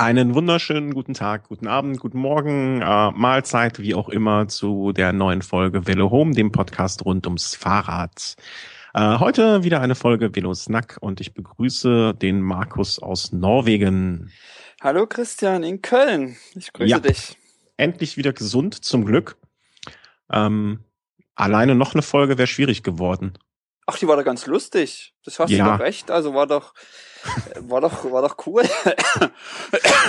Einen wunderschönen guten Tag, guten Abend, guten Morgen, äh, Mahlzeit, wie auch immer, zu der neuen Folge Velo Home, dem Podcast rund ums Fahrrad. Äh, heute wieder eine Folge Velo Snack und ich begrüße den Markus aus Norwegen. Hallo Christian in Köln. Ich grüße ja, dich. Endlich wieder gesund, zum Glück. Ähm, alleine noch eine Folge wäre schwierig geworden. Ach, die war doch ganz lustig. Das hast ja. du doch recht. Also war doch, war doch, war doch cool.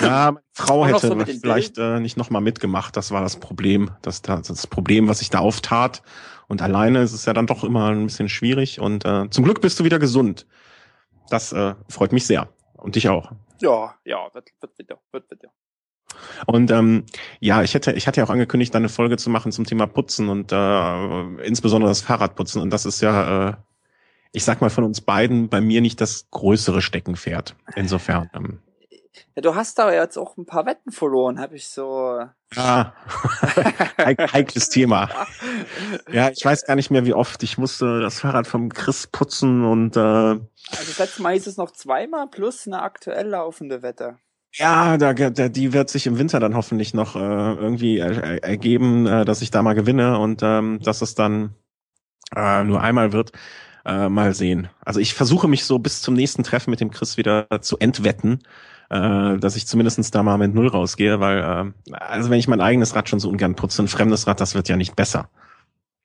ja, meine Frau hätte so vielleicht äh, nicht nochmal mitgemacht. Das war das Problem. Das, das, das Problem, was sich da auftat. Und alleine ist es ja dann doch immer ein bisschen schwierig. Und äh, zum Glück bist du wieder gesund. Das äh, freut mich sehr. Und dich auch. Ja, ja, wird, wird wieder, wird wieder. Und ähm, ja, ich hätte, ich hatte ja auch angekündigt, eine Folge zu machen zum Thema Putzen und äh, insbesondere das Fahrradputzen. Und das ist ja, äh, ich sag mal von uns beiden, bei mir nicht das größere Steckenpferd. Insofern. Ähm, ja, du hast da jetzt auch ein paar Wetten verloren, habe ich so. Ja, heikles Thema. Ja, ich weiß gar nicht mehr, wie oft. Ich musste das Fahrrad vom Chris putzen und. Äh, also das letzte Mal hieß es noch zweimal plus eine aktuell laufende Wette. Ja, da, da, die wird sich im Winter dann hoffentlich noch äh, irgendwie er, ergeben, äh, dass ich da mal gewinne und ähm, dass es dann äh, nur einmal wird. Äh, mal sehen. Also ich versuche mich so bis zum nächsten Treffen mit dem Chris wieder zu entwetten, äh, dass ich zumindestens da mal mit Null rausgehe, weil äh, also wenn ich mein eigenes Rad schon so ungern putze, ein fremdes Rad, das wird ja nicht besser.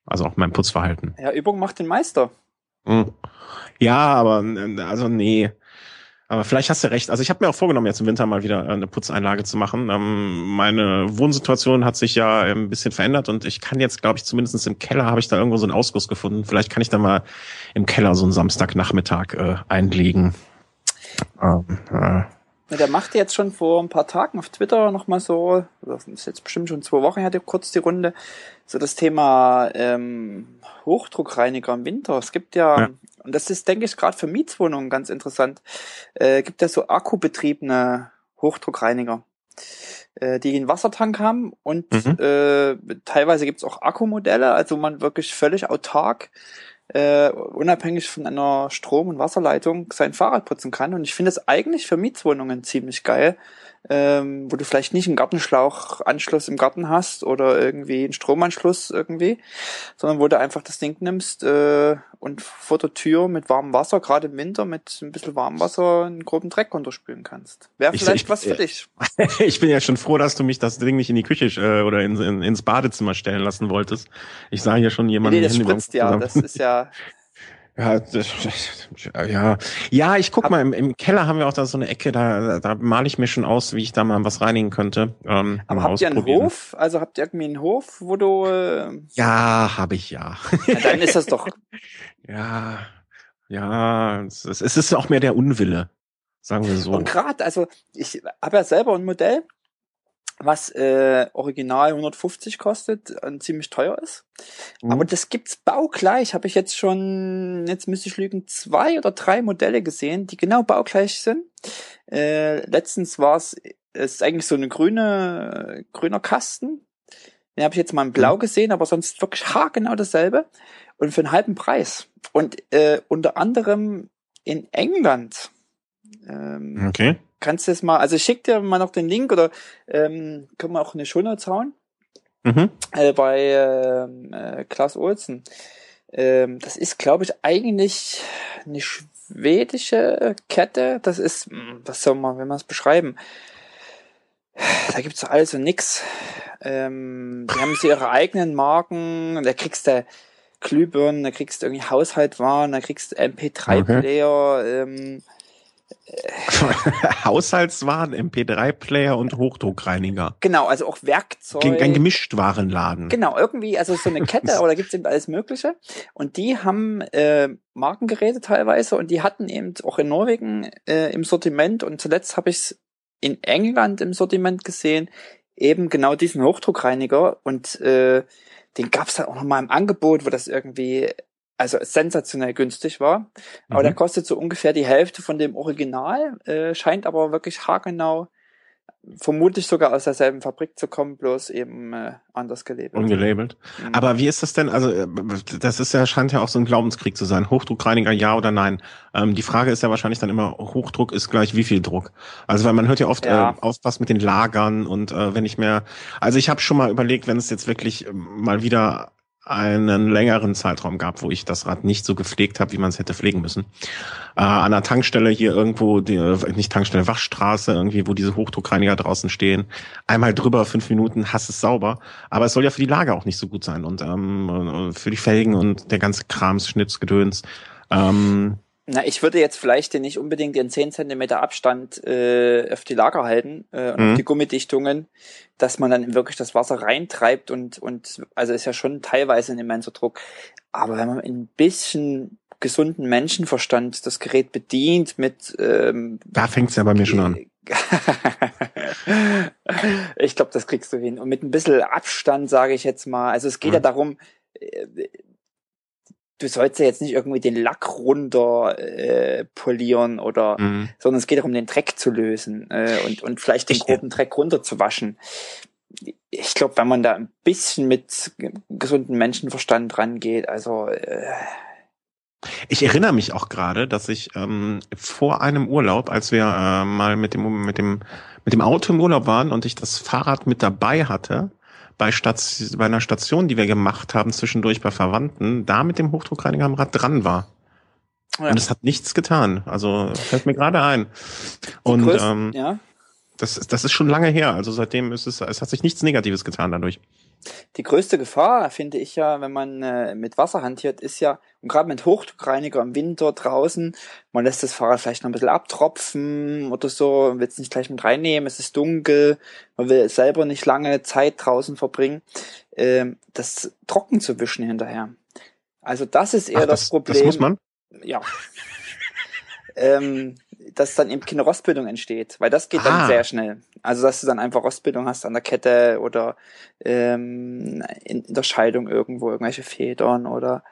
Also auch mein Putzverhalten. Ja, Übung macht den Meister. Hm. Ja, aber also nee. Aber vielleicht hast du recht. Also ich habe mir auch vorgenommen, jetzt im Winter mal wieder eine Putzeinlage zu machen. Ähm, meine Wohnsituation hat sich ja ein bisschen verändert und ich kann jetzt, glaube ich, zumindest im Keller habe ich da irgendwo so einen Ausguss gefunden. Vielleicht kann ich da mal im Keller so einen Samstagnachmittag äh, einlegen. Ähm, äh. Ja, der machte jetzt schon vor ein paar Tagen auf Twitter nochmal so, das ist jetzt bestimmt schon zwei Wochen, hatte kurz die Runde, so das Thema ähm, Hochdruckreiniger im Winter. Es gibt ja, ja. Und das ist, denke ich, gerade für Mietswohnungen ganz interessant, äh, gibt ja so akkubetriebene Hochdruckreiniger, äh, die einen Wassertank haben und mhm. äh, teilweise gibt's auch Akkumodelle, also man wirklich völlig autark äh, unabhängig von einer Strom- und Wasserleitung sein Fahrrad putzen kann. Und ich finde es eigentlich für Mietswohnungen ziemlich geil, ähm, wo du vielleicht nicht einen Gartenschlauchanschluss im Garten hast oder irgendwie einen Stromanschluss irgendwie, sondern wo du einfach das Ding nimmst äh, und vor der Tür mit warmem Wasser, gerade im Winter mit ein bisschen warmem Wasser einen groben Dreck runterspülen kannst. Wäre vielleicht ich, was für dich. ich bin ja schon froh, dass du mich das Ding nicht in die Küche äh, oder in, in, ins Badezimmer stellen lassen wolltest. Ich sah hier schon jemanden. Nee, das spritzt ja, das ist ja ja, das, ja, ja, ich guck mal, im, im, Keller haben wir auch da so eine Ecke, da, da male ich mir schon aus, wie ich da mal was reinigen könnte. Ähm, Aber habt ihr einen Hof? Also habt ihr irgendwie einen Hof, wo du... Äh ja, habe ich ja. ja. Dann ist das doch... ja, ja, es, es ist auch mehr der Unwille, sagen wir so. Und gerade, also ich habe ja selber ein Modell, was äh, original 150 kostet und ziemlich teuer ist. Mhm. Aber das gibt's baugleich. Habe ich jetzt schon, jetzt müsste ich lügen, zwei oder drei Modelle gesehen, die genau baugleich sind. Äh, letztens war es, ist eigentlich so eine grüne, grüner Kasten. Den habe ich jetzt mal in Blau mhm. gesehen, aber sonst wirklich haargenau dasselbe. Und für einen halben Preis. Und äh, unter anderem in England. Ähm, okay kannst du es mal, also schick dir mal noch den Link oder ähm, können wir auch eine Shownotes hauen. Mhm. Äh, bei ähm, äh, Klaus Olsen. Ähm, das ist, glaube ich, eigentlich eine schwedische Kette. Das ist, hm, was soll man, wenn man es beschreiben? Da gibt's doch alles und nix. Ähm, die haben sie ihre eigenen Marken. Da kriegst du Glühbirnen, da kriegst du irgendwie Haushaltwaren, da kriegst du MP3-Player. Okay. Ähm, Haushaltswaren, MP3-Player und Hochdruckreiniger. Genau, also auch Werkzeuge. Ein Gemischtwarenladen. Genau, irgendwie, also so eine Kette, da gibt's eben alles Mögliche. Und die haben äh, Markengeräte teilweise und die hatten eben auch in Norwegen äh, im Sortiment und zuletzt habe ich es in England im Sortiment gesehen, eben genau diesen Hochdruckreiniger und äh, den gab's dann auch noch mal im Angebot, wo das irgendwie also sensationell günstig war. Aber mhm. der kostet so ungefähr die Hälfte von dem Original, äh, scheint aber wirklich haargenau vermutlich sogar aus derselben Fabrik zu kommen, bloß eben äh, anders gelabelt. Ungelabelt. Mhm. Aber wie ist das denn? Also äh, das ist ja scheint ja auch so ein Glaubenskrieg zu sein. Hochdruckreiniger ja oder nein? Ähm, die Frage ist ja wahrscheinlich dann immer Hochdruck ist gleich wie viel Druck. Also weil man hört ja oft ja. Äh, auf was mit den Lagern und äh, wenn ich mehr. Also ich habe schon mal überlegt, wenn es jetzt wirklich äh, mal wieder einen längeren Zeitraum gab, wo ich das Rad nicht so gepflegt habe, wie man es hätte pflegen müssen. Äh, an der Tankstelle hier irgendwo, die, nicht Tankstelle, Wachstraße, irgendwie, wo diese Hochdruckreiniger draußen stehen. Einmal drüber, fünf Minuten, hast es sauber. Aber es soll ja für die Lage auch nicht so gut sein und ähm, für die Felgen und der ganze Krams, Schnitzgedöns. Ähm, na, ich würde jetzt vielleicht den nicht unbedingt in 10 Zentimeter Abstand äh, auf die Lager halten äh, und mhm. die Gummidichtungen, dass man dann wirklich das Wasser reintreibt und, und also ist ja schon teilweise ein immenser Druck. Aber wenn man ein bisschen gesunden Menschenverstand das Gerät bedient mit ähm, Da fängt's ja bei mir schon an. ich glaube, das kriegst du hin. Und mit ein bisschen Abstand, sage ich jetzt mal. Also es geht mhm. ja darum, äh, du sollst ja jetzt nicht irgendwie den Lack runter äh, polieren oder, mhm. sondern es geht darum, den Dreck zu lösen äh, und, und vielleicht den groben Dreck runter zu waschen. Ich glaube, wenn man da ein bisschen mit gesundem Menschenverstand rangeht, also äh, ich erinnere mich auch gerade, dass ich ähm, vor einem Urlaub, als wir äh, mal mit dem mit dem mit dem Auto im Urlaub waren und ich das Fahrrad mit dabei hatte, bei, Station, bei einer Station, die wir gemacht haben, zwischendurch bei Verwandten, da mit dem Hochdruckreiniger am Rad dran war. Ja. Und es hat nichts getan. Also fällt mir gerade ein. Und größten, ähm, ja. das, das ist schon lange her. Also seitdem ist es, es hat sich nichts Negatives getan dadurch. Die größte Gefahr, finde ich ja, wenn man äh, mit Wasser hantiert, ist ja, und gerade mit Hochdruckreiniger im Winter draußen, man lässt das Fahrrad vielleicht noch ein bisschen abtropfen oder so, will es nicht gleich mit reinnehmen, es ist dunkel, man will selber nicht lange Zeit draußen verbringen, äh, das trocken zu wischen hinterher. Also das ist eher Ach, das, das Problem. Das muss man? Ja. ähm, dass dann eben keine Rostbildung entsteht, weil das geht dann ah. sehr schnell. Also dass du dann einfach Rostbildung hast an der Kette oder ähm, in, in der Scheidung irgendwo irgendwelche Federn oder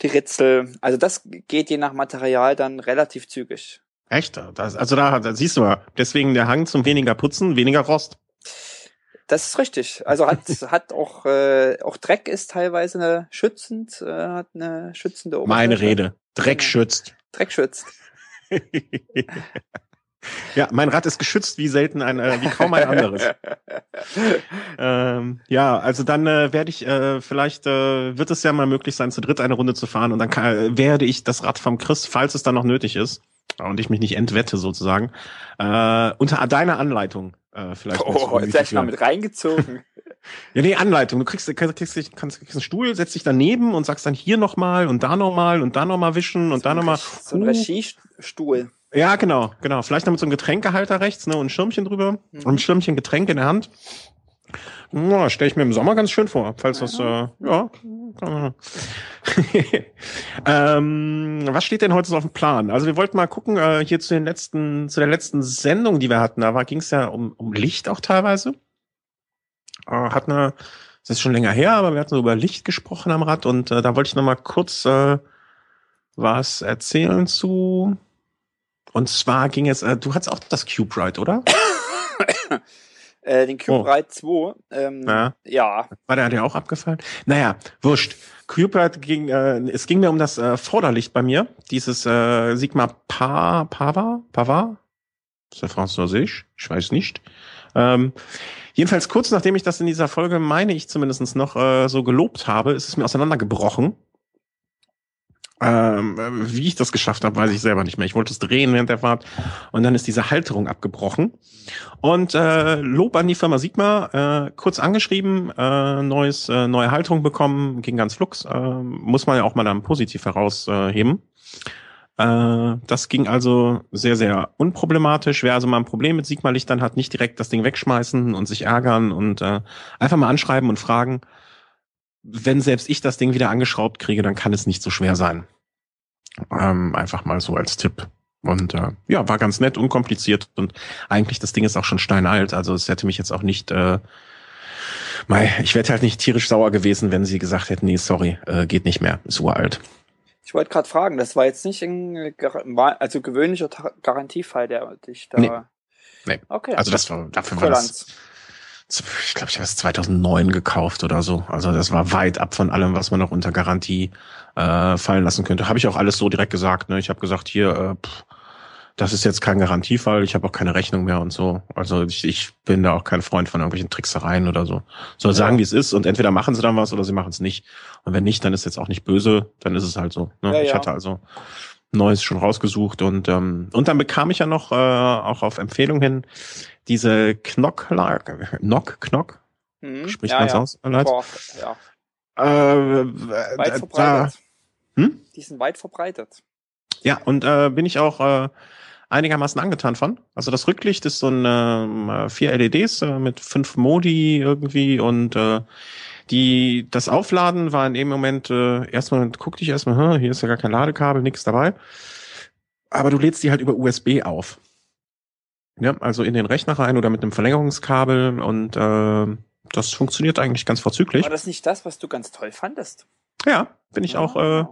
die Ritzel. Also das geht je nach Material dann relativ zügig. Echt? Das, also da, da siehst du mal, deswegen der Hang zum weniger Putzen, weniger Rost. Das ist richtig. Also hat hat auch äh, auch Dreck ist teilweise schützend, äh, hat eine schützende Oberfläche. Meine Rede. Dreck genau. schützt. Dreck schützt. ja, mein Rad ist geschützt wie selten ein, äh, wie kaum ein anderes. ähm, ja, also dann äh, werde ich äh, vielleicht äh, wird es ja mal möglich sein, zu dritt eine Runde zu fahren und dann kann, äh, werde ich das Rad vom Chris, falls es dann noch nötig ist und ich mich nicht entwette sozusagen, äh, unter deiner Anleitung äh, vielleicht. Oh, jetzt gleich mal mit reingezogen. Ja, nee, Anleitung. Du kriegst, kriegst, kriegst, kannst, kriegst einen Stuhl, setzt dich daneben und sagst dann hier nochmal und da nochmal und da nochmal wischen und so da nochmal. So ein Regiestuhl. Ja, genau, genau. Vielleicht noch mit so einem Getränkehalter rechts, ne, und ein Schirmchen drüber. Mhm. Und ein Schirmchen Getränk in der Hand. Ja, stelle ich mir im Sommer ganz schön vor, falls das, äh, ja. ähm, was steht denn heute so auf dem Plan? Also wir wollten mal gucken, äh, hier zu den letzten, zu der letzten Sendung, die wir hatten, da ging es ja um, um Licht auch teilweise hat eine, das ist schon länger her, aber wir hatten so über Licht gesprochen am Rad und äh, da wollte ich noch mal kurz äh, was erzählen zu. Und zwar ging es, äh, du hattest auch das Cube Ride, oder? äh, den Cube oh. Ride 2. Ähm, ja. ja. War der dir auch abgefallen? Naja, wurscht. Cube Ride ging, äh, es ging mir um das äh, Vorderlicht bei mir. Dieses äh, Sigma pa, Pava? Pava? Ist der Französisch? Ich weiß nicht. Ähm, Jedenfalls kurz nachdem ich das in dieser Folge, meine ich zumindest noch äh, so gelobt habe, ist es mir auseinandergebrochen. Ähm, wie ich das geschafft habe, weiß ich selber nicht mehr. Ich wollte es drehen während der Fahrt und dann ist diese Halterung abgebrochen. Und äh, Lob an die Firma Sigma, äh, kurz angeschrieben, äh, neues, äh, neue Halterung bekommen, ging ganz flugs. Äh, muss man ja auch mal dann positiv herausheben. Äh, äh, das ging also sehr, sehr unproblematisch. Wer also mal ein Problem mit Sigma-Lichtern hat, nicht direkt das Ding wegschmeißen und sich ärgern und äh, einfach mal anschreiben und fragen. Wenn selbst ich das Ding wieder angeschraubt kriege, dann kann es nicht so schwer sein. Ähm, einfach mal so als Tipp. Und äh, ja, war ganz nett, unkompliziert und eigentlich das Ding ist auch schon steinalt. Also es hätte mich jetzt auch nicht äh, Mei, ich wäre halt nicht tierisch sauer gewesen, wenn sie gesagt hätten, nee, sorry, äh, geht nicht mehr, ist uralt. Ich wollte gerade fragen, das war jetzt nicht ein also gewöhnlicher Garantiefall, der dich da. Nee. Nee. Okay. Also das war, dafür war das, ich glaube, ich habe es 2009 gekauft oder so. Also das war weit ab von allem, was man noch unter Garantie äh, fallen lassen könnte. Habe ich auch alles so direkt gesagt. Ne? Ich habe gesagt, hier, äh, pff, das ist jetzt kein Garantiefall, ich habe auch keine Rechnung mehr und so. Also ich, ich bin da auch kein Freund von irgendwelchen Tricksereien oder so. Soll ja. sagen, wie es ist und entweder machen sie dann was oder sie machen es nicht. Und wenn nicht, dann ist jetzt auch nicht böse, dann ist es halt so. Ne? Ja, ich hatte also Neues schon rausgesucht und ähm, und dann bekam ich ja noch äh, auch auf Empfehlung hin diese Knock Knock Knock mhm. spricht ja, man es ja. aus? Boah, ja. Äh, weit verbreitet. Da, hm? Die sind weit verbreitet. Ja, und äh, bin ich auch äh, einigermaßen angetan von. Also das Rücklicht ist so ein ähm, vier LEDs äh, mit fünf Modi irgendwie und äh, die das Aufladen war in dem Moment äh, erstmal guckte ich erstmal, hm, hier ist ja gar kein Ladekabel, nichts dabei. Aber du lädst die halt über USB auf. Ja, also in den Rechner rein oder mit einem Verlängerungskabel und äh, das funktioniert eigentlich ganz vorzüglich. War das nicht das, was du ganz toll fandest? Ja, bin ich ja, auch äh,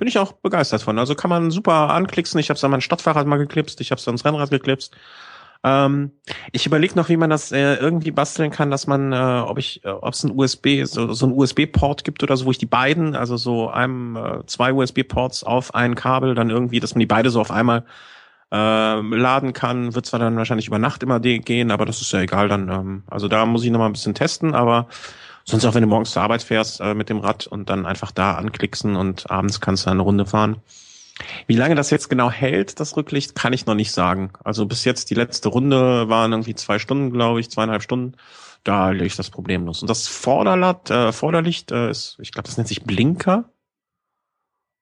bin ich auch begeistert von. Also kann man super anklicksen. Ich habe es an mein Stadtfahrrad mal geklipst, ich habe es ans Rennrad geklipst. Ähm, ich überlege noch, wie man das äh, irgendwie basteln kann, dass man, äh, ob ich, äh, ob es ein USB, so, so ein USB-Port gibt oder so, wo ich die beiden, also so einem, äh, zwei USB-Ports auf ein Kabel, dann irgendwie, dass man die beide so auf einmal äh, laden kann. Wird zwar dann wahrscheinlich über Nacht immer gehen, aber das ist ja egal dann. Ähm, also da muss ich noch mal ein bisschen testen, aber sonst auch, wenn du morgens zur Arbeit fährst äh, mit dem Rad und dann einfach da anklicksen und abends kannst du eine Runde fahren. Wie lange das jetzt genau hält, das Rücklicht, kann ich noch nicht sagen. Also bis jetzt die letzte Runde waren irgendwie zwei Stunden, glaube ich, zweieinhalb Stunden. Da lege ich das problemlos. Und das Vorderlatt, äh, Vorderlicht äh, ist, ich glaube, das nennt sich Blinker.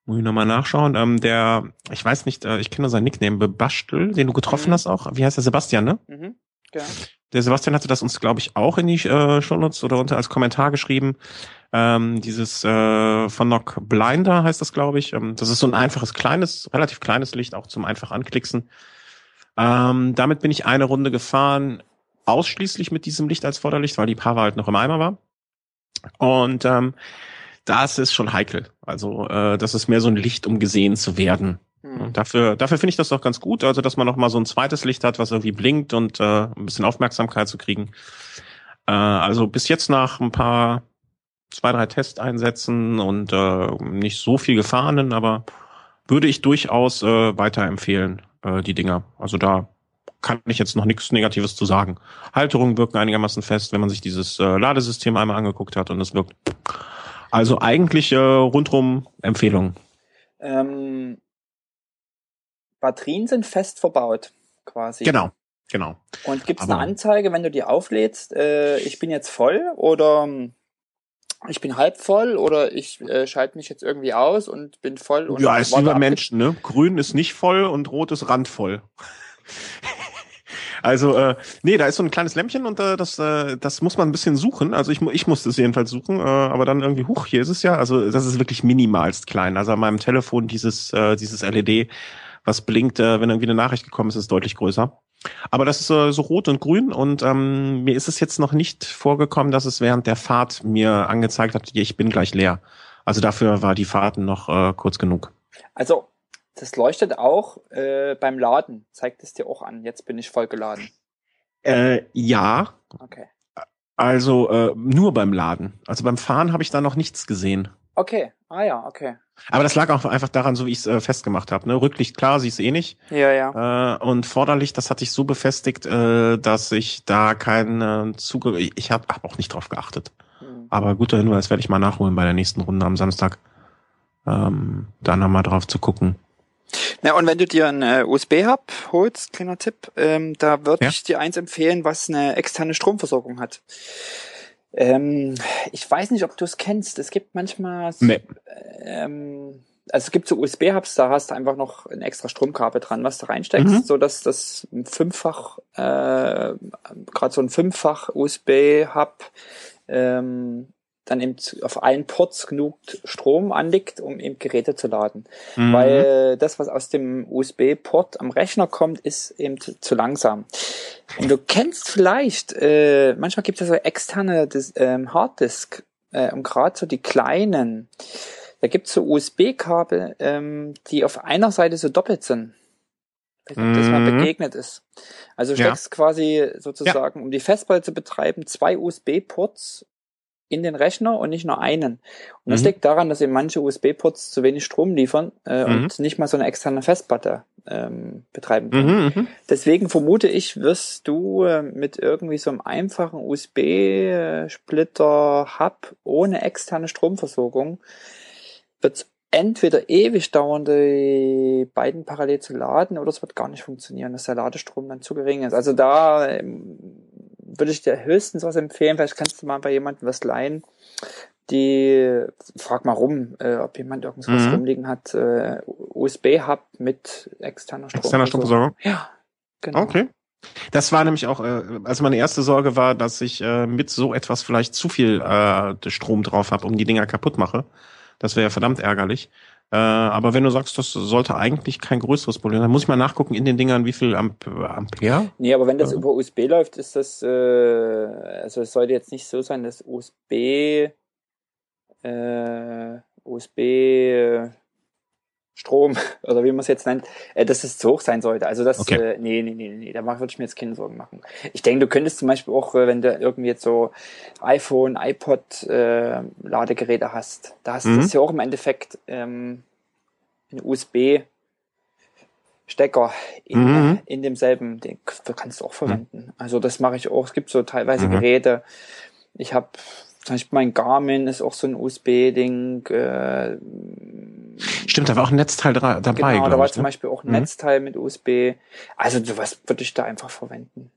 Muss ich nochmal nachschauen. Ähm, der, ich weiß nicht, äh, ich kenne nur seinen Nickname, Bebastel, den du getroffen mhm. hast auch. Wie heißt der? Sebastian, ne? Mhm. Ja. Der Sebastian hatte das uns, glaube ich, auch in die äh, Shownotes oder unter als Kommentar geschrieben. Ähm, dieses äh, von Nock Blinder heißt das, glaube ich. Ähm, das ist so ein einfaches, kleines, relativ kleines Licht, auch zum einfach anklicksen. Ähm, damit bin ich eine Runde gefahren, ausschließlich mit diesem Licht als Vorderlicht, weil die Power halt noch im Eimer war. Und ähm, das ist schon heikel. Also äh, das ist mehr so ein Licht, um gesehen zu werden. Mhm. Dafür, dafür finde ich das doch ganz gut, also dass man noch mal so ein zweites Licht hat, was irgendwie blinkt und äh, ein bisschen Aufmerksamkeit zu kriegen. Äh, also bis jetzt nach ein paar zwei, drei Testeinsätzen und äh, nicht so viel gefahrenen, aber würde ich durchaus äh, weiterempfehlen, äh, die Dinger. Also da kann ich jetzt noch nichts Negatives zu sagen. Halterungen wirken einigermaßen fest, wenn man sich dieses äh, Ladesystem einmal angeguckt hat und es wirkt also eigentlich äh, rundrum Empfehlungen. Ähm, Batterien sind fest verbaut, quasi. Genau, genau. Und gibt es eine Anzeige, wenn du die auflädst, äh, ich bin jetzt voll oder ähm, ich bin halb voll oder ich äh, schalte mich jetzt irgendwie aus und bin voll. Und ja, ist wie bei Menschen, ne? Grün ist nicht voll und rot ist randvoll. Also, äh, nee, da ist so ein kleines Lämpchen und äh, das, äh, das muss man ein bisschen suchen. Also ich, ich musste es jedenfalls suchen, äh, aber dann irgendwie, huch, hier ist es ja. Also das ist wirklich minimalst klein. Also an meinem Telefon dieses, äh, dieses LED, was blinkt, äh, wenn irgendwie eine Nachricht gekommen ist, ist deutlich größer. Aber das ist äh, so rot und grün und ähm, mir ist es jetzt noch nicht vorgekommen, dass es während der Fahrt mir angezeigt hat, ich bin gleich leer. Also dafür war die Fahrt noch äh, kurz genug. Also das leuchtet auch äh, beim Laden. Zeigt es dir auch an. Jetzt bin ich voll geladen. Äh, ja. Okay. Also äh, nur beim Laden. Also beim Fahren habe ich da noch nichts gesehen. Okay. Ah ja, okay. Aber das lag auch einfach daran, so wie ich es äh, festgemacht habe. Ne? Rücklicht klar, siehst eh nicht. Ja, ja. Äh, und Vorderlicht, das hatte ich so befestigt, äh, dass ich da keinen äh, Zugriff. Ich habe hab auch nicht drauf geachtet. Hm. Aber guter Hinweis werde ich mal nachholen bei der nächsten Runde am Samstag. Ähm, da nochmal drauf zu gucken. Na, und wenn du dir einen äh, USB-Hub holst, kleiner Tipp, ähm, da würde ja? ich dir eins empfehlen, was eine externe Stromversorgung hat. Ähm, ich weiß nicht, ob du es kennst. Es gibt manchmal, nee. ähm, also es gibt so USB-Hubs, da hast du einfach noch ein extra Stromkabel dran, was du reinsteckst, mhm. so dass das fünffach, äh, gerade so ein fünffach USB-Hub ähm, dann eben auf allen Ports genug Strom anliegt, um eben Geräte zu laden. Mhm. Weil das, was aus dem USB-Port am Rechner kommt, ist eben zu, langsam. Und du kennst vielleicht, äh, manchmal gibt es so externe Dis ähm, Harddisk äh, und gerade so die kleinen, da gibt es so USB-Kabel, ähm, die auf einer Seite so doppelt sind. wenn das mal mhm. begegnet ist. Also steckst ja. quasi sozusagen, ja. um die Festplatte zu betreiben, zwei USB-Ports in den Rechner und nicht nur einen. Und das mhm. liegt daran, dass eben manche USB-Ports zu wenig Strom liefern äh, mhm. und nicht mal so eine externe Festplatte ähm, betreiben können. Mhm, mhm. Deswegen vermute ich, wirst du äh, mit irgendwie so einem einfachen USB-Splitter-Hub ohne externe Stromversorgung wird entweder ewig dauern, die beiden parallel zu laden, oder es wird gar nicht funktionieren, dass der Ladestrom dann zu gering ist. Also da ähm, würde ich dir höchstens was empfehlen. Vielleicht kannst du mal bei jemandem was leihen. Die, frag mal rum, äh, ob jemand irgendwas mhm. rumliegen hat. Äh, USB-Hub mit externer Strom. Externer Stromversorgung? Ja, genau. Okay. Das war nämlich auch, äh, also meine erste Sorge war, dass ich äh, mit so etwas vielleicht zu viel äh, Strom drauf habe, um die Dinger kaputt mache. Das wäre ja verdammt ärgerlich. Äh, aber wenn du sagst, das sollte eigentlich kein größeres Problem sein, muss ich mal nachgucken in den Dingern, wie viel Amp Ampere? Nee, aber wenn das äh. über USB läuft, ist das, äh, also es sollte jetzt nicht so sein, dass USB, äh, USB äh, Strom oder wie man es jetzt nennt, äh, dass es zu hoch sein sollte. Also das, okay. äh, nee, nee, nee, nee, da würde ich mir jetzt keine Sorgen machen. Ich denke, du könntest zum Beispiel auch, äh, wenn du irgendwie jetzt so iPhone, iPod äh, Ladegeräte hast, da hast mhm. du ja auch im Endeffekt ähm, einen USB Stecker in, mhm. in demselben, den kannst du auch verwenden. Mhm. Also das mache ich auch. Es gibt so teilweise mhm. Geräte. Ich habe zum Beispiel mein Garmin ist auch so ein USB-Ding. Äh, Stimmt, da war auch ein Netzteil dabei. Genau, da war ich, zum ne? Beispiel auch ein mhm. Netzteil mit USB. Also sowas würde ich da einfach verwenden.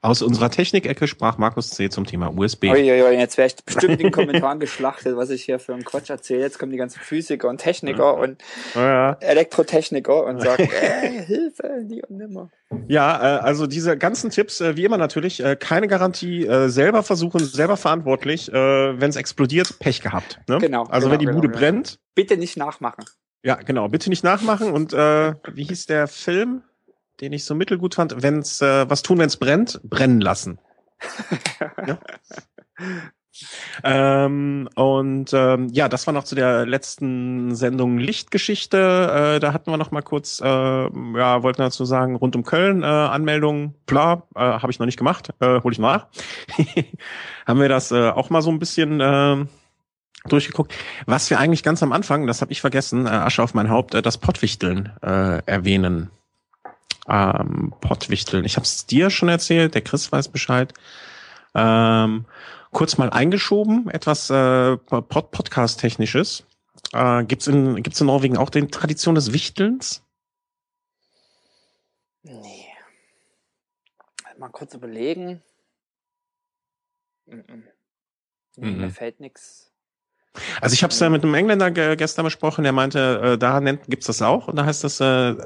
Aus unserer Technikecke sprach Markus C. zum Thema USB. Uiuiui, jetzt wäre ich bestimmt in den Kommentaren geschlachtet, was ich hier für einen Quatsch erzähle. Jetzt kommen die ganzen Physiker und Techniker und ja. Elektrotechniker und sagen, äh, Hilfe, die und nimmer. Ja, äh, also diese ganzen Tipps, äh, wie immer natürlich, äh, keine Garantie, äh, selber versuchen, selber verantwortlich. Äh, wenn es explodiert, Pech gehabt. Ne? Genau. Also genau, wenn die genau, Bude genau. brennt. Bitte nicht nachmachen. Ja, genau, bitte nicht nachmachen. Und äh, wie hieß der Film? Den ich so mittelgut fand. Wenn's äh, was tun, wenn's brennt, brennen lassen. ja? ähm, und ähm, ja, das war noch zu der letzten Sendung Lichtgeschichte. Äh, da hatten wir noch mal kurz, äh, ja, wollten dazu sagen, rund um Köln äh, Anmeldung, klar, äh, habe ich noch nicht gemacht, äh, hole ich nach. Haben wir das äh, auch mal so ein bisschen äh, durchgeguckt. Was wir eigentlich ganz am Anfang, das habe ich vergessen, äh, Asche auf mein Haupt, äh, das Pottwichteln äh, erwähnen ähm, Pottwichteln. Ich habe es dir schon erzählt, der Chris weiß Bescheid. Ähm, kurz mal eingeschoben, etwas äh, Pod Podcast-technisches. Äh, gibt's in gibt's in Norwegen auch den Tradition des Wichtelns? Nee. Mal kurz überlegen. Mm -mm. Mir fällt nichts also ich habe es ja mit einem Engländer gestern besprochen, der meinte, äh, da nennt, gibt's das auch und da heißt das äh, äh,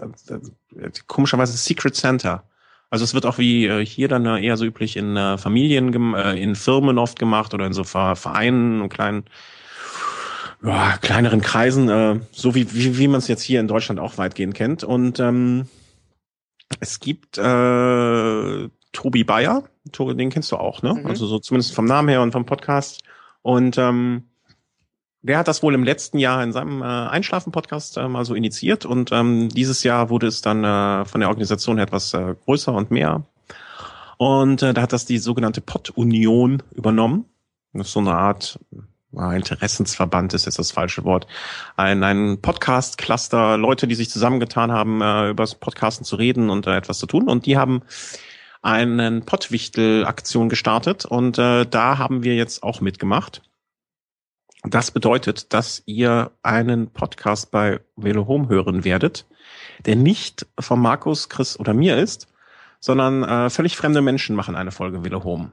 komischerweise Secret Center. Also es wird auch wie äh, hier dann äh, eher so üblich in äh, Familien, äh, in Firmen oft gemacht oder in so Vereinen und kleinen, ja, kleineren Kreisen, äh, so wie, wie, wie man es jetzt hier in Deutschland auch weitgehend kennt. Und ähm, es gibt äh, Tobi Bayer, den kennst du auch, ne? Mhm. Also so zumindest vom Namen her und vom Podcast. Und ähm, der hat das wohl im letzten Jahr in seinem äh, Einschlafen-Podcast äh, mal so initiiert und ähm, dieses Jahr wurde es dann äh, von der Organisation etwas äh, größer und mehr. Und äh, da hat das die sogenannte Pod-Union übernommen. Das ist so eine Art äh, Interessensverband ist jetzt das falsche Wort. Ein, ein Podcast-Cluster, Leute, die sich zusammengetan haben, äh, über das Podcasten zu reden und äh, etwas zu tun. Und die haben einen Pottwichtel-Aktion gestartet und äh, da haben wir jetzt auch mitgemacht. Das bedeutet, dass ihr einen Podcast bei Velo Home hören werdet, der nicht von Markus, Chris oder mir ist, sondern äh, völlig fremde Menschen machen eine Folge Velo Home.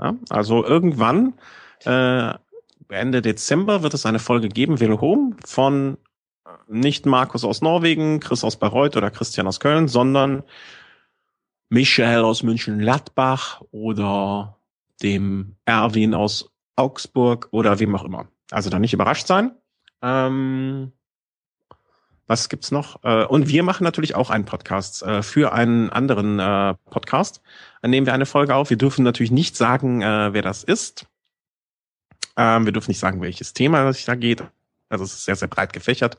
Ja, also irgendwann, äh, Ende Dezember, wird es eine Folge geben, Velo Home, von nicht Markus aus Norwegen, Chris aus Bayreuth oder Christian aus Köln, sondern Michael aus München-Ladbach oder dem Erwin aus Augsburg oder wem auch immer. Also da nicht überrascht sein. Ähm, was gibt's noch? Äh, und wir machen natürlich auch einen Podcast äh, für einen anderen äh, Podcast. Dann nehmen wir eine Folge auf. Wir dürfen natürlich nicht sagen, äh, wer das ist. Ähm, wir dürfen nicht sagen, welches Thema es da geht. Also es ist sehr, sehr breit gefächert.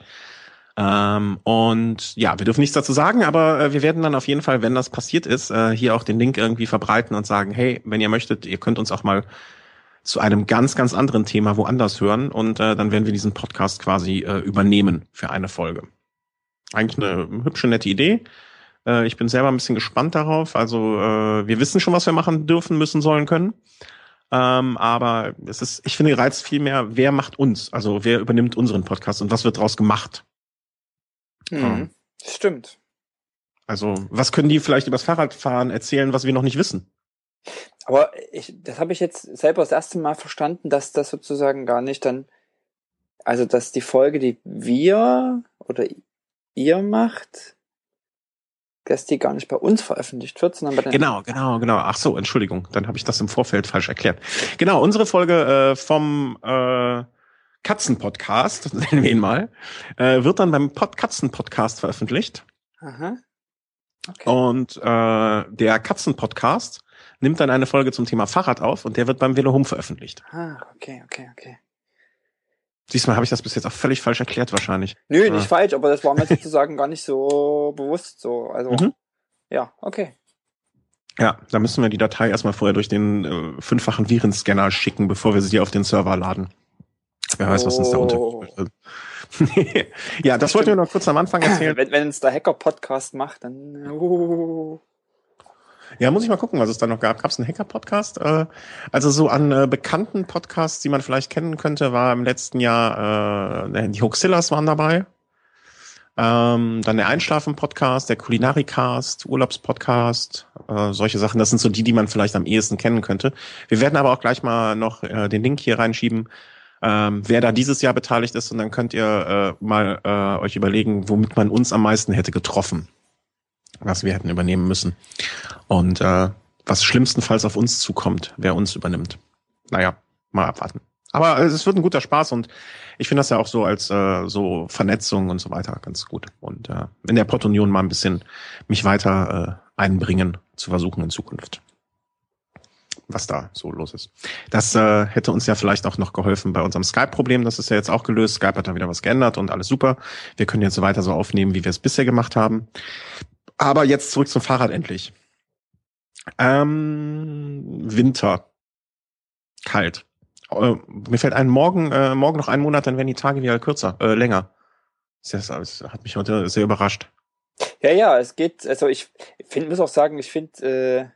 Ähm, und ja, wir dürfen nichts dazu sagen, aber äh, wir werden dann auf jeden Fall, wenn das passiert ist, äh, hier auch den Link irgendwie verbreiten und sagen, hey, wenn ihr möchtet, ihr könnt uns auch mal zu einem ganz, ganz anderen Thema woanders hören und äh, dann werden wir diesen Podcast quasi äh, übernehmen für eine Folge. Eigentlich eine hübsche, nette Idee. Äh, ich bin selber ein bisschen gespannt darauf. Also äh, wir wissen schon, was wir machen dürfen, müssen, sollen, können. Ähm, aber es ist, ich finde, reizt viel mehr, wer macht uns? Also wer übernimmt unseren Podcast und was wird daraus gemacht? Mhm. Ähm, Stimmt. Also, was können die vielleicht übers Fahrradfahren erzählen, was wir noch nicht wissen? Aber ich, das habe ich jetzt selber das erste Mal verstanden, dass das sozusagen gar nicht dann, also dass die Folge, die wir oder ihr macht, dass die gar nicht bei uns veröffentlicht wird, sondern bei den Genau, genau, genau. Ach so, Entschuldigung, dann habe ich das im Vorfeld falsch erklärt. Genau, unsere Folge äh, vom äh, Katzen-Podcast, nennen wir ihn mal, äh, wird dann beim Pod Katzen-Podcast veröffentlicht. Aha. Okay. Und äh, der Katzen-Podcast nimmt dann eine Folge zum Thema Fahrrad auf und der wird beim Velo Home veröffentlicht. Ah, okay, okay, okay. Siehst du mal, habe ich das bis jetzt auch völlig falsch erklärt wahrscheinlich. Nö, nicht ah. falsch, aber das war mir sozusagen gar nicht so bewusst so. Also mhm. ja, okay. Ja, da müssen wir die Datei erstmal vorher durch den äh, fünffachen Virenscanner schicken, bevor wir sie auf den Server laden. Wer weiß, was uns da unter. Oh. ja, das wollten wir noch kurz am Anfang erzählen. Wenn, uns der Hacker-Podcast macht, dann. Uh. Ja, muss ich mal gucken, was es da noch gab. Gab es einen Hacker-Podcast? Äh, also so an äh, bekannten Podcasts, die man vielleicht kennen könnte, war im letzten Jahr äh, die Hoaxillas waren dabei. Ähm, dann der Einschlafen-Podcast, der Kulinarikast, Urlaubspodcast, äh, solche Sachen. Das sind so die, die man vielleicht am ehesten kennen könnte. Wir werden aber auch gleich mal noch äh, den Link hier reinschieben, ähm, wer da dieses Jahr beteiligt ist und dann könnt ihr äh, mal äh, euch überlegen, womit man uns am meisten hätte getroffen, was wir hätten übernehmen müssen und äh, was schlimmstenfalls auf uns zukommt, wer uns übernimmt. Naja, mal abwarten. Aber es wird ein guter Spaß und ich finde das ja auch so als äh, so Vernetzung und so weiter ganz gut. Und äh, in der Portunion mal ein bisschen mich weiter äh, einbringen zu versuchen in Zukunft was da so los ist. Das äh, hätte uns ja vielleicht auch noch geholfen bei unserem Skype-Problem. Das ist ja jetzt auch gelöst. Skype hat da wieder was geändert und alles super. Wir können jetzt so weiter so aufnehmen, wie wir es bisher gemacht haben. Aber jetzt zurück zum Fahrrad endlich. Ähm, Winter. Kalt. Äh, mir fällt ein, morgen, äh, morgen noch einen Monat, dann werden die Tage wieder kürzer, äh, länger. Das, das hat mich heute sehr überrascht. Ja, ja, es geht, also ich finde, muss auch sagen, ich finde, äh,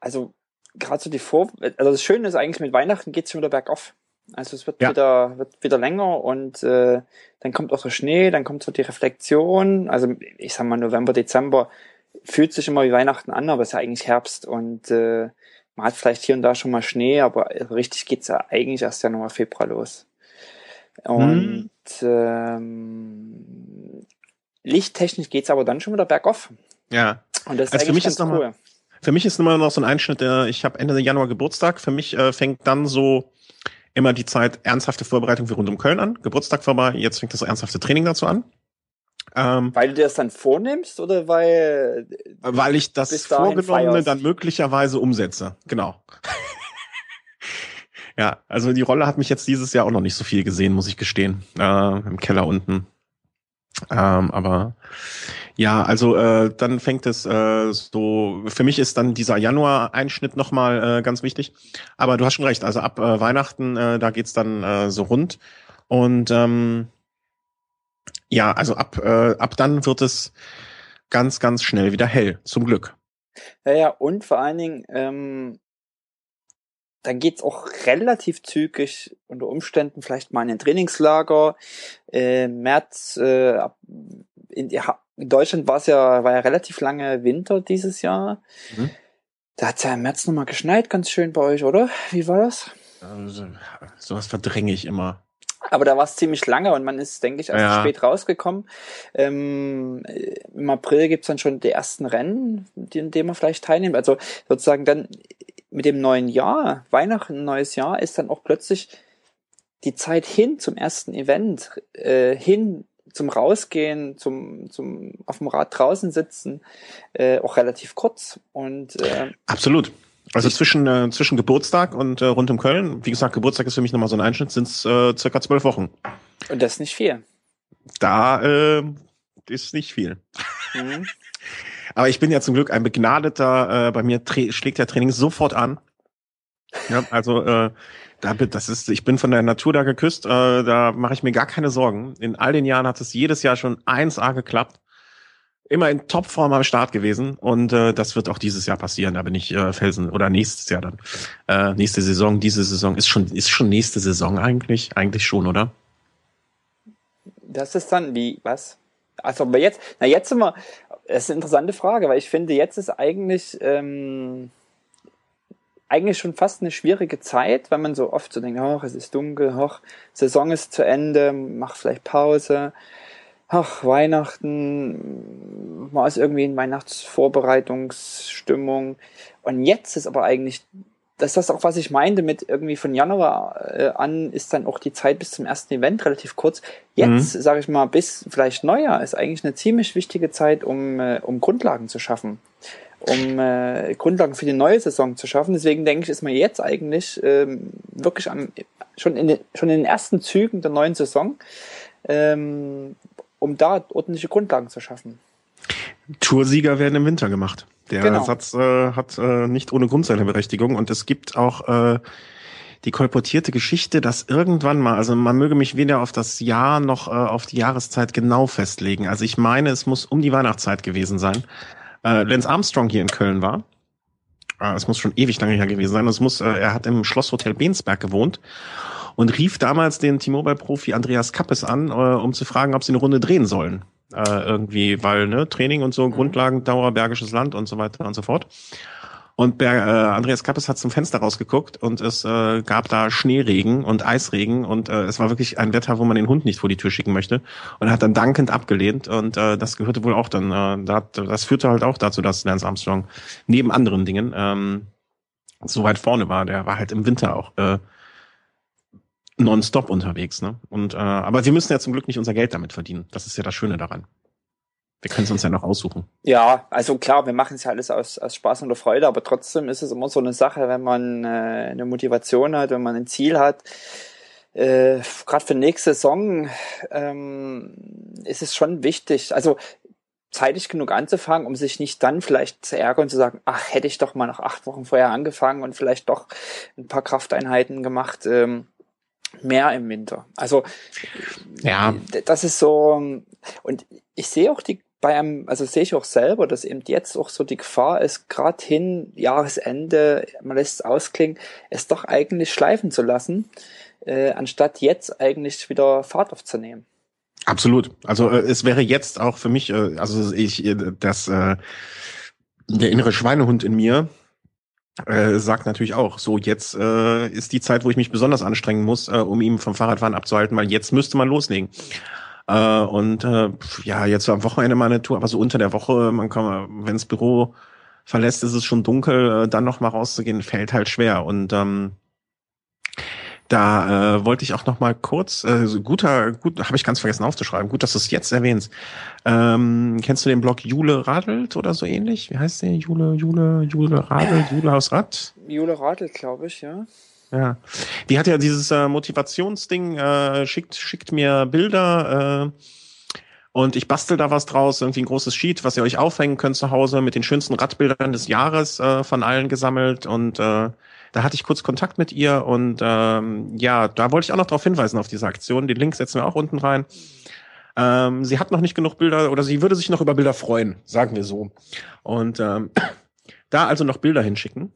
also gerade so die Vor, also das Schöne ist eigentlich mit Weihnachten geht's schon wieder bergauf. Also es wird ja. wieder wird wieder länger und äh, dann kommt auch der Schnee, dann kommt so die Reflexion. Also ich sag mal November, Dezember fühlt sich immer wie Weihnachten an, aber es ist ja eigentlich Herbst und äh, man hat vielleicht hier und da schon mal Schnee, aber richtig geht's ja eigentlich erst Januar, Februar los. Und hm. ähm, lichttechnisch geht's aber dann schon wieder bergauf. Ja. Und das ist also für mich ist cool. Mal, für mich ist immer noch so ein Einschnitt, der, ich habe Ende Januar Geburtstag. Für mich äh, fängt dann so immer die Zeit ernsthafte Vorbereitung für rund um Köln an. Geburtstag vorbei, jetzt fängt das ernsthafte Training dazu an. Ähm, weil du dir das dann vornimmst oder weil weil ich das Vorgenommene dann möglicherweise umsetze. Genau. ja, also die Rolle hat mich jetzt dieses Jahr auch noch nicht so viel gesehen, muss ich gestehen. Äh, Im Keller unten. Ähm, aber ja, also äh, dann fängt es äh, so, für mich ist dann dieser Januar-Einschnitt nochmal äh, ganz wichtig. Aber du hast schon recht, also ab äh, Weihnachten, äh, da geht's dann äh, so rund. Und ähm, ja, also ab, äh, ab dann wird es ganz, ganz schnell wieder hell, zum Glück. Ja, ja, und vor allen Dingen, ähm, dann geht's auch relativ zügig unter Umständen vielleicht mal in ein Trainingslager. Äh, März, äh, in, in Deutschland war es ja, war ja relativ lange Winter dieses Jahr. Mhm. Da hat's ja im März nochmal geschneit, ganz schön bei euch, oder? Wie war das? Also, sowas verdränge ich immer. Aber da war es ziemlich lange und man ist, denke ich, erst ja. spät rausgekommen. Ähm, Im April gibt's dann schon die ersten Rennen, in denen man vielleicht teilnimmt. Also sozusagen dann mit dem neuen Jahr, Weihnachten, neues Jahr, ist dann auch plötzlich die Zeit hin zum ersten Event, äh, hin zum Rausgehen, zum, zum auf dem Rad draußen sitzen, äh, auch relativ kurz. Und äh, absolut. Also zwischen äh, zwischen Geburtstag und äh, rund um Köln, wie gesagt, Geburtstag ist für mich nochmal so ein Einschnitt, sind es äh, circa zwölf Wochen. Und das ist nicht viel. da äh, ist nicht viel. Mhm. Aber ich bin ja zum Glück ein begnadeter, äh, bei mir schlägt der Training sofort an. Ja, also äh, da das ist, ich bin von der Natur da geküsst, äh, da mache ich mir gar keine Sorgen. In all den Jahren hat es jedes Jahr schon 1A geklappt. Immer in Topform am Start gewesen und äh, das wird auch dieses Jahr passieren. Da bin ich äh, Felsen oder nächstes Jahr dann. Äh, nächste Saison, diese Saison ist schon ist schon nächste Saison eigentlich, eigentlich schon, oder? Das ist dann wie was? Also aber jetzt, na jetzt sind wir, das ist eine interessante Frage, weil ich finde, jetzt ist eigentlich ähm, eigentlich schon fast eine schwierige Zeit, wenn man so oft so denkt, ach, es ist dunkel, ach, Saison ist zu Ende, mach vielleicht Pause, ach, Weihnachten, man ist irgendwie in Weihnachtsvorbereitungsstimmung. Und jetzt ist aber eigentlich das ist das auch, was ich meinte mit irgendwie von Januar äh, an ist dann auch die Zeit bis zum ersten Event relativ kurz. Jetzt, mhm. sage ich mal, bis vielleicht Neujahr ist eigentlich eine ziemlich wichtige Zeit, um, äh, um Grundlagen zu schaffen, um äh, Grundlagen für die neue Saison zu schaffen. Deswegen denke ich, ist man jetzt eigentlich ähm, wirklich am, schon, in den, schon in den ersten Zügen der neuen Saison, ähm, um da ordentliche Grundlagen zu schaffen. Toursieger werden im Winter gemacht. Der genau. Satz äh, hat äh, nicht ohne Grund seine Berechtigung und es gibt auch äh, die kolportierte Geschichte, dass irgendwann mal, also man möge mich weder auf das Jahr noch äh, auf die Jahreszeit genau festlegen. Also ich meine, es muss um die Weihnachtszeit gewesen sein. Äh, Lance Armstrong hier in Köln war. Äh, es muss schon ewig lange her gewesen sein. Es muss, äh, er hat im Schlosshotel Bensberg gewohnt und rief damals den T-Mobile-Profi Andreas Kappes an, äh, um zu fragen, ob sie eine Runde drehen sollen äh, irgendwie, weil ne, Training und so, mhm. Grundlagendauer, Bergisches Land und so weiter und so fort. Und Ber äh, Andreas Kappes hat zum Fenster rausgeguckt und es äh, gab da Schneeregen und Eisregen und äh, es war wirklich ein Wetter, wo man den Hund nicht vor die Tür schicken möchte und er hat dann dankend abgelehnt und äh, das gehörte wohl auch dann, äh, da, das führte halt auch dazu, dass Lance Armstrong neben anderen Dingen ähm, so weit vorne war. Der war halt im Winter auch äh, nonstop unterwegs. Ne? Und äh, aber wir müssen ja zum Glück nicht unser Geld damit verdienen. Das ist ja das Schöne daran. Wir können es uns ja noch aussuchen. Ja, also klar, wir machen es ja alles aus, aus Spaß und Freude, aber trotzdem ist es immer so eine Sache, wenn man äh, eine Motivation hat, wenn man ein Ziel hat. Äh, Gerade für nächste Saison ähm, ist es schon wichtig, also zeitig genug anzufangen, um sich nicht dann vielleicht zu ärgern und zu sagen, ach, hätte ich doch mal noch acht Wochen vorher angefangen und vielleicht doch ein paar Krafteinheiten gemacht. Ähm, mehr im Winter. Also ja, das ist so und ich sehe auch die bei einem, also sehe ich auch selber, dass eben jetzt auch so die Gefahr ist, gerade hin Jahresende, man lässt es ausklingen, es doch eigentlich schleifen zu lassen, äh, anstatt jetzt eigentlich wieder Fahrt aufzunehmen. Absolut. Also äh, es wäre jetzt auch für mich, äh, also ich, äh, das äh, der innere Schweinehund in mir, äh, sagt natürlich auch, so jetzt äh, ist die Zeit, wo ich mich besonders anstrengen muss, äh, um ihn vom Fahrradfahren abzuhalten, weil jetzt müsste man loslegen. Äh, und äh, ja, jetzt am Wochenende mal eine Tour, aber so unter der Woche, man kann, wenn das Büro verlässt, ist es schon dunkel, äh, dann noch mal rauszugehen, fällt halt schwer. Und ähm, da äh, wollte ich auch noch mal kurz, äh, guter, gut, habe ich ganz vergessen aufzuschreiben. Gut, dass du es jetzt erwähnst. Ähm, kennst du den Blog Jule Radelt oder so ähnlich? Wie heißt der? Jule, Jule, Jule Radelt, Jule aus Rad? Jule Radelt, glaube ich, ja. Ja, die hat ja dieses äh, Motivationsding, äh, schickt, schickt mir Bilder äh, und ich bastel da was draus, irgendwie ein großes Sheet, was ihr euch aufhängen könnt zu Hause mit den schönsten Radbildern des Jahres äh, von allen gesammelt und äh, da hatte ich kurz Kontakt mit ihr und ähm, ja, da wollte ich auch noch darauf hinweisen auf diese Aktion. Den Link setzen wir auch unten rein. Ähm, sie hat noch nicht genug Bilder oder sie würde sich noch über Bilder freuen, sagen wir so. Und ähm, da also noch Bilder hinschicken.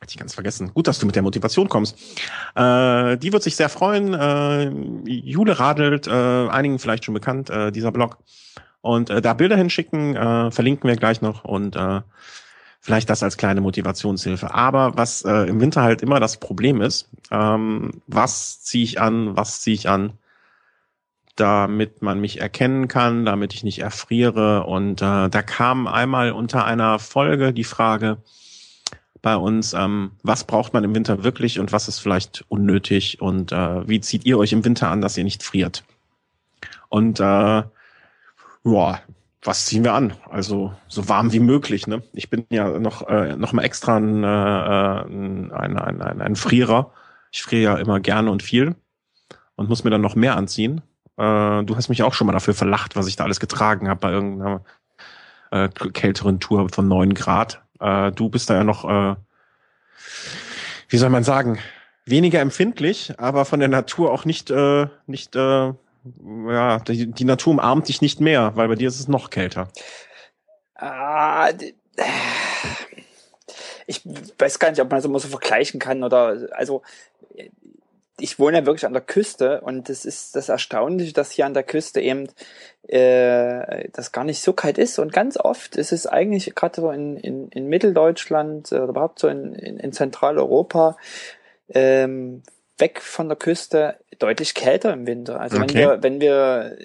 Hatte ich ganz vergessen. Gut, dass du mit der Motivation kommst. Äh, die wird sich sehr freuen. Äh, Jule Radelt, äh, einigen vielleicht schon bekannt, äh, dieser Blog. Und äh, da Bilder hinschicken, äh, verlinken wir gleich noch. Und äh, Vielleicht das als kleine Motivationshilfe. Aber was äh, im Winter halt immer das Problem ist, ähm, was ziehe ich an, was ziehe ich an, damit man mich erkennen kann, damit ich nicht erfriere. Und äh, da kam einmal unter einer Folge die Frage bei uns, ähm, was braucht man im Winter wirklich und was ist vielleicht unnötig und äh, wie zieht ihr euch im Winter an, dass ihr nicht friert? Und äh, ja, was ziehen wir an? Also so warm wie möglich. Ne? Ich bin ja noch äh, noch mal extra ein, äh, ein, ein, ein, ein Frierer. Ich friere ja immer gerne und viel und muss mir dann noch mehr anziehen. Äh, du hast mich auch schon mal dafür verlacht, was ich da alles getragen habe bei irgendeiner äh, kälteren Tour von neun Grad. Äh, du bist da ja noch, äh, wie soll man sagen, weniger empfindlich, aber von der Natur auch nicht, äh, nicht, äh, ja, die, die Natur umarmt dich nicht mehr, weil bei dir ist es noch kälter. Ah, ich weiß gar nicht, ob man das immer so vergleichen kann oder also ich wohne ja wirklich an der Küste und das ist das Erstaunliche, dass hier an der Küste eben äh, das gar nicht so kalt ist und ganz oft ist es eigentlich gerade so in, in, in Mitteldeutschland oder überhaupt so in, in, in Zentraleuropa ähm, weg von der Küste deutlich kälter im Winter. Also okay. wenn wir wenn wir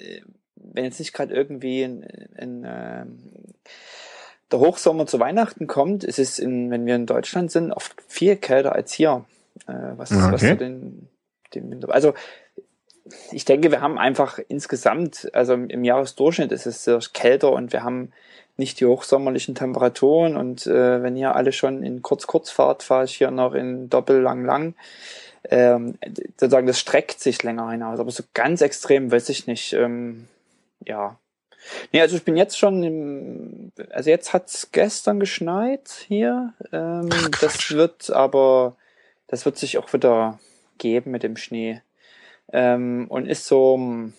wenn jetzt nicht gerade irgendwie in, in ähm, der Hochsommer zu Weihnachten kommt, ist es in, wenn wir in Deutschland sind, oft viel kälter als hier. Äh, was, okay. was so den dem Also ich denke, wir haben einfach insgesamt, also im Jahresdurchschnitt ist es sehr kälter und wir haben nicht die hochsommerlichen Temperaturen und äh, wenn hier alle schon in kurz fahrt, fahre ich hier noch in doppel-lang-lang. Ähm, sozusagen, das streckt sich länger hinaus, aber so ganz extrem weiß ich nicht. Ähm, ja. Nee, also ich bin jetzt schon im, also jetzt hat's gestern geschneit hier. Ähm, das wird aber, das wird sich auch wieder geben mit dem Schnee. Ähm, und ist so,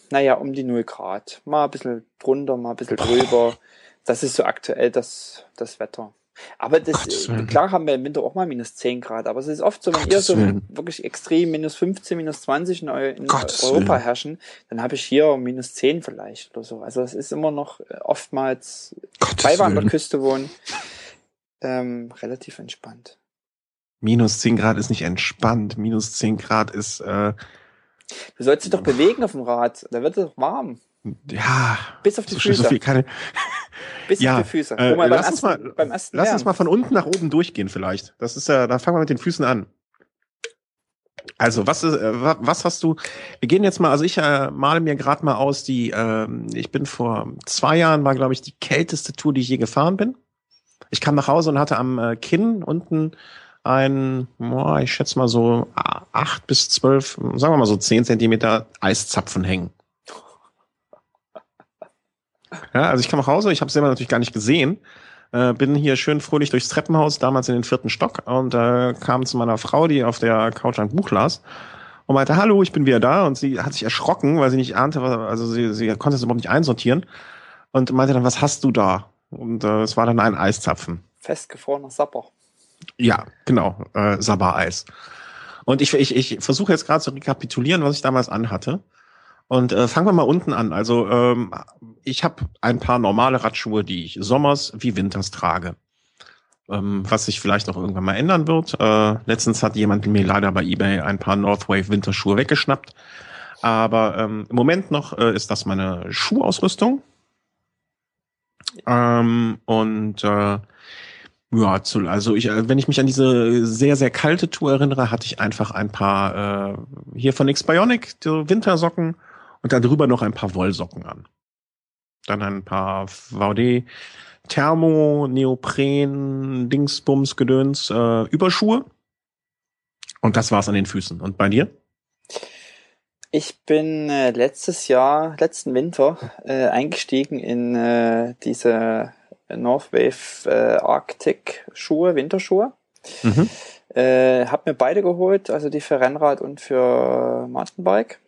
naja, um die 0 Grad. Mal ein bisschen drunter, mal ein bisschen drüber. Das ist so aktuell das, das Wetter. Aber das, klar haben wir im Winter auch mal minus 10 Grad, aber es ist oft so, wenn Gottes ihr so Willen. wirklich extrem minus 15, minus 20 in, in Europa Willen. herrschen, dann habe ich hier minus 10 vielleicht oder so. Also es ist immer noch äh, oftmals, weil wir an der Küste wohnen, ähm, relativ entspannt. Minus 10 Grad ist nicht entspannt. Minus 10 Grad ist. Äh, du sollst dich doch bewegen auf dem Rad. Da wird es doch warm. Ja. Bis auf die so Füße. So viel kann Bis ja, auf die Füße. Äh, lass ersten, uns mal, beim ersten lass uns mal von unten nach oben durchgehen vielleicht. Das ist ja, da fangen wir mit den Füßen an. Also was ist, äh, was hast du? Wir gehen jetzt mal. Also ich äh, male mir gerade mal aus die. Äh, ich bin vor zwei Jahren war glaube ich die kälteste Tour, die ich je gefahren bin. Ich kam nach Hause und hatte am äh, Kinn unten ein, boah, ich schätze mal so acht bis zwölf, sagen wir mal so zehn Zentimeter Eiszapfen hängen. Ja, also ich kam nach Hause, ich habe es selber natürlich gar nicht gesehen, äh, bin hier schön fröhlich durchs Treppenhaus, damals in den vierten Stock und äh, kam zu meiner Frau, die auf der Couch ein Buch las und meinte, hallo, ich bin wieder da und sie hat sich erschrocken, weil sie nicht ahnte, also sie, sie konnte es überhaupt nicht einsortieren und meinte dann, was hast du da? Und äh, es war dann ein Eiszapfen. Festgefrorener Sapper. Ja, genau, äh, Sabah-Eis. Und ich, ich, ich versuche jetzt gerade zu rekapitulieren, was ich damals anhatte. Und äh, fangen wir mal unten an. Also ähm, ich habe ein paar normale Radschuhe, die ich sommers wie winters trage. Ähm, was sich vielleicht auch irgendwann mal ändern wird. Äh, letztens hat jemand mir leider bei eBay ein paar Northwave Winterschuhe weggeschnappt. Aber ähm, im Moment noch äh, ist das meine Schuhausrüstung. Ähm, und äh, ja, zu, also ich, äh, wenn ich mich an diese sehr, sehr kalte Tour erinnere, hatte ich einfach ein paar äh, hier von X-Bionic, die Wintersocken und da drüber noch ein paar Wollsocken an. Dann ein paar VD Thermo, Neopren, Dingsbums, Gedöns, äh, Überschuhe. Und das war's an den Füßen. Und bei dir? Ich bin äh, letztes Jahr, letzten Winter, äh, eingestiegen in äh, diese Northwave äh, Arctic Schuhe, Winterschuhe. Mhm. Äh, hab mir beide geholt, also die für Rennrad und für Mountainbike.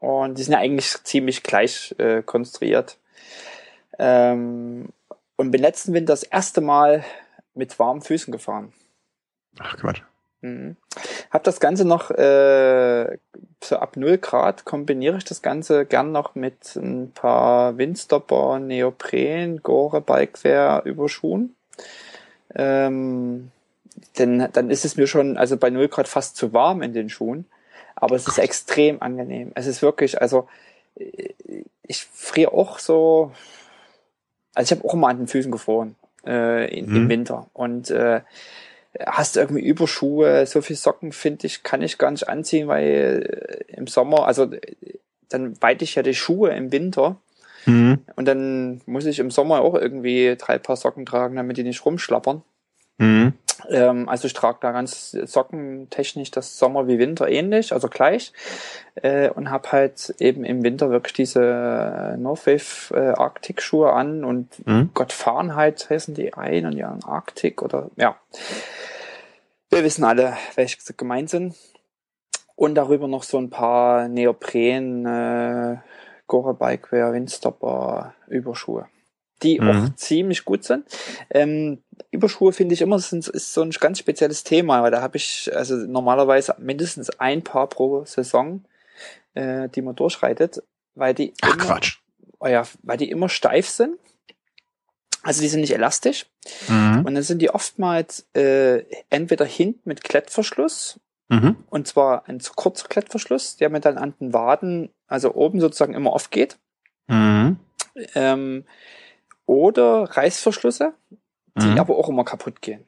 Und die sind ja eigentlich ziemlich gleich äh, konstruiert. Ähm, und bin letzten Winter das erste Mal mit warmen Füßen gefahren. Ach Quatsch. Mhm. Hab das Ganze noch äh, so ab 0 Grad kombiniere ich das Ganze gern noch mit ein paar Windstopper, Neopren, Gore, Bikewear, Überschuhen. Ähm, denn dann ist es mir schon, also bei 0 Grad fast zu warm in den Schuhen. Aber es ist extrem angenehm. Es ist wirklich, also ich friere auch so, also ich habe auch immer an den Füßen gefroren äh, in, mhm. im Winter. Und äh, hast du irgendwie Überschuhe, so viel Socken finde ich, kann ich gar nicht anziehen, weil äh, im Sommer, also dann weite ich ja die Schuhe im Winter mhm. und dann muss ich im Sommer auch irgendwie drei Paar Socken tragen, damit die nicht rumschlappern. Mhm. Ähm, also ich trage da ganz sockentechnisch das Sommer wie Winter ähnlich, also gleich. Äh, und habe halt eben im Winter wirklich diese Northwave äh, Arctic Schuhe an und mhm. Gott Fahrenheit heißen die ein und ja Arctic oder ja. Wir wissen alle, welche gemeint sind. Und darüber noch so ein paar Neopren, äh, Gore Bikewear, Windstopper, Überschuhe die mhm. auch ziemlich gut sind. Ähm, Überschuhe finde ich immer sind, ist so ein ganz spezielles Thema, weil da habe ich also normalerweise mindestens ein Paar pro Saison, äh, die man durchreitet, weil die Ach, immer, Quatsch. Oh ja, weil die immer steif sind. Also die sind nicht elastisch. Mhm. Und dann sind die oftmals äh, entweder hinten mit Klettverschluss mhm. und zwar ein zu kurzer Klettverschluss, der mir dann an den Waden, also oben sozusagen immer aufgeht. Mhm. Ähm, oder Reißverschlüsse, die mhm. aber auch immer kaputt gehen.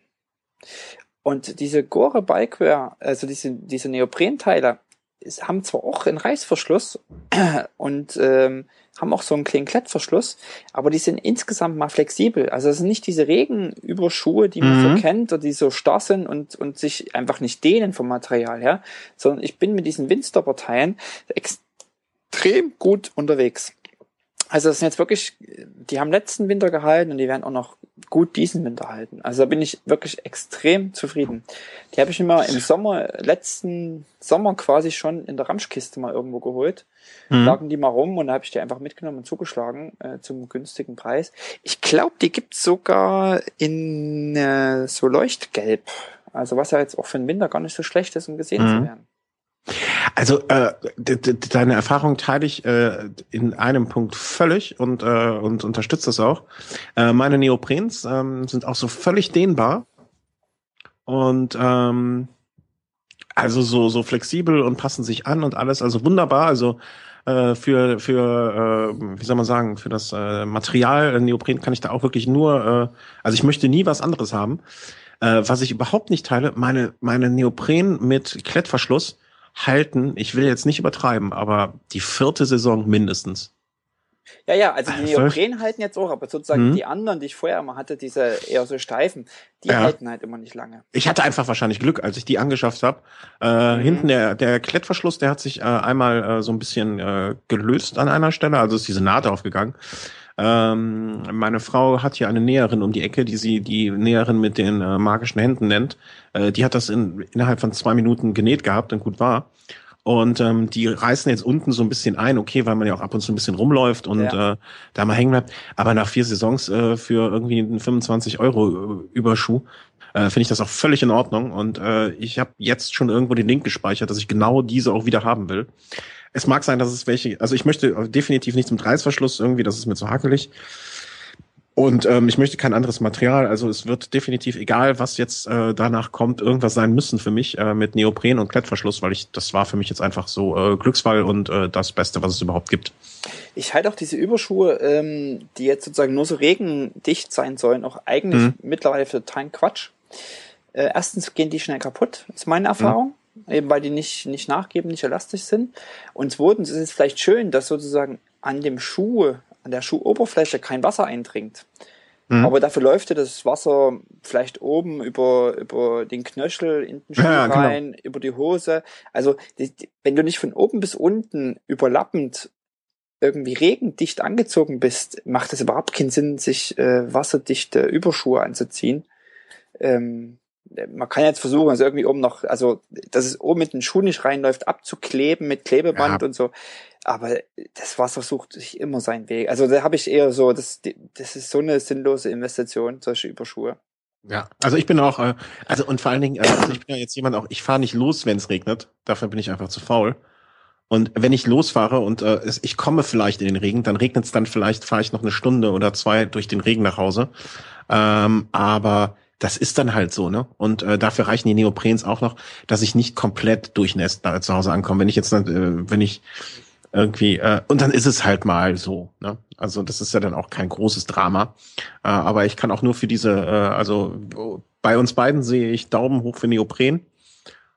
Und diese Gore Bikewear, also diese, diese Neoprenteile, haben zwar auch einen Reißverschluss und ähm, haben auch so einen kleinen Klettverschluss, aber die sind insgesamt mal flexibel. Also es sind nicht diese Regenüberschuhe, die man mhm. so kennt oder die so starr sind und, und sich einfach nicht dehnen vom Material her, sondern ich bin mit diesen Windstopper-Teilen extrem gut unterwegs. Also das sind jetzt wirklich, die haben letzten Winter gehalten und die werden auch noch gut diesen Winter halten. Also da bin ich wirklich extrem zufrieden. Die habe ich mir mal im Sommer, letzten Sommer quasi schon in der Ramschkiste mal irgendwo geholt. Mhm. Lagen die mal rum und da habe ich die einfach mitgenommen und zugeschlagen äh, zum günstigen Preis. Ich glaube, die gibt's sogar in äh, so Leuchtgelb. Also was ja jetzt auch für den Winter gar nicht so schlecht ist, um gesehen mhm. zu werden. Also äh, deine Erfahrung teile ich äh, in einem Punkt völlig und, äh, und unterstütze das auch. Äh, meine Neoprens ähm, sind auch so völlig dehnbar und ähm, also so so flexibel und passen sich an und alles, also wunderbar. Also äh, für für äh, wie soll man sagen für das äh, Material äh, Neopren kann ich da auch wirklich nur, äh, also ich möchte nie was anderes haben. Äh, was ich überhaupt nicht teile, meine meine Neopren mit Klettverschluss halten, ich will jetzt nicht übertreiben, aber die vierte Saison mindestens. Ja, ja, also die Neopren halten jetzt auch, aber sozusagen mhm. die anderen, die ich vorher immer hatte, diese eher so steifen, die ja. halten halt immer nicht lange. Ich hatte einfach wahrscheinlich Glück, als ich die angeschafft habe. Äh, mhm. Hinten der, der Klettverschluss, der hat sich äh, einmal äh, so ein bisschen äh, gelöst an einer Stelle, also ist diese Naht aufgegangen. Ähm, meine Frau hat hier eine Näherin um die Ecke, die sie die Näherin mit den äh, magischen Händen nennt. Äh, die hat das in, innerhalb von zwei Minuten genäht gehabt und gut war. Und ähm, die reißen jetzt unten so ein bisschen ein, okay, weil man ja auch ab und zu ein bisschen rumläuft und ja. äh, da mal hängen bleibt. Aber nach vier Saisons äh, für irgendwie einen 25 Euro Überschuh äh, finde ich das auch völlig in Ordnung. Und äh, ich habe jetzt schon irgendwo den Link gespeichert, dass ich genau diese auch wieder haben will. Es mag sein, dass es welche, also ich möchte definitiv nichts mit Reißverschluss irgendwie, das ist mir zu hakelig. Und ähm, ich möchte kein anderes Material. Also es wird definitiv, egal was jetzt äh, danach kommt, irgendwas sein müssen für mich äh, mit Neopren und Klettverschluss, weil ich das war für mich jetzt einfach so äh, Glücksfall und äh, das Beste, was es überhaupt gibt. Ich halte auch diese Überschuhe, ähm, die jetzt sozusagen nur so regendicht sein sollen, auch eigentlich mhm. mittlerweile für totalen Quatsch. Äh, erstens gehen die schnell kaputt, ist meine Erfahrung. Mhm eben weil die nicht, nicht nachgeben, nicht elastisch sind. Und zweitens ist es vielleicht schön, dass sozusagen an dem Schuh, an der Schuhoberfläche kein Wasser eindringt. Mhm. Aber dafür läuft ja das Wasser vielleicht oben über, über den Knöchel in den Schuh ja, genau. rein, genau. über die Hose. Also die, die, wenn du nicht von oben bis unten überlappend irgendwie regendicht angezogen bist, macht es überhaupt keinen Sinn, sich äh, wasserdichte Überschuhe anzuziehen. Ähm, man kann jetzt versuchen, also irgendwie oben noch, also dass es oben mit den Schuh nicht reinläuft, abzukleben mit Klebeband ja. und so. Aber das Wasser sucht sich immer seinen Weg. Also da habe ich eher so, das, das ist so eine sinnlose Investition, solche Überschuhe. Ja, also ich bin auch, äh, also und vor allen Dingen, äh, also ich bin ja jetzt jemand auch, ich fahre nicht los, wenn es regnet. Dafür bin ich einfach zu faul. Und wenn ich losfahre und äh, ich komme vielleicht in den Regen, dann regnet es dann vielleicht, fahre ich noch eine Stunde oder zwei durch den Regen nach Hause. Ähm, aber das ist dann halt so, ne? Und äh, dafür reichen die Neoprens auch noch, dass ich nicht komplett durchnässt da zu Hause ankomme. Wenn ich jetzt, äh, wenn ich irgendwie, äh, und dann ist es halt mal so, ne? Also das ist ja dann auch kein großes Drama. Äh, aber ich kann auch nur für diese, äh, also bei uns beiden sehe ich Daumen hoch für Neopren.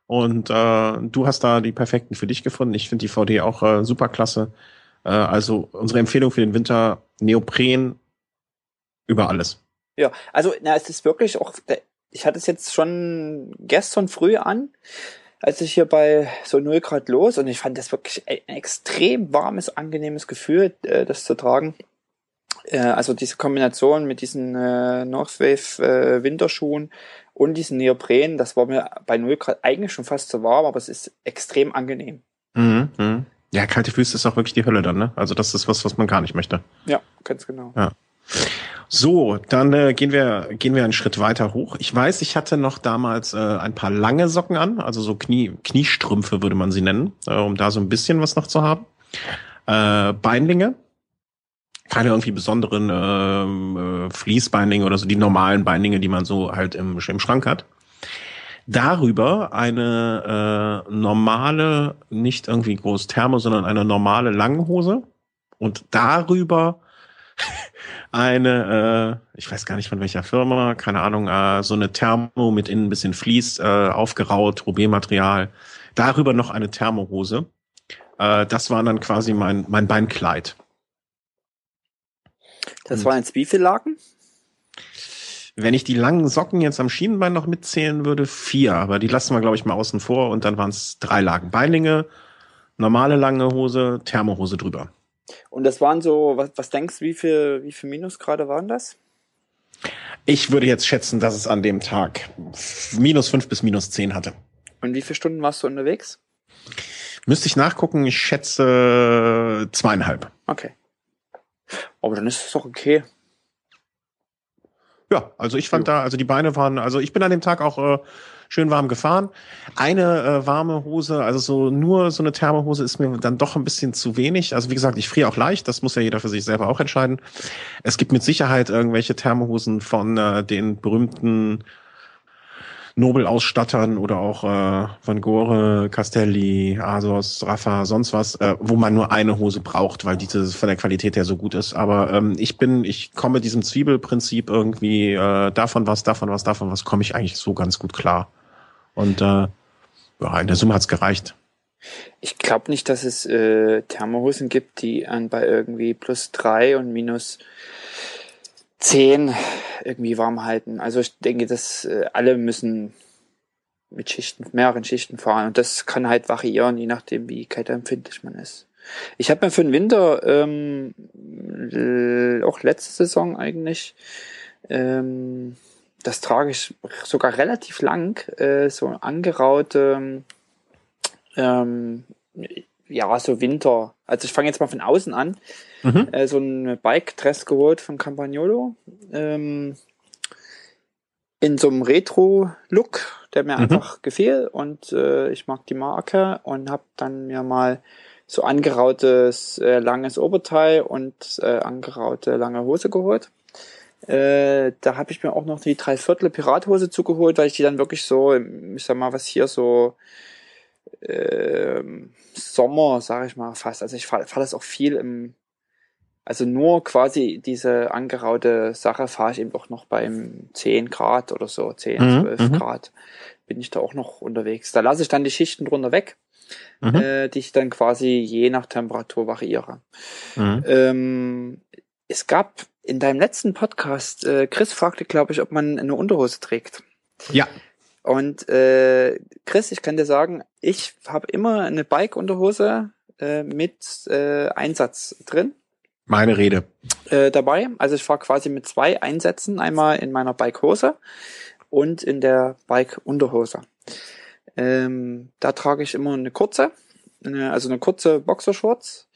Und äh, du hast da die perfekten für dich gefunden. Ich finde die VD auch äh, super klasse. Äh, also unsere Empfehlung für den Winter, Neopren über alles. Ja, also na, es ist wirklich auch, ich hatte es jetzt schon gestern früh an, als ich hier bei so 0 Grad los und ich fand das wirklich ein extrem warmes, angenehmes Gefühl, äh, das zu tragen. Äh, also diese Kombination mit diesen äh, Northwave äh, Winterschuhen und diesen Neopren, das war mir bei 0 Grad eigentlich schon fast zu warm, aber es ist extrem angenehm. Mhm, mh. Ja, kalte Füße ist auch wirklich die Hölle dann, ne? Also das ist was, was man gar nicht möchte. Ja, ganz genau. Ja. So, dann äh, gehen wir gehen wir einen Schritt weiter hoch. Ich weiß, ich hatte noch damals äh, ein paar lange Socken an, also so Knie Kniestrümpfe würde man sie nennen, äh, um da so ein bisschen was noch zu haben. Äh, Beinlinge, keine irgendwie besonderen äh, äh, Fließbeinlinge oder so, die normalen Beinlinge, die man so halt im, im Schrank hat. Darüber eine äh, normale, nicht irgendwie groß Thermo, sondern eine normale Langhose und darüber eine, äh, ich weiß gar nicht von welcher Firma, keine Ahnung, äh, so eine Thermo mit innen ein bisschen Vlies, äh, aufgeraut, Robé-Material. Darüber noch eine Thermohose. Äh, das war dann quasi mein, mein Beinkleid. Das wie viele Lagen? Wenn ich die langen Socken jetzt am Schienenbein noch mitzählen würde, vier, aber die lassen wir, glaube ich, mal außen vor und dann waren es drei Lagen. Beinlinge, normale lange Hose, Thermohose drüber. Und das waren so, was, was denkst du, wie viel, wie viel Minusgrade waren das? Ich würde jetzt schätzen, dass es an dem Tag minus fünf bis minus zehn hatte. Und wie viele Stunden warst du unterwegs? Müsste ich nachgucken, ich schätze zweieinhalb. Okay. Aber dann ist es doch okay. Ja, also ich fand ja. da, also die Beine waren, also ich bin an dem Tag auch äh, schön warm gefahren. Eine äh, warme Hose, also so nur so eine Thermohose ist mir dann doch ein bisschen zu wenig. Also wie gesagt, ich friere auch leicht, das muss ja jeder für sich selber auch entscheiden. Es gibt mit Sicherheit irgendwelche Thermohosen von äh, den berühmten Nobelausstattern oder auch äh, Van Gore, Castelli, Asos, Rafa, sonst was, äh, wo man nur eine Hose braucht, weil diese von der Qualität her so gut ist. Aber ähm, ich bin, ich komme diesem Zwiebelprinzip irgendwie äh, davon was, davon was, davon was, komme ich eigentlich so ganz gut klar. Und äh, ja, in der Summe hat's gereicht. Ich glaube nicht, dass es äh, Thermohosen gibt, die an bei irgendwie plus drei und minus zehn irgendwie warm halten. Also ich denke, dass äh, alle müssen mit Schichten, mehreren Schichten fahren und das kann halt variieren, je nachdem, wie kälteempfindlich man ist. Ich habe mir für den Winter ähm, auch letzte Saison eigentlich ähm, das trage ich sogar relativ lang, äh, so angeraute, ähm, ja, so Winter. Also ich fange jetzt mal von außen an. Mhm. Äh, so ein Bike-Dress geholt von Campagnolo. Ähm, in so einem Retro-Look, der mir mhm. einfach gefiel und äh, ich mag die Marke und habe dann mir mal so angerautes äh, langes Oberteil und äh, angeraute lange Hose geholt. Äh, da habe ich mir auch noch die Dreiviertel Pirathose zugeholt, weil ich die dann wirklich so, ich sag mal, was hier so äh, Sommer, sage ich mal fast. Also ich fahre fahr das auch viel im, also nur quasi diese angeraute Sache fahre ich eben auch noch beim 10 Grad oder so, 10, mhm, 12 mhm. Grad bin ich da auch noch unterwegs. Da lasse ich dann die Schichten drunter weg, mhm. äh, die ich dann quasi je nach Temperatur variiere. Mhm. Ähm, es gab in deinem letzten Podcast, äh, Chris fragte, glaube ich, ob man eine Unterhose trägt. Ja. Und äh, Chris, ich kann dir sagen, ich habe immer eine Bike-Unterhose äh, mit äh, Einsatz drin. Meine Rede. Äh, dabei. Also ich fahre quasi mit zwei Einsätzen, einmal in meiner Bike-Hose und in der Bike-Unterhose. Ähm, da trage ich immer eine kurze, eine, also eine kurze Boxershorts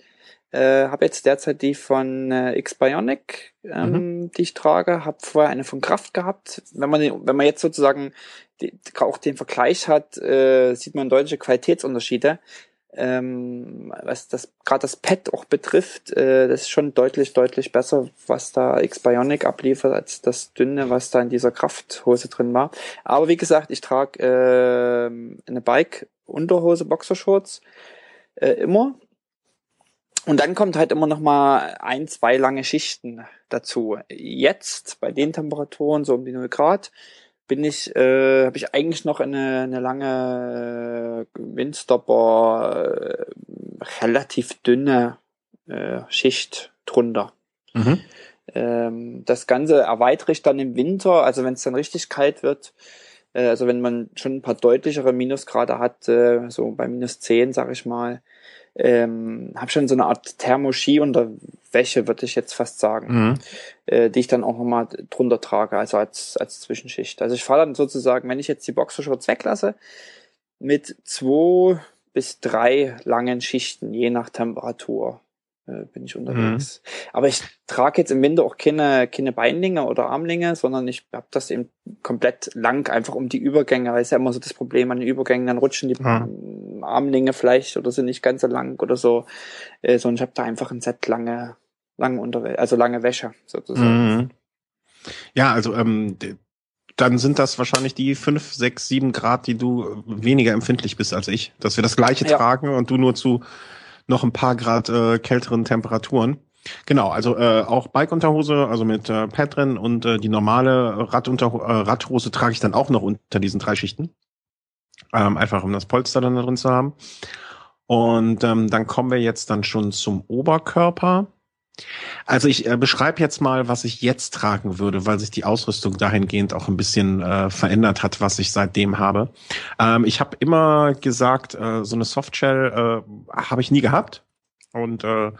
äh, habe jetzt derzeit die von äh, X-Bionic, ähm, mhm. die ich trage. Habe vorher eine von Kraft gehabt. Wenn man, wenn man jetzt sozusagen die, auch den Vergleich hat, äh, sieht man deutliche Qualitätsunterschiede. Ähm, was das gerade das Pad auch betrifft, äh, das ist schon deutlich, deutlich besser, was da X-Bionic abliefert, als das dünne, was da in dieser Krafthose drin war. Aber wie gesagt, ich trage äh, eine Bike-Unterhose, Boxershorts, äh, immer und dann kommt halt immer noch mal ein, zwei lange Schichten dazu. Jetzt bei den Temperaturen so um die 0 Grad bin ich, äh, habe ich eigentlich noch eine, eine lange äh, Windstopper, äh, relativ dünne äh, Schicht drunter. Mhm. Ähm, das Ganze erweitere ich dann im Winter, also wenn es dann richtig kalt wird, äh, also wenn man schon ein paar deutlichere Minusgrade hat, äh, so bei minus 10, sag ich mal, ähm, habe schon so eine Art Thermoski unter Wäsche, würde ich jetzt fast sagen, mhm. äh, die ich dann auch nochmal drunter trage, also als, als Zwischenschicht. Also ich fahre dann sozusagen, wenn ich jetzt die Boxershorts weglasse, mit zwei bis drei langen Schichten, je nach Temperatur äh, bin ich unterwegs. Mhm. Aber ich trage jetzt im Winter auch keine, keine Beinlinge oder Armlinge, sondern ich habe das eben komplett lang, einfach um die Übergänge. Das ist ja immer so das Problem an den Übergängen, dann rutschen die mhm. Armlinge vielleicht oder sind nicht ganz so lang oder so. Äh, sondern ich habe da einfach ein Set lange, lange Unterwäsche, also lange Wäsche sozusagen. Mhm. Ja, also ähm, dann sind das wahrscheinlich die fünf, sechs, sieben Grad, die du weniger empfindlich bist als ich. Dass wir das gleiche ja. tragen und du nur zu noch ein paar Grad äh, kälteren Temperaturen. Genau, also äh, auch Bike-Unterhose, also mit äh, Pad drin und äh, die normale Radunter äh, Radhose trage ich dann auch noch unter diesen drei Schichten. Ähm, einfach um das Polster dann da drin zu haben. Und ähm, dann kommen wir jetzt dann schon zum Oberkörper. Also ich äh, beschreibe jetzt mal, was ich jetzt tragen würde, weil sich die Ausrüstung dahingehend auch ein bisschen äh, verändert hat, was ich seitdem habe. Ähm, ich habe immer gesagt, äh, so eine Softshell äh, habe ich nie gehabt und äh,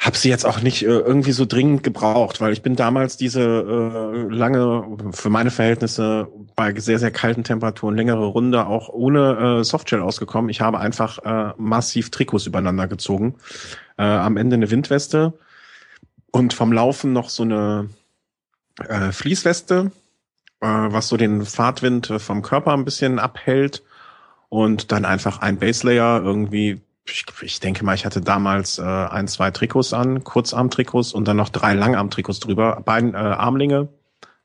habe sie jetzt auch nicht äh, irgendwie so dringend gebraucht, weil ich bin damals diese äh, lange, für meine Verhältnisse bei sehr, sehr kalten Temperaturen, längere Runde auch ohne äh, Softshell ausgekommen. Ich habe einfach äh, massiv Trikots übereinander gezogen äh, am Ende eine Windweste und vom Laufen noch so eine äh, Fließweste, äh, was so den Fahrtwind äh, vom Körper ein bisschen abhält und dann einfach ein Baselayer irgendwie. Ich, ich denke mal, ich hatte damals äh, ein, zwei Trikots an, Kurzarmtrikots und dann noch drei Langarmtrikots drüber, beiden äh, Armlinge,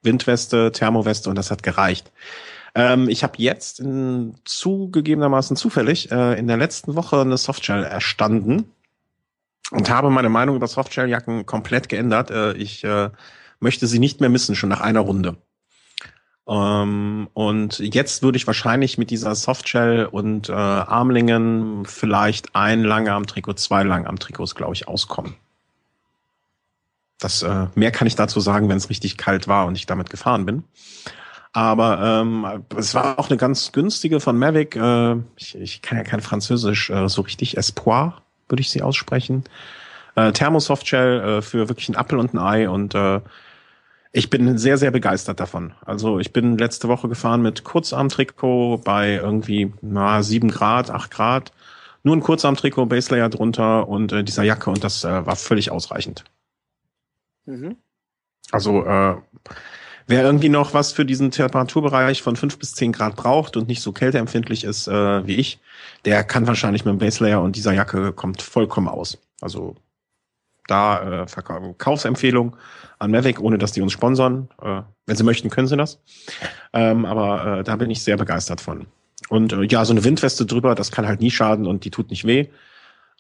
Windweste, Thermoweste und das hat gereicht. Ähm, ich habe jetzt in, zugegebenermaßen zufällig äh, in der letzten Woche eine Softshell erstanden und habe meine Meinung über Softshell-Jacken komplett geändert. Äh, ich äh, möchte sie nicht mehr missen, schon nach einer Runde. Ähm, und jetzt würde ich wahrscheinlich mit dieser Softshell und äh, Armlingen vielleicht ein Langarm-Trikot, zwei Langarm-Trikots, glaube ich, auskommen. Das äh, mehr kann ich dazu sagen, wenn es richtig kalt war und ich damit gefahren bin. Aber ähm, es war auch eine ganz günstige von Mavic. Äh, ich, ich kann ja kein Französisch äh, so richtig. Espoir würde ich sie aussprechen. Äh, Thermosoftshell äh, für wirklich ein Apfel und ein Ei und äh, ich bin sehr, sehr begeistert davon. Also ich bin letzte Woche gefahren mit Kurzarmtrikot bei irgendwie na, 7 Grad, 8 Grad. Nur ein Kurzarmtrikot, Baselayer drunter und äh, dieser Jacke und das äh, war völlig ausreichend. Mhm. Also äh, wer irgendwie noch was für diesen Temperaturbereich von 5 bis 10 Grad braucht und nicht so kälteempfindlich ist äh, wie ich, der kann wahrscheinlich mit dem Baselayer und dieser Jacke kommt vollkommen aus. Also da äh, Kaufsempfehlung an Mavic, ohne dass die uns sponsern. Äh, wenn sie möchten, können sie das. Ähm, aber äh, da bin ich sehr begeistert von. Und äh, ja, so eine Windweste drüber, das kann halt nie schaden und die tut nicht weh.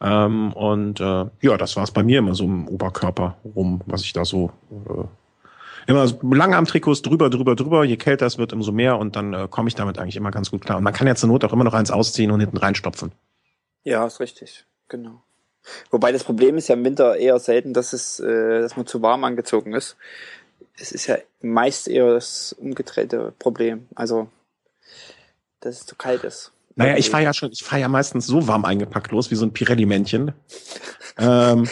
Ähm, und äh, ja, das war es bei mir immer so im Oberkörper rum, was ich da so äh, immer Langarm-Trikots drüber, drüber, drüber. Je kälter es wird, umso mehr. Und dann äh, komme ich damit eigentlich immer ganz gut klar. Und man kann ja zur Not auch immer noch eins ausziehen und hinten reinstopfen. Ja, ist richtig. Genau. Wobei das Problem ist ja im Winter eher selten, dass es, äh, dass man zu warm angezogen ist. Es ist ja meist eher das umgedrehte Problem. Also, dass es zu kalt ist. Naja, ich fahre ja schon, ich fahre ja meistens so warm eingepackt los, wie so ein Pirelli-Männchen. ähm,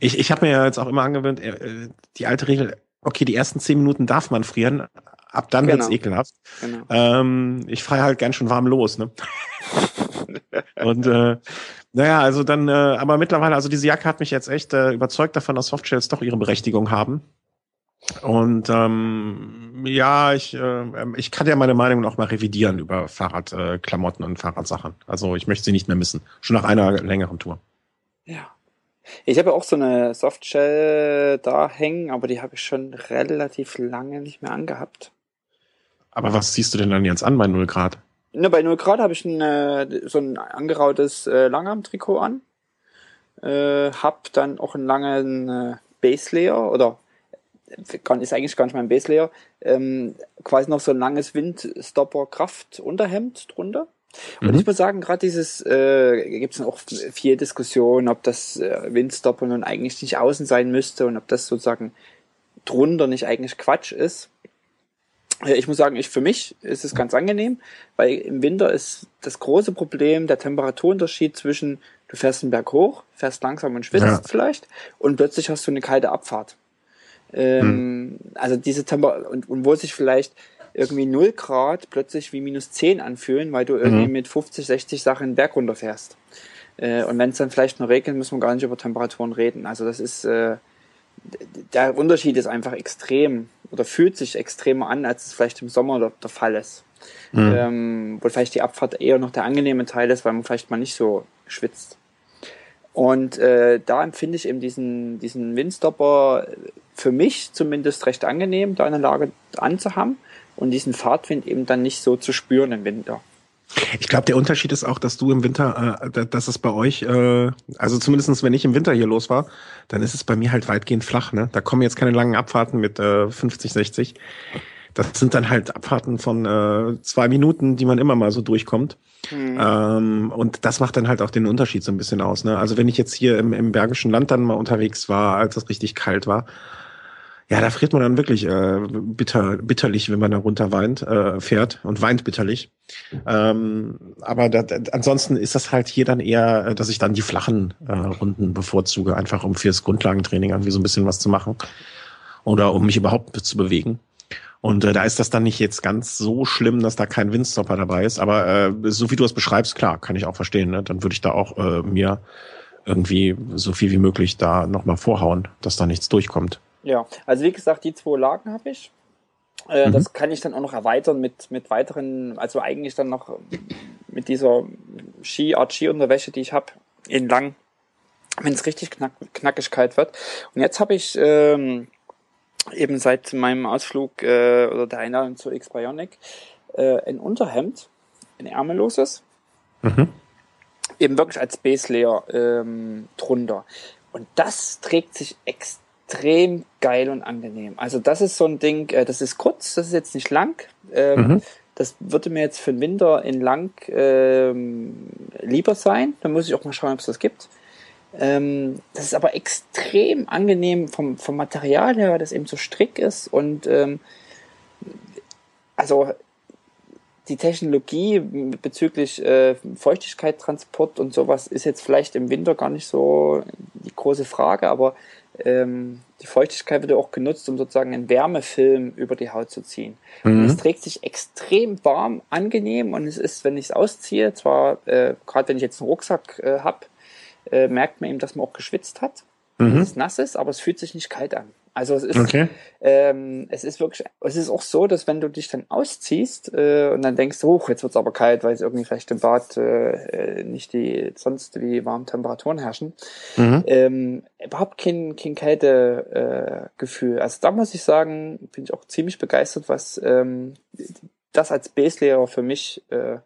ich ich habe mir ja jetzt auch immer angewöhnt, äh, die alte Regel, okay, die ersten zehn Minuten darf man frieren, ab dann genau. wird's ekelhaft. Genau. Ähm, ich fahre halt gern schon warm los, ne? Und äh, naja, also dann, äh, aber mittlerweile, also diese Jacke hat mich jetzt echt äh, überzeugt davon, dass Softshells doch ihre Berechtigung haben. Und ähm, ja, ich, äh, ich kann ja meine Meinung noch mal revidieren über Fahrradklamotten äh, und Fahrradsachen. Also ich möchte sie nicht mehr missen. Schon nach einer längeren Tour. Ja. Ich habe auch so eine Softshell da hängen, aber die habe ich schon relativ lange nicht mehr angehabt. Aber was ziehst du denn dann jetzt an bei 0 Grad? Ne, bei 0 Grad habe ich ein, äh, so ein angerautes äh, Langarm-Trikot an. Äh, hab dann auch einen langen äh, Baselayer oder äh, ist eigentlich gar nicht mein Baselayer. Ähm, quasi noch so ein langes Windstopper-Kraft-Unterhemd drunter. Und mhm. ich muss sagen, gerade dieses, äh, gibt es auch viel Diskussionen, ob das äh, Windstopper nun eigentlich nicht außen sein müsste und ob das sozusagen drunter nicht eigentlich Quatsch ist. Ich muss sagen, ich für mich ist es ganz angenehm, weil im Winter ist das große Problem der Temperaturunterschied zwischen du fährst einen Berg hoch, fährst langsam und schwitzt ja. vielleicht und plötzlich hast du eine kalte Abfahrt. Ähm, hm. Also diese Temperatur und, und wo sich vielleicht irgendwie 0 Grad plötzlich wie minus 10 anfühlen, weil du irgendwie mhm. mit 50, 60 Sachen den Berg runterfährst. Äh, und wenn es dann vielleicht nur regnet, müssen wir gar nicht über Temperaturen reden. Also das ist, äh, der Unterschied ist einfach extrem oder fühlt sich extremer an, als es vielleicht im Sommer der, der Fall ist. Mhm. Ähm, wo vielleicht die Abfahrt eher noch der angenehme Teil ist, weil man vielleicht mal nicht so schwitzt. Und äh, da empfinde ich eben diesen, diesen Windstopper für mich zumindest recht angenehm, da eine Lage anzuhaben und diesen Fahrtwind eben dann nicht so zu spüren im Winter. Ich glaube, der Unterschied ist auch, dass du im Winter, äh, dass es bei euch, äh, also zumindestens wenn ich im Winter hier los war, dann ist es bei mir halt weitgehend flach. Ne? Da kommen jetzt keine langen Abfahrten mit äh, 50, 60. Das sind dann halt Abfahrten von äh, zwei Minuten, die man immer mal so durchkommt. Mhm. Ähm, und das macht dann halt auch den Unterschied so ein bisschen aus. Ne? Also wenn ich jetzt hier im, im Bergischen Land dann mal unterwegs war, als es richtig kalt war, ja, da friert man dann wirklich äh, bitter, bitterlich, wenn man da runter weint, äh, fährt und weint bitterlich. Ähm, aber da, ansonsten ist das halt hier dann eher, äh, dass ich dann die flachen äh, Runden bevorzuge, einfach um fürs Grundlagentraining irgendwie so ein bisschen was zu machen oder um mich überhaupt zu bewegen. Und äh, da ist das dann nicht jetzt ganz so schlimm, dass da kein Windstopper dabei ist. Aber äh, so wie du es beschreibst, klar, kann ich auch verstehen. Ne? Dann würde ich da auch äh, mir irgendwie so viel wie möglich da nochmal vorhauen, dass da nichts durchkommt. Ja, also wie gesagt, die zwei Lagen habe ich. Äh, mhm. Das kann ich dann auch noch erweitern mit, mit weiteren, also eigentlich dann noch mit dieser Ski, Art Ski-Unterwäsche, die ich habe, in lang, wenn es richtig knack, knackig kalt wird. Und jetzt habe ich ähm, eben seit meinem Ausflug äh, oder der Einladung zu X-Bionic äh, ein Unterhemd, ein ärmelloses, mhm. eben wirklich als Base Layer ähm, drunter. Und das trägt sich extrem geil und angenehm. Also das ist so ein Ding, äh, das ist kurz, das ist jetzt nicht lang. Ähm, mhm. Das würde mir jetzt für den Winter in lang ähm, lieber sein. Da muss ich auch mal schauen, ob es das gibt. Ähm, das ist aber extrem angenehm vom, vom Material her, weil das eben so strick ist und ähm, also die Technologie bezüglich äh, Feuchtigkeitstransport und sowas ist jetzt vielleicht im Winter gar nicht so die große Frage, aber ähm, die Feuchtigkeit wird auch genutzt, um sozusagen einen Wärmefilm über die Haut zu ziehen. Mhm. es trägt sich extrem warm, angenehm und es ist, wenn ich es ausziehe, zwar äh, gerade wenn ich jetzt einen Rucksack äh, habe, äh, merkt man eben, dass man auch geschwitzt hat, mhm. dass es nass ist, aber es fühlt sich nicht kalt an. Also es ist, okay. ähm, es ist wirklich, es ist auch so, dass wenn du dich dann ausziehst äh, und dann denkst, hoch, jetzt wird's aber kalt, weil es irgendwie vielleicht im Bad äh, nicht die sonst wie warmen Temperaturen herrschen, mhm. ähm, überhaupt kein, kein kalte äh, Gefühl. Also da muss ich sagen, bin ich auch ziemlich begeistert, was ähm, das als Base-Lehrer für mich äh,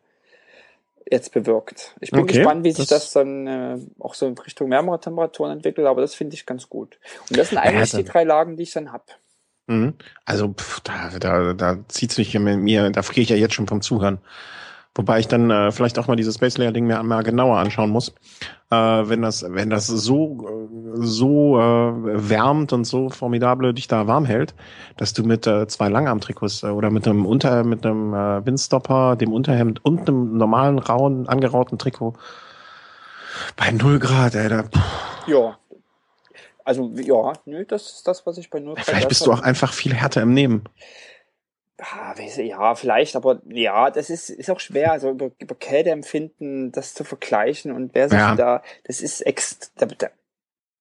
jetzt bewirkt. Ich bin okay, gespannt, wie sich das, das dann äh, auch so in Richtung wärmerer Temperaturen entwickelt, aber das finde ich ganz gut. Und das sind eigentlich ja, die drei Lagen, die ich dann hab. Mhm. Also pff, da, da, da zieht's mich mit mir, da friere ich ja jetzt schon vom Zuhören. Wobei ich dann äh, vielleicht auch mal dieses Space Layer Ding mir mal genauer anschauen muss, äh, wenn das wenn das so so äh, wärmt und so formidable dich da warm hält, dass du mit äh, zwei Langarmtrikots äh, oder mit einem Unter mit einem äh, Windstopper, dem Unterhemd und einem normalen rauen angerauten Trikot bei null Grad, ey, da, Ja. Also ja, nö, das ist das, was ich bei null Grad. Vielleicht bist du auch einfach viel härter im Nehmen. Ja, vielleicht, aber ja, das ist, ist auch schwer, also über, über Kälteempfinden das zu vergleichen und wer sich ja. da, das ist ex, da, da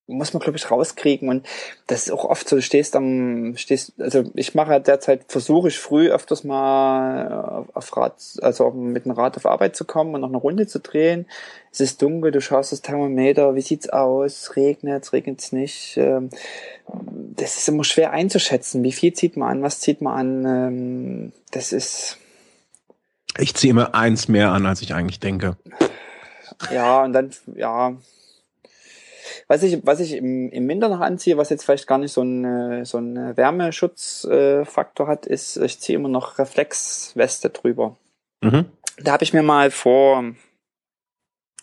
muss man, glaube ich, rauskriegen und das ist auch oft so, du stehst am, stehst, also ich mache derzeit, versuche ich früh öfters mal auf Rad, also mit dem Rad auf Arbeit zu kommen und noch eine Runde zu drehen. Es ist dunkel, du schaust das Thermometer, wie sieht's aus, regnet, regnet's nicht, ähm, das ist immer schwer einzuschätzen. Wie viel zieht man an? Was zieht man an? Ähm, das ist. Ich ziehe immer eins mehr an, als ich eigentlich denke. Ja, und dann, ja. Was ich, was ich im, im Winter noch anziehe, was jetzt vielleicht gar nicht so ein, so ein Wärmeschutzfaktor hat, ist, ich ziehe immer noch Reflexweste drüber. Mhm. Da habe ich mir mal vor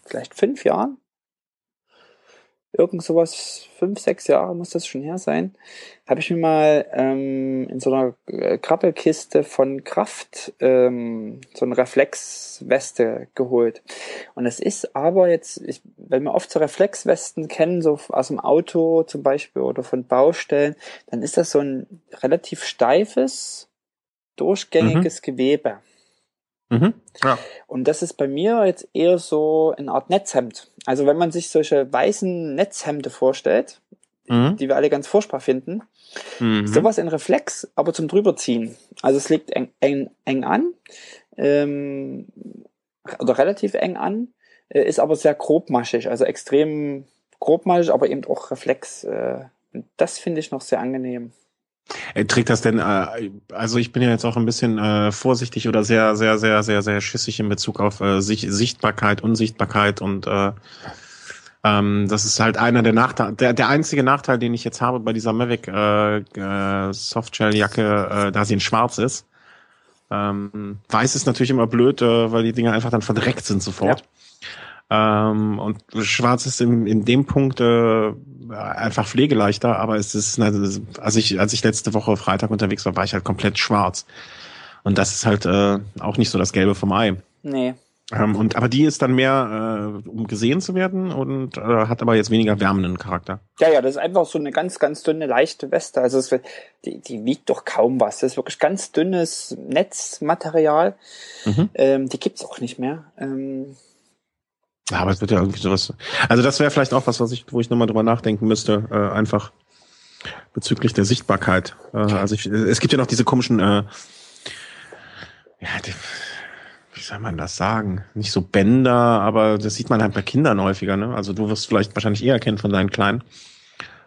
vielleicht fünf Jahren irgend sowas, fünf, sechs Jahre muss das schon her sein, habe ich mir mal ähm, in so einer äh, Krabbelkiste von Kraft ähm, so eine Reflexweste geholt. Und es ist aber jetzt, ich, wenn wir oft so Reflexwesten kennen, so aus dem Auto zum Beispiel oder von Baustellen, dann ist das so ein relativ steifes, durchgängiges mhm. Gewebe. Mhm. Ja. Und das ist bei mir jetzt eher so eine Art Netzhemd. Also wenn man sich solche weißen Netzhemde vorstellt, mhm. die wir alle ganz furchtbar finden, mhm. sowas in Reflex, aber zum drüberziehen. Also es liegt eng, eng, eng an, ähm, oder relativ eng an, äh, ist aber sehr grobmaschig, also extrem grobmaschig, aber eben auch Reflex. Äh, das finde ich noch sehr angenehm. Äh, trägt das denn, äh, also ich bin ja jetzt auch ein bisschen äh, vorsichtig oder sehr, sehr, sehr, sehr, sehr schissig in Bezug auf Sichtbarkeit, Unsichtbarkeit und äh, ähm, das ist halt einer der Nachteile, der, der einzige Nachteil, den ich jetzt habe bei dieser Mavic äh, äh, Softshell-Jacke, äh, da sie in schwarz ist. Ähm, weiß ist natürlich immer blöd, äh, weil die Dinger einfach dann verdreckt sind sofort. Ja. Ähm, und Schwarz ist in, in dem Punkt äh, einfach pflegeleichter, aber es ist, also ich, als ich letzte Woche Freitag unterwegs war, war ich halt komplett schwarz. Und das ist halt äh, auch nicht so das Gelbe vom Ei. Nee. Ähm, und aber die ist dann mehr, äh, um gesehen zu werden und äh, hat aber jetzt weniger wärmenden Charakter. Ja, ja, das ist einfach so eine ganz, ganz dünne, leichte Weste. Also es, die, die wiegt doch kaum was. Das ist wirklich ganz dünnes Netzmaterial. Mhm. Ähm, die gibt's auch nicht mehr. Ähm, ja, aber es wird ja irgendwie sowas. Also das wäre vielleicht auch was, was ich, wo ich nochmal drüber nachdenken müsste, äh, einfach bezüglich der Sichtbarkeit. Äh, also ich, es gibt ja noch diese komischen, äh, ja, die, wie soll man das sagen? Nicht so Bänder, aber das sieht man halt bei Kindern häufiger. Ne? Also du wirst vielleicht wahrscheinlich eher kennen von deinen Kleinen,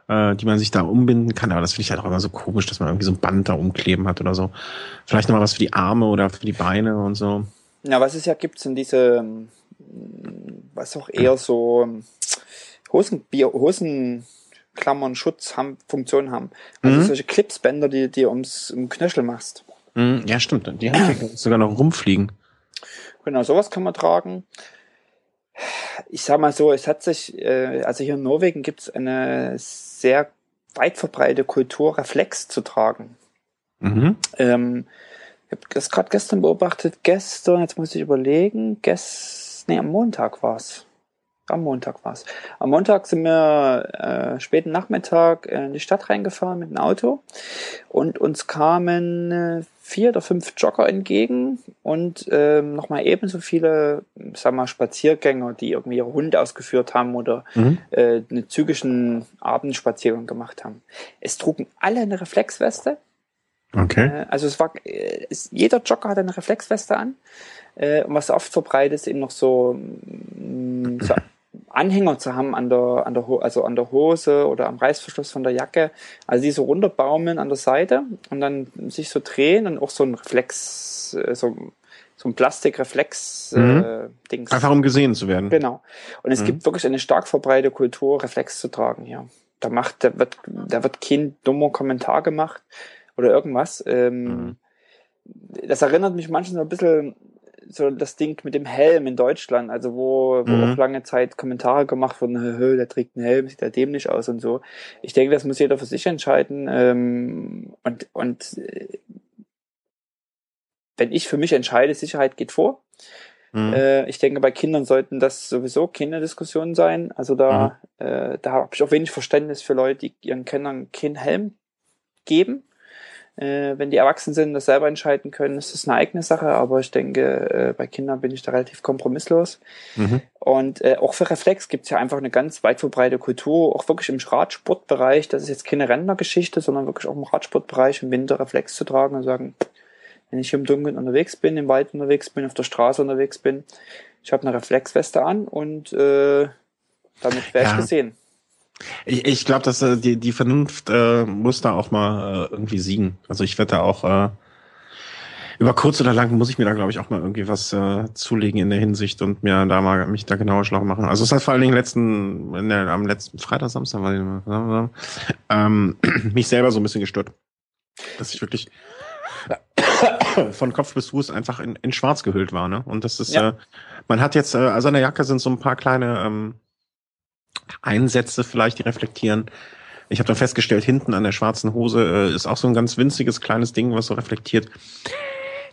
äh, die man sich da umbinden kann. Aber das finde ich halt auch immer so komisch, dass man irgendwie so ein Band da umkleben hat oder so. Vielleicht nochmal was für die Arme oder für die Beine und so. Ja, was es ja gibt, sind diese was auch eher so Hosen, Bier, Hosenklammern, Schutz haben, Funktion haben. Also mhm. solche Clipsbänder, die dir ums um Knöchel machst. Mhm, ja, stimmt. Die haben sogar noch rumfliegen. Genau, sowas kann man tragen. Ich sag mal so, es hat sich, äh, also hier in Norwegen gibt es eine sehr weit verbreitete Kultur, Reflex zu tragen. Mhm. Ähm, ich habe das gerade gestern beobachtet. Gestern, jetzt muss ich überlegen, gestern nee, am Montag war's. Am Montag war's. Am Montag sind wir äh, späten Nachmittag in die Stadt reingefahren mit dem Auto und uns kamen äh, vier oder fünf Jogger entgegen und ähm, nochmal ebenso viele, sagen wir Spaziergänger, die irgendwie ihre Hunde ausgeführt haben oder mhm. äh, einen zügigen Abendspaziergang gemacht haben. Es trugen alle eine Reflexweste. Okay. Äh, also es war, äh, es, jeder Jogger hatte eine Reflexweste an. Äh, was oft verbreitet ist, eben noch so, mm, so Anhänger zu haben an der, an der, also an der Hose oder am Reißverschluss von der Jacke, also die so runterbaumeln an der Seite und dann sich so drehen und auch so ein Reflex, so, so ein Plastikreflex-Dings. Mhm. Einfach um gesehen zu werden. Genau. Und es mhm. gibt wirklich eine stark verbreitete Kultur, Reflex zu tragen hier. Da macht, da wird, da wird kein dummer Kommentar gemacht oder irgendwas. Ähm, mhm. Das erinnert mich manchmal so ein bisschen so das Ding mit dem Helm in Deutschland, also wo, wo mhm. auch lange Zeit Kommentare gemacht wurden, der trägt einen Helm, sieht ja dämlich aus und so. Ich denke, das muss jeder für sich entscheiden. Ähm, und und äh, wenn ich für mich entscheide, Sicherheit geht vor. Mhm. Äh, ich denke, bei Kindern sollten das sowieso keine Diskussionen sein. Also da, mhm. äh, da habe ich auch wenig Verständnis für Leute, die ihren Kindern keinen Helm geben. Äh, wenn die erwachsen sind, das selber entscheiden können, ist das eine eigene Sache, aber ich denke, äh, bei Kindern bin ich da relativ kompromisslos. Mhm. Und äh, auch für Reflex gibt's ja einfach eine ganz weit verbreitete Kultur, auch wirklich im Radsportbereich, das ist jetzt keine Rennergeschichte, sondern wirklich auch im Radsportbereich im Winter Reflex zu tragen und sagen, wenn ich im Dunkeln unterwegs bin, im Wald unterwegs bin, auf der Straße unterwegs bin, ich habe eine Reflexweste an und äh, damit wäre ja. ich gesehen. Ich, ich glaube, dass äh, die, die Vernunft äh, muss da auch mal äh, irgendwie siegen. Also ich werde da auch äh, über kurz oder lang muss ich mir da, glaube ich, auch mal irgendwie was äh, zulegen in der Hinsicht und mir da mal mich da genauer schlau machen. Also es hat vor allen Dingen letzten, in der, am letzten Freitag, Samstag, war ähm, mich selber so ein bisschen gestört. Dass ich wirklich von Kopf bis Fuß einfach in, in Schwarz gehüllt war. Ne? Und das ist, ja. äh, man hat jetzt, äh, also an der Jacke sind so ein paar kleine ähm, Einsätze vielleicht, die reflektieren. Ich habe dann festgestellt, hinten an der schwarzen Hose äh, ist auch so ein ganz winziges kleines Ding, was so reflektiert.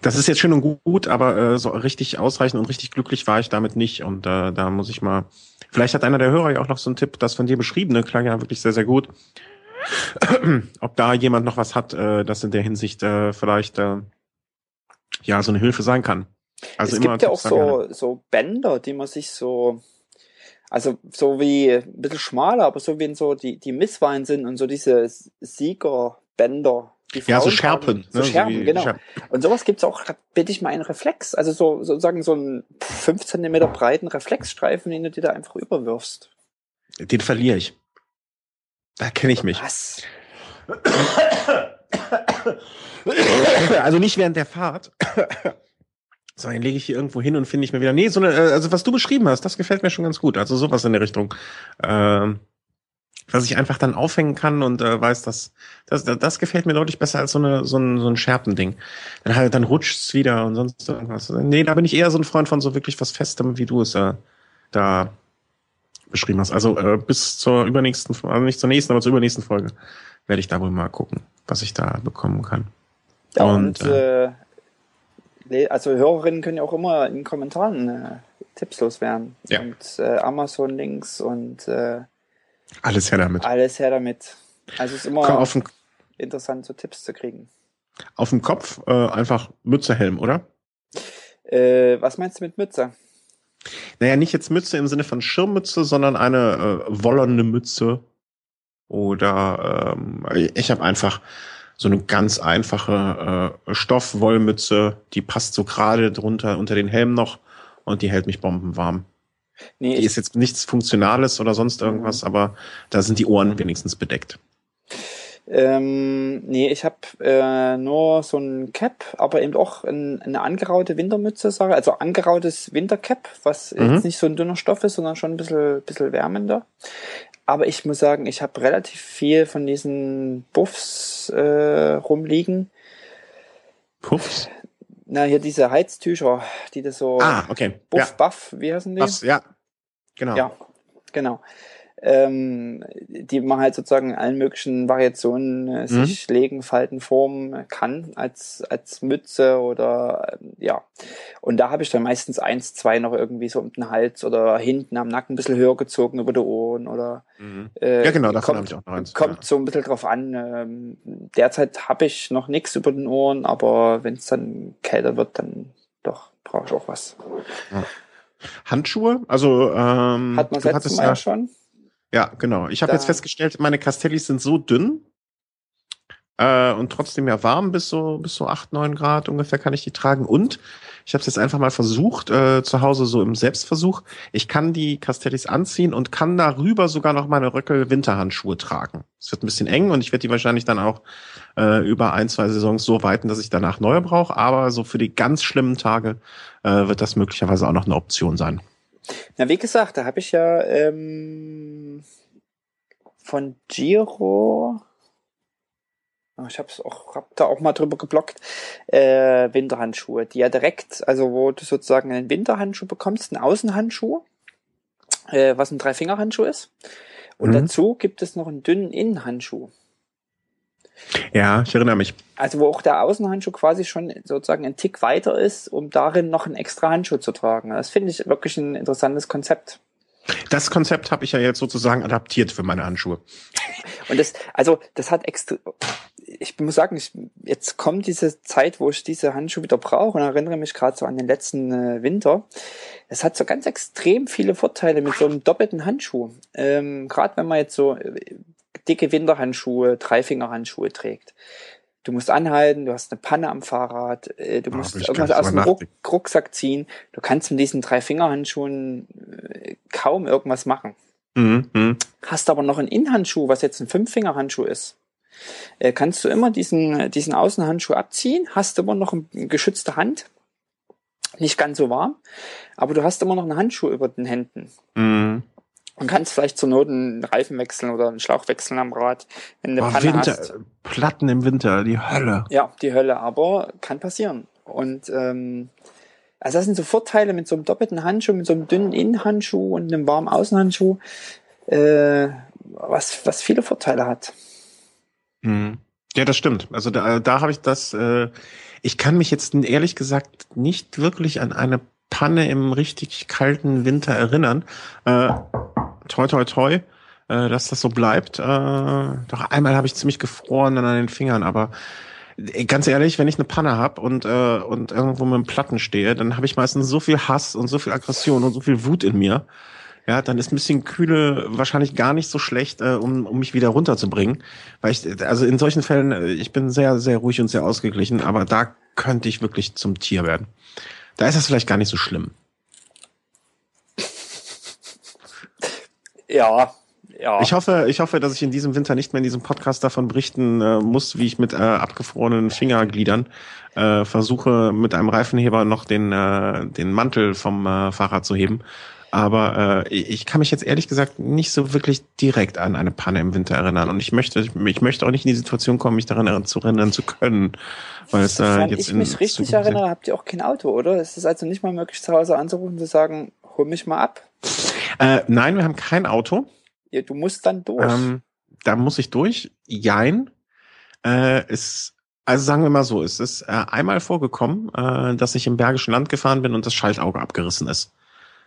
Das ist jetzt schön und gut, aber äh, so richtig ausreichend und richtig glücklich war ich damit nicht. Und äh, da muss ich mal. Vielleicht hat einer der Hörer ja auch noch so einen Tipp, das von dir beschriebene klang ja wirklich sehr, sehr gut. Ob da jemand noch was hat, äh, das in der Hinsicht äh, vielleicht äh, ja so eine Hilfe sein kann. Also es gibt ja auch so, so Bänder, die man sich so also so wie ein bisschen schmaler, aber so wie in so die, die Misswein sind und so diese Siegerbänder. Die ja, so Scherpen. So ne? Scherpen, so genau. Scherpen. Und sowas gibt's auch, bitte ich mal einen Reflex. Also so sozusagen so einen 5 cm breiten Reflexstreifen, den du dir da einfach überwirfst. Den verliere ich. Da kenne ich mich. Was? Also nicht während der Fahrt. So, den lege ich hier irgendwo hin und finde ich mir wieder. Nee, so eine, äh, also was du beschrieben hast, das gefällt mir schon ganz gut. Also sowas in der Richtung. Ähm, was ich einfach dann aufhängen kann und äh, weiß, dass das, das, das gefällt mir deutlich besser als so, eine, so ein, so ein Scherpending. Dann halt, dann rutscht's wieder und sonst irgendwas. Nee, da bin ich eher so ein Freund von so wirklich was Festem, wie du es äh, da beschrieben hast. Also äh, bis zur übernächsten, also nicht zur nächsten, aber zur übernächsten Folge werde ich da wohl mal gucken, was ich da bekommen kann. Ja, und, und äh, also Hörerinnen können ja auch immer in Kommentaren äh, Tipps loswerden. Ja. Und äh, Amazon-Links und äh, alles her damit. Alles her damit. Also es ist immer auf den, interessant, so Tipps zu kriegen. Auf dem Kopf äh, einfach Mütze, Helm, oder? Äh, was meinst du mit Mütze? Naja, nicht jetzt Mütze im Sinne von Schirmmütze, sondern eine äh, wollende Mütze. Oder ähm, ich habe einfach so eine ganz einfache äh, Stoffwollmütze, die passt so gerade drunter unter den Helm noch und die hält mich bombenwarm. Nee, die ist jetzt nichts Funktionales oder sonst irgendwas, mhm. aber da sind die Ohren wenigstens bedeckt. Ähm, nee, ich habe äh, nur so ein Cap, aber eben auch ein, eine angeraute Wintermütze, sage also angerautes Wintercap, was mhm. jetzt nicht so ein dünner Stoff ist, sondern schon ein bisschen, bisschen wärmender. Aber ich muss sagen, ich habe relativ viel von diesen Buffs äh, rumliegen. Puffs? Na, hier diese Heiztücher, die das so. Ah, okay. Buff, ja. Buff, wie heißen die? Buffs, ja. Genau. Ja, genau ähm, die man halt sozusagen in allen möglichen Variationen äh, mhm. sich legen, falten, formen kann als als Mütze oder äh, ja. Und da habe ich dann meistens eins, zwei noch irgendwie so um den Hals oder hinten am Nacken ein bisschen höher gezogen über die Ohren oder mhm. äh, ja genau, davon kommt, ich auch noch eins. Kommt ja. so ein bisschen drauf an. Ähm, derzeit habe ich noch nichts über den Ohren, aber wenn es dann kälter wird, dann doch brauche ich auch was. Ja. Handschuhe, also ähm, hat man letztes Mal ja schon. Ja, genau. Ich habe jetzt festgestellt, meine Castellis sind so dünn äh, und trotzdem ja warm bis so bis so acht neun Grad ungefähr kann ich die tragen. Und ich habe es jetzt einfach mal versucht äh, zu Hause so im Selbstversuch. Ich kann die Castellis anziehen und kann darüber sogar noch meine Röckel Winterhandschuhe tragen. Es wird ein bisschen eng und ich werde die wahrscheinlich dann auch äh, über ein zwei Saisons so weiten, dass ich danach neue brauche. Aber so für die ganz schlimmen Tage äh, wird das möglicherweise auch noch eine Option sein. Na, wie gesagt, da habe ich ja ähm, von Giro, ich habe auch, hab da auch mal drüber geblockt, äh, Winterhandschuhe, die ja direkt, also wo du sozusagen einen Winterhandschuh bekommst, einen Außenhandschuh, äh, was ein Dreifingerhandschuh ist. Und mhm. dazu gibt es noch einen dünnen Innenhandschuh. Ja, ich erinnere mich. Also wo auch der Außenhandschuh quasi schon sozusagen ein Tick weiter ist, um darin noch einen extra Handschuh zu tragen. Das finde ich wirklich ein interessantes Konzept. Das Konzept habe ich ja jetzt sozusagen adaptiert für meine Handschuhe. Und das, also das hat extra. Ich muss sagen, ich, jetzt kommt diese Zeit, wo ich diese Handschuhe wieder brauche und erinnere mich gerade so an den letzten äh, Winter. Es hat so ganz extrem viele Vorteile mit so einem doppelten Handschuh. Ähm, gerade wenn man jetzt so äh, dicke Winterhandschuhe, Dreifingerhandschuhe trägt. Du musst anhalten, du hast eine Panne am Fahrrad, äh, du musst irgendwas aus dem Ruck, Rucksack ziehen. Du kannst mit diesen Dreifingerhandschuhen äh, kaum irgendwas machen. Mhm, mh. Hast aber noch einen Innenhandschuh, was jetzt ein Fünffingerhandschuh ist. Äh, kannst du immer diesen, diesen Außenhandschuh abziehen, hast aber noch eine geschützte Hand. Nicht ganz so warm, aber du hast immer noch einen Handschuh über den Händen. Mhm. Man kann es vielleicht zur Not einen Reifen wechseln oder einen Schlauch wechseln am Rad, wenn du Panne Winter, hast. Platten im Winter, die Hölle. Ja, die Hölle, aber kann passieren. Und ähm, also das sind so Vorteile mit so einem doppelten Handschuh, mit so einem dünnen Innenhandschuh und einem warmen Außenhandschuh, äh, was, was viele Vorteile hat. Mhm. Ja, das stimmt. Also da, da habe ich das, äh, ich kann mich jetzt ehrlich gesagt nicht wirklich an eine Panne im richtig kalten Winter erinnern. Äh, toi, toi, toi, äh, dass das so bleibt. Äh, doch einmal habe ich ziemlich gefroren an den Fingern, aber äh, ganz ehrlich, wenn ich eine Panne hab und äh, und irgendwo mit dem Platten stehe, dann habe ich meistens so viel Hass und so viel Aggression und so viel Wut in mir. Ja, dann ist ein bisschen Kühle wahrscheinlich gar nicht so schlecht, äh, um, um mich wieder runterzubringen. Weil ich, also in solchen Fällen, äh, ich bin sehr, sehr ruhig und sehr ausgeglichen, aber da könnte ich wirklich zum Tier werden. Da ist das vielleicht gar nicht so schlimm. Ja, ja. Ich hoffe, ich hoffe, dass ich in diesem Winter nicht mehr in diesem Podcast davon berichten äh, muss, wie ich mit äh, abgefrorenen Fingergliedern äh, versuche, mit einem Reifenheber noch den, äh, den Mantel vom äh, Fahrrad zu heben. Aber äh, ich kann mich jetzt ehrlich gesagt nicht so wirklich direkt an eine Panne im Winter erinnern. Und ich möchte, ich möchte auch nicht in die Situation kommen, mich daran zu erinnern zu können. Weil es äh, jetzt ich mich richtig erinnere, habt ihr auch kein Auto, oder? Es ist also nicht mal möglich, zu Hause anzurufen und zu sagen, hol mich mal ab. Äh, nein, wir haben kein Auto. Ja, du musst dann durch. Ähm, da muss ich durch. Jein. Äh, ist, also sagen wir mal so, es ist äh, einmal vorgekommen, äh, dass ich im Bergischen Land gefahren bin und das Schaltauge abgerissen ist.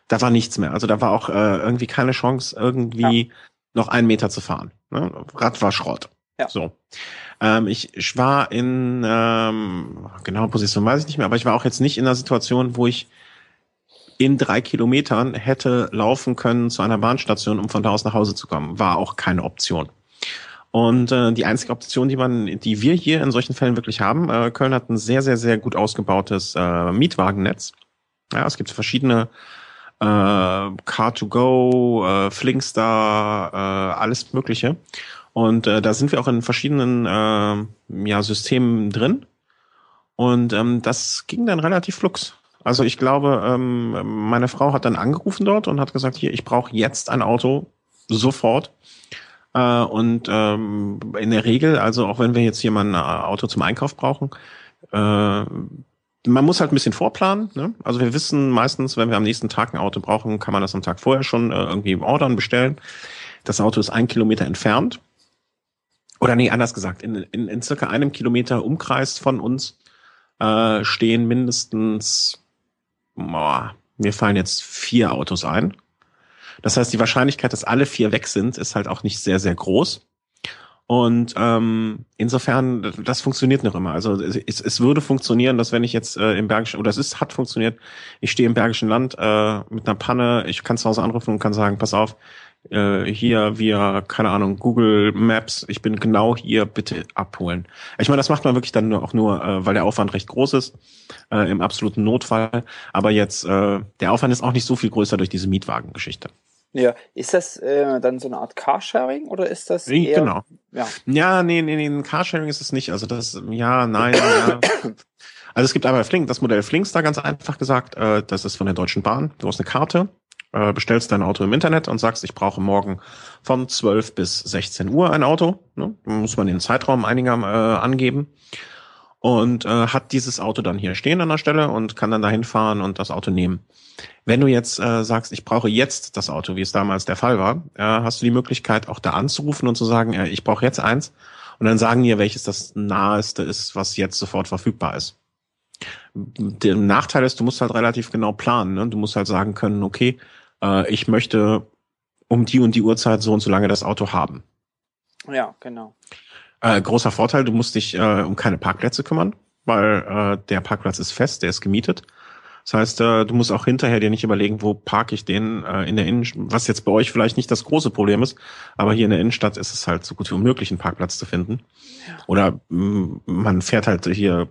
Da war nichts mehr. Also da war auch äh, irgendwie keine Chance, irgendwie ja. noch einen Meter zu fahren. Ne? Rad war Schrott. Ja. So. Ähm, ich, war in ähm, genaue Position weiß ich nicht mehr, aber ich war auch jetzt nicht in einer Situation, wo ich in drei Kilometern hätte laufen können zu einer Bahnstation, um von da aus nach Hause zu kommen. War auch keine Option. Und äh, die einzige Option, die man, die wir hier in solchen Fällen wirklich haben, äh, Köln hat ein sehr, sehr, sehr gut ausgebautes äh, Mietwagennetz. Ja, es gibt verschiedene äh, Car2Go, äh, Flinkstar, äh, alles Mögliche. Und äh, da sind wir auch in verschiedenen äh, ja, Systemen drin. Und ähm, das ging dann relativ flux. Also ich glaube, ähm, meine Frau hat dann angerufen dort und hat gesagt, hier, ich brauche jetzt ein Auto, sofort. Äh, und ähm, in der Regel, also auch wenn wir jetzt hier mal ein Auto zum Einkauf brauchen, äh, man muss halt ein bisschen vorplanen. Ne? Also wir wissen meistens, wenn wir am nächsten Tag ein Auto brauchen, kann man das am Tag vorher schon äh, irgendwie ordern, bestellen. Das Auto ist ein Kilometer entfernt. Oder nee, anders gesagt, in, in, in circa einem Kilometer Umkreis von uns äh, stehen mindestens boah, mir fallen jetzt vier Autos ein. Das heißt, die Wahrscheinlichkeit, dass alle vier weg sind, ist halt auch nicht sehr, sehr groß. Und ähm, insofern, das funktioniert noch immer. Also es, es würde funktionieren, dass wenn ich jetzt äh, im Bergischen, oder es ist, hat funktioniert, ich stehe im Bergischen Land äh, mit einer Panne, ich kann zu Hause anrufen und kann sagen, pass auf, äh, hier via, keine Ahnung, Google Maps, ich bin genau hier, bitte abholen. Ich meine, das macht man wirklich dann auch nur, äh, weil der Aufwand recht groß ist, äh, im absoluten Notfall. Aber jetzt, äh, der Aufwand ist auch nicht so viel größer durch diese Mietwagengeschichte. Ja, ist das äh, dann so eine Art Carsharing oder ist das eher, Genau. Ja, ja nee, nee, nee, Carsharing ist es nicht. Also das, ja, nein, ja. Also es gibt einmal Flink, das Modell Flinks da ganz einfach gesagt, äh, das ist von der Deutschen Bahn. Du hast eine Karte, äh, bestellst dein Auto im Internet und sagst, ich brauche morgen von 12 bis 16 Uhr ein Auto. Ne? Muss man den Zeitraum einiger äh, angeben. Und äh, hat dieses Auto dann hier stehen an der Stelle und kann dann dahin fahren und das Auto nehmen. Wenn du jetzt äh, sagst, ich brauche jetzt das Auto, wie es damals der Fall war, äh, hast du die Möglichkeit, auch da anzurufen und zu sagen, äh, ich brauche jetzt eins. Und dann sagen dir, welches das naheste ist, was jetzt sofort verfügbar ist. Der Nachteil ist, du musst halt relativ genau planen. Ne? Du musst halt sagen können, okay, äh, ich möchte um die und die Uhrzeit so und so lange das Auto haben. Ja, genau. Äh, großer Vorteil, du musst dich äh, um keine Parkplätze kümmern, weil äh, der Parkplatz ist fest, der ist gemietet. Das heißt, äh, du musst auch hinterher dir nicht überlegen, wo parke ich den äh, in der Innenstadt, was jetzt bei euch vielleicht nicht das große Problem ist, aber hier in der Innenstadt ist es halt so gut wie unmöglich, einen Parkplatz zu finden. Ja. Oder mh, man fährt halt hier,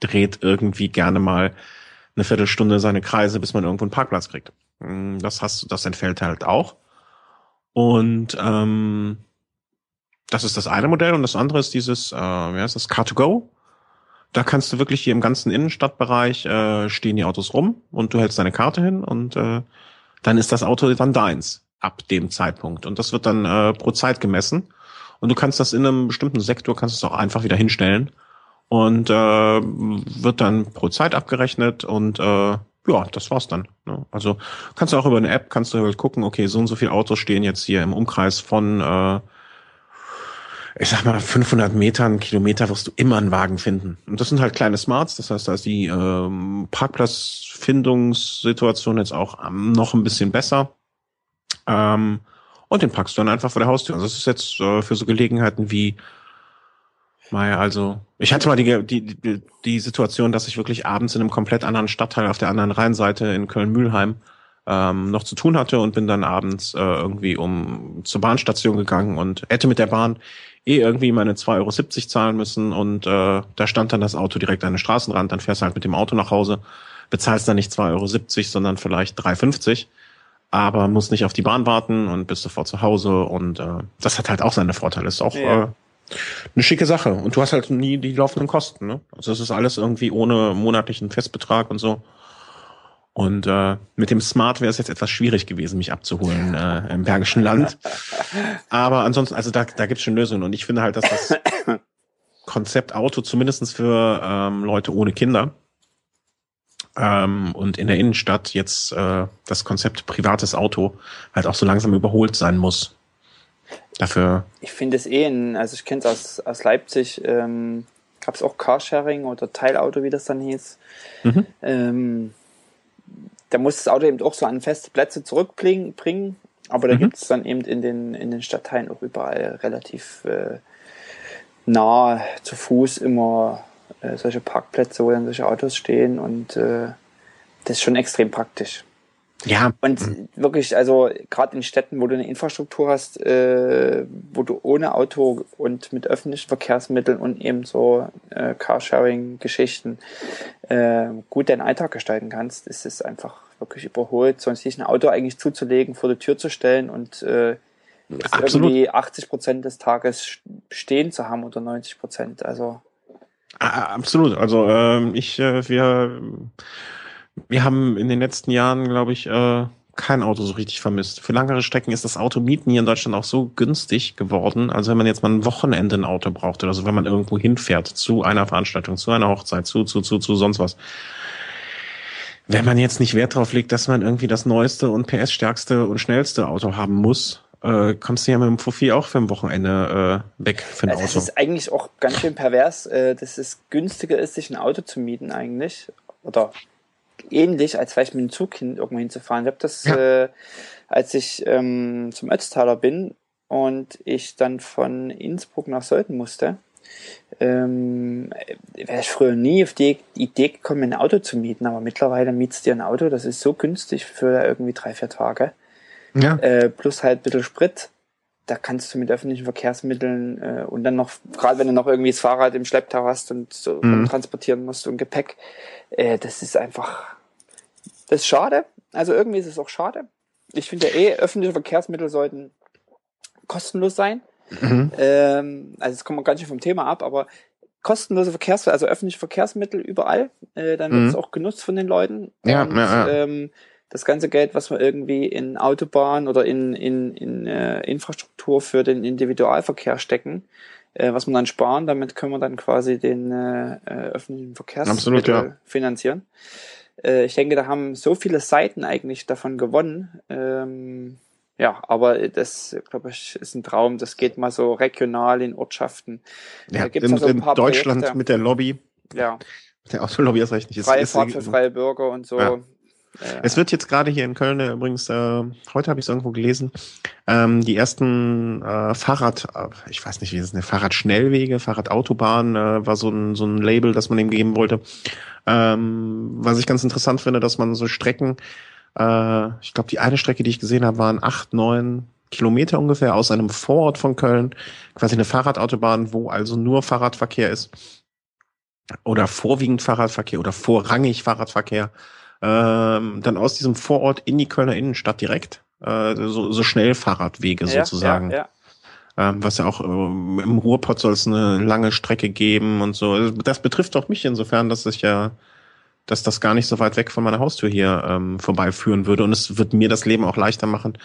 dreht irgendwie gerne mal eine Viertelstunde seine Kreise, bis man irgendwo einen Parkplatz kriegt. Mm, das hast das entfällt halt auch. Und ähm, das ist das eine Modell und das andere ist dieses, äh, wie heißt das, Car2Go. Da kannst du wirklich hier im ganzen Innenstadtbereich äh, stehen die Autos rum und du hältst deine Karte hin und äh, dann ist das Auto dann deins. ab dem Zeitpunkt. Und das wird dann äh, pro Zeit gemessen. Und du kannst das in einem bestimmten Sektor, kannst es auch einfach wieder hinstellen. Und äh, wird dann pro Zeit abgerechnet und äh, ja, das war's dann. Ne? Also kannst du auch über eine App, kannst du halt gucken, okay, so und so viele Autos stehen jetzt hier im Umkreis von, äh, ich sag mal, 500 Metern, Kilometer wirst du immer einen Wagen finden. Und das sind halt kleine Smarts, das heißt, da ist die ähm, Parkplatzfindungssituation jetzt auch ähm, noch ein bisschen besser. Ähm, und den packst du dann einfach vor der Haustür. Also das ist jetzt äh, für so Gelegenheiten wie Naja, also ich hatte mal die, die, die, Situation, dass ich wirklich abends in einem komplett anderen Stadtteil auf der anderen Rheinseite in Köln-Mühlheim ähm, noch zu tun hatte und bin dann abends äh, irgendwie um zur Bahnstation gegangen und hätte mit der Bahn eh irgendwie meine 2,70 Euro zahlen müssen und äh, da stand dann das Auto direkt an den Straßenrand, dann fährst du halt mit dem Auto nach Hause, bezahlst dann nicht 2,70 Euro, sondern vielleicht 3,50 aber muss nicht auf die Bahn warten und bist sofort zu Hause und äh, das hat halt auch seine Vorteile. Ist auch ja. äh, eine schicke Sache und du hast halt nie die laufenden Kosten. Ne? Also es ist alles irgendwie ohne monatlichen Festbetrag und so. Und äh, mit dem Smart wäre es jetzt etwas schwierig gewesen, mich abzuholen äh, im Bergischen Land. Aber ansonsten, also da, da gibt es schon Lösungen. Und ich finde halt, dass das Konzept Auto zumindestens für ähm, Leute ohne Kinder ähm, und in der Innenstadt jetzt äh, das Konzept privates Auto halt auch so langsam überholt sein muss. Dafür. Ich finde es eh, in, also ich kenne es aus, aus Leipzig, ähm, gab es auch Carsharing oder Teilauto, wie das dann hieß. Mhm. Ähm, da muss das Auto eben auch so an feste Plätze zurückbringen, aber da mhm. gibt es dann eben in den, in den Stadtteilen auch überall relativ äh, nah zu Fuß immer äh, solche Parkplätze, wo dann solche Autos stehen und äh, das ist schon extrem praktisch. Ja. Und mhm. wirklich, also gerade in Städten, wo du eine Infrastruktur hast, äh, wo du ohne Auto und mit öffentlichen Verkehrsmitteln und eben so äh, Carsharing-Geschichten äh, gut deinen Alltag gestalten kannst, ist es einfach wirklich überholt, sonst sich ein Auto eigentlich zuzulegen, vor die Tür zu stellen und äh, irgendwie 80 Prozent des Tages stehen zu haben oder 90 Prozent. Also Absolut. Also ähm, ich, äh, wir, wir haben in den letzten Jahren, glaube ich, äh, kein Auto so richtig vermisst. Für langere Strecken ist das Auto mieten hier in Deutschland auch so günstig geworden. Also wenn man jetzt mal ein Wochenende ein Auto braucht oder so, wenn man irgendwo hinfährt zu einer Veranstaltung, zu einer Hochzeit, zu, zu, zu, zu sonst was. Wenn man jetzt nicht Wert drauf legt, dass man irgendwie das neueste und PS-stärkste und schnellste Auto haben muss, äh, kommst du ja mit dem Fuffi auch für ein Wochenende äh, weg für ein Auto. Das ist eigentlich auch ganz schön pervers, äh, dass es günstiger ist, sich ein Auto zu mieten eigentlich. Oder ähnlich, als vielleicht mit dem Zug hin, irgendwo hinzufahren. Ich habe das, ja. äh, als ich ähm, zum Ötztaler bin und ich dann von Innsbruck nach Sollten musste, ähm, wäre ich früher nie auf die Idee gekommen, ein Auto zu mieten, aber mittlerweile mietst du dir ein Auto, das ist so günstig für irgendwie drei, vier Tage. Ja. Äh, plus halt ein bisschen Sprit. Da kannst du mit öffentlichen Verkehrsmitteln äh, und dann noch, gerade wenn du noch irgendwie das Fahrrad im Schlepptau hast und so mhm. transportieren musst und Gepäck, äh, das ist einfach, das ist schade. Also irgendwie ist es auch schade. Ich finde ja eh, öffentliche Verkehrsmittel sollten kostenlos sein. Mhm. Ähm, also jetzt kommen wir ganz schön vom Thema ab, aber kostenlose Verkehrsmittel, also öffentliche Verkehrsmittel überall, äh, dann wird es mhm. auch genutzt von den Leuten. Ja, und, ja, ja. Ähm, das ganze Geld, was wir irgendwie in Autobahn oder in, in, in äh, Infrastruktur für den Individualverkehr stecken, äh, was wir dann sparen, damit können wir dann quasi den äh, äh öffentlichen Verkehrsmittel ja. finanzieren. Äh, ich denke, da haben so viele Seiten eigentlich davon gewonnen. Ähm, ja, aber das, glaube ich, ist ein Traum. Das geht mal so regional in Ortschaften. Ja, da gibt's in, also in Deutschland Projekte. mit der Lobby. Ja. Der Autolobby ist recht nicht. Freie Fahrt für freie Bürger und so. Ja. Es wird jetzt gerade hier in Köln äh, übrigens, äh, heute habe ich es irgendwo gelesen, ähm, die ersten äh, Fahrrad, äh, ich weiß nicht, wie ist es, Fahrradschnellwege, Fahrradautobahn äh, war so ein, so ein Label, das man ihm geben wollte. Ähm, was ich ganz interessant finde, dass man so Strecken, äh, ich glaube, die eine Strecke, die ich gesehen habe, waren acht, neun Kilometer ungefähr aus einem Vorort von Köln, quasi eine Fahrradautobahn, wo also nur Fahrradverkehr ist oder vorwiegend Fahrradverkehr oder vorrangig Fahrradverkehr ähm, dann aus diesem Vorort in die Kölner Innenstadt direkt, äh, so, so Schnellfahrradwege ja, sozusagen. Ja, ja. Ähm, was ja auch ähm, im Ruhrpott soll es eine lange Strecke geben und so. Also das betrifft auch mich insofern, dass ich ja, dass das gar nicht so weit weg von meiner Haustür hier ähm, vorbeiführen würde. Und es wird mir das Leben auch leichter machen,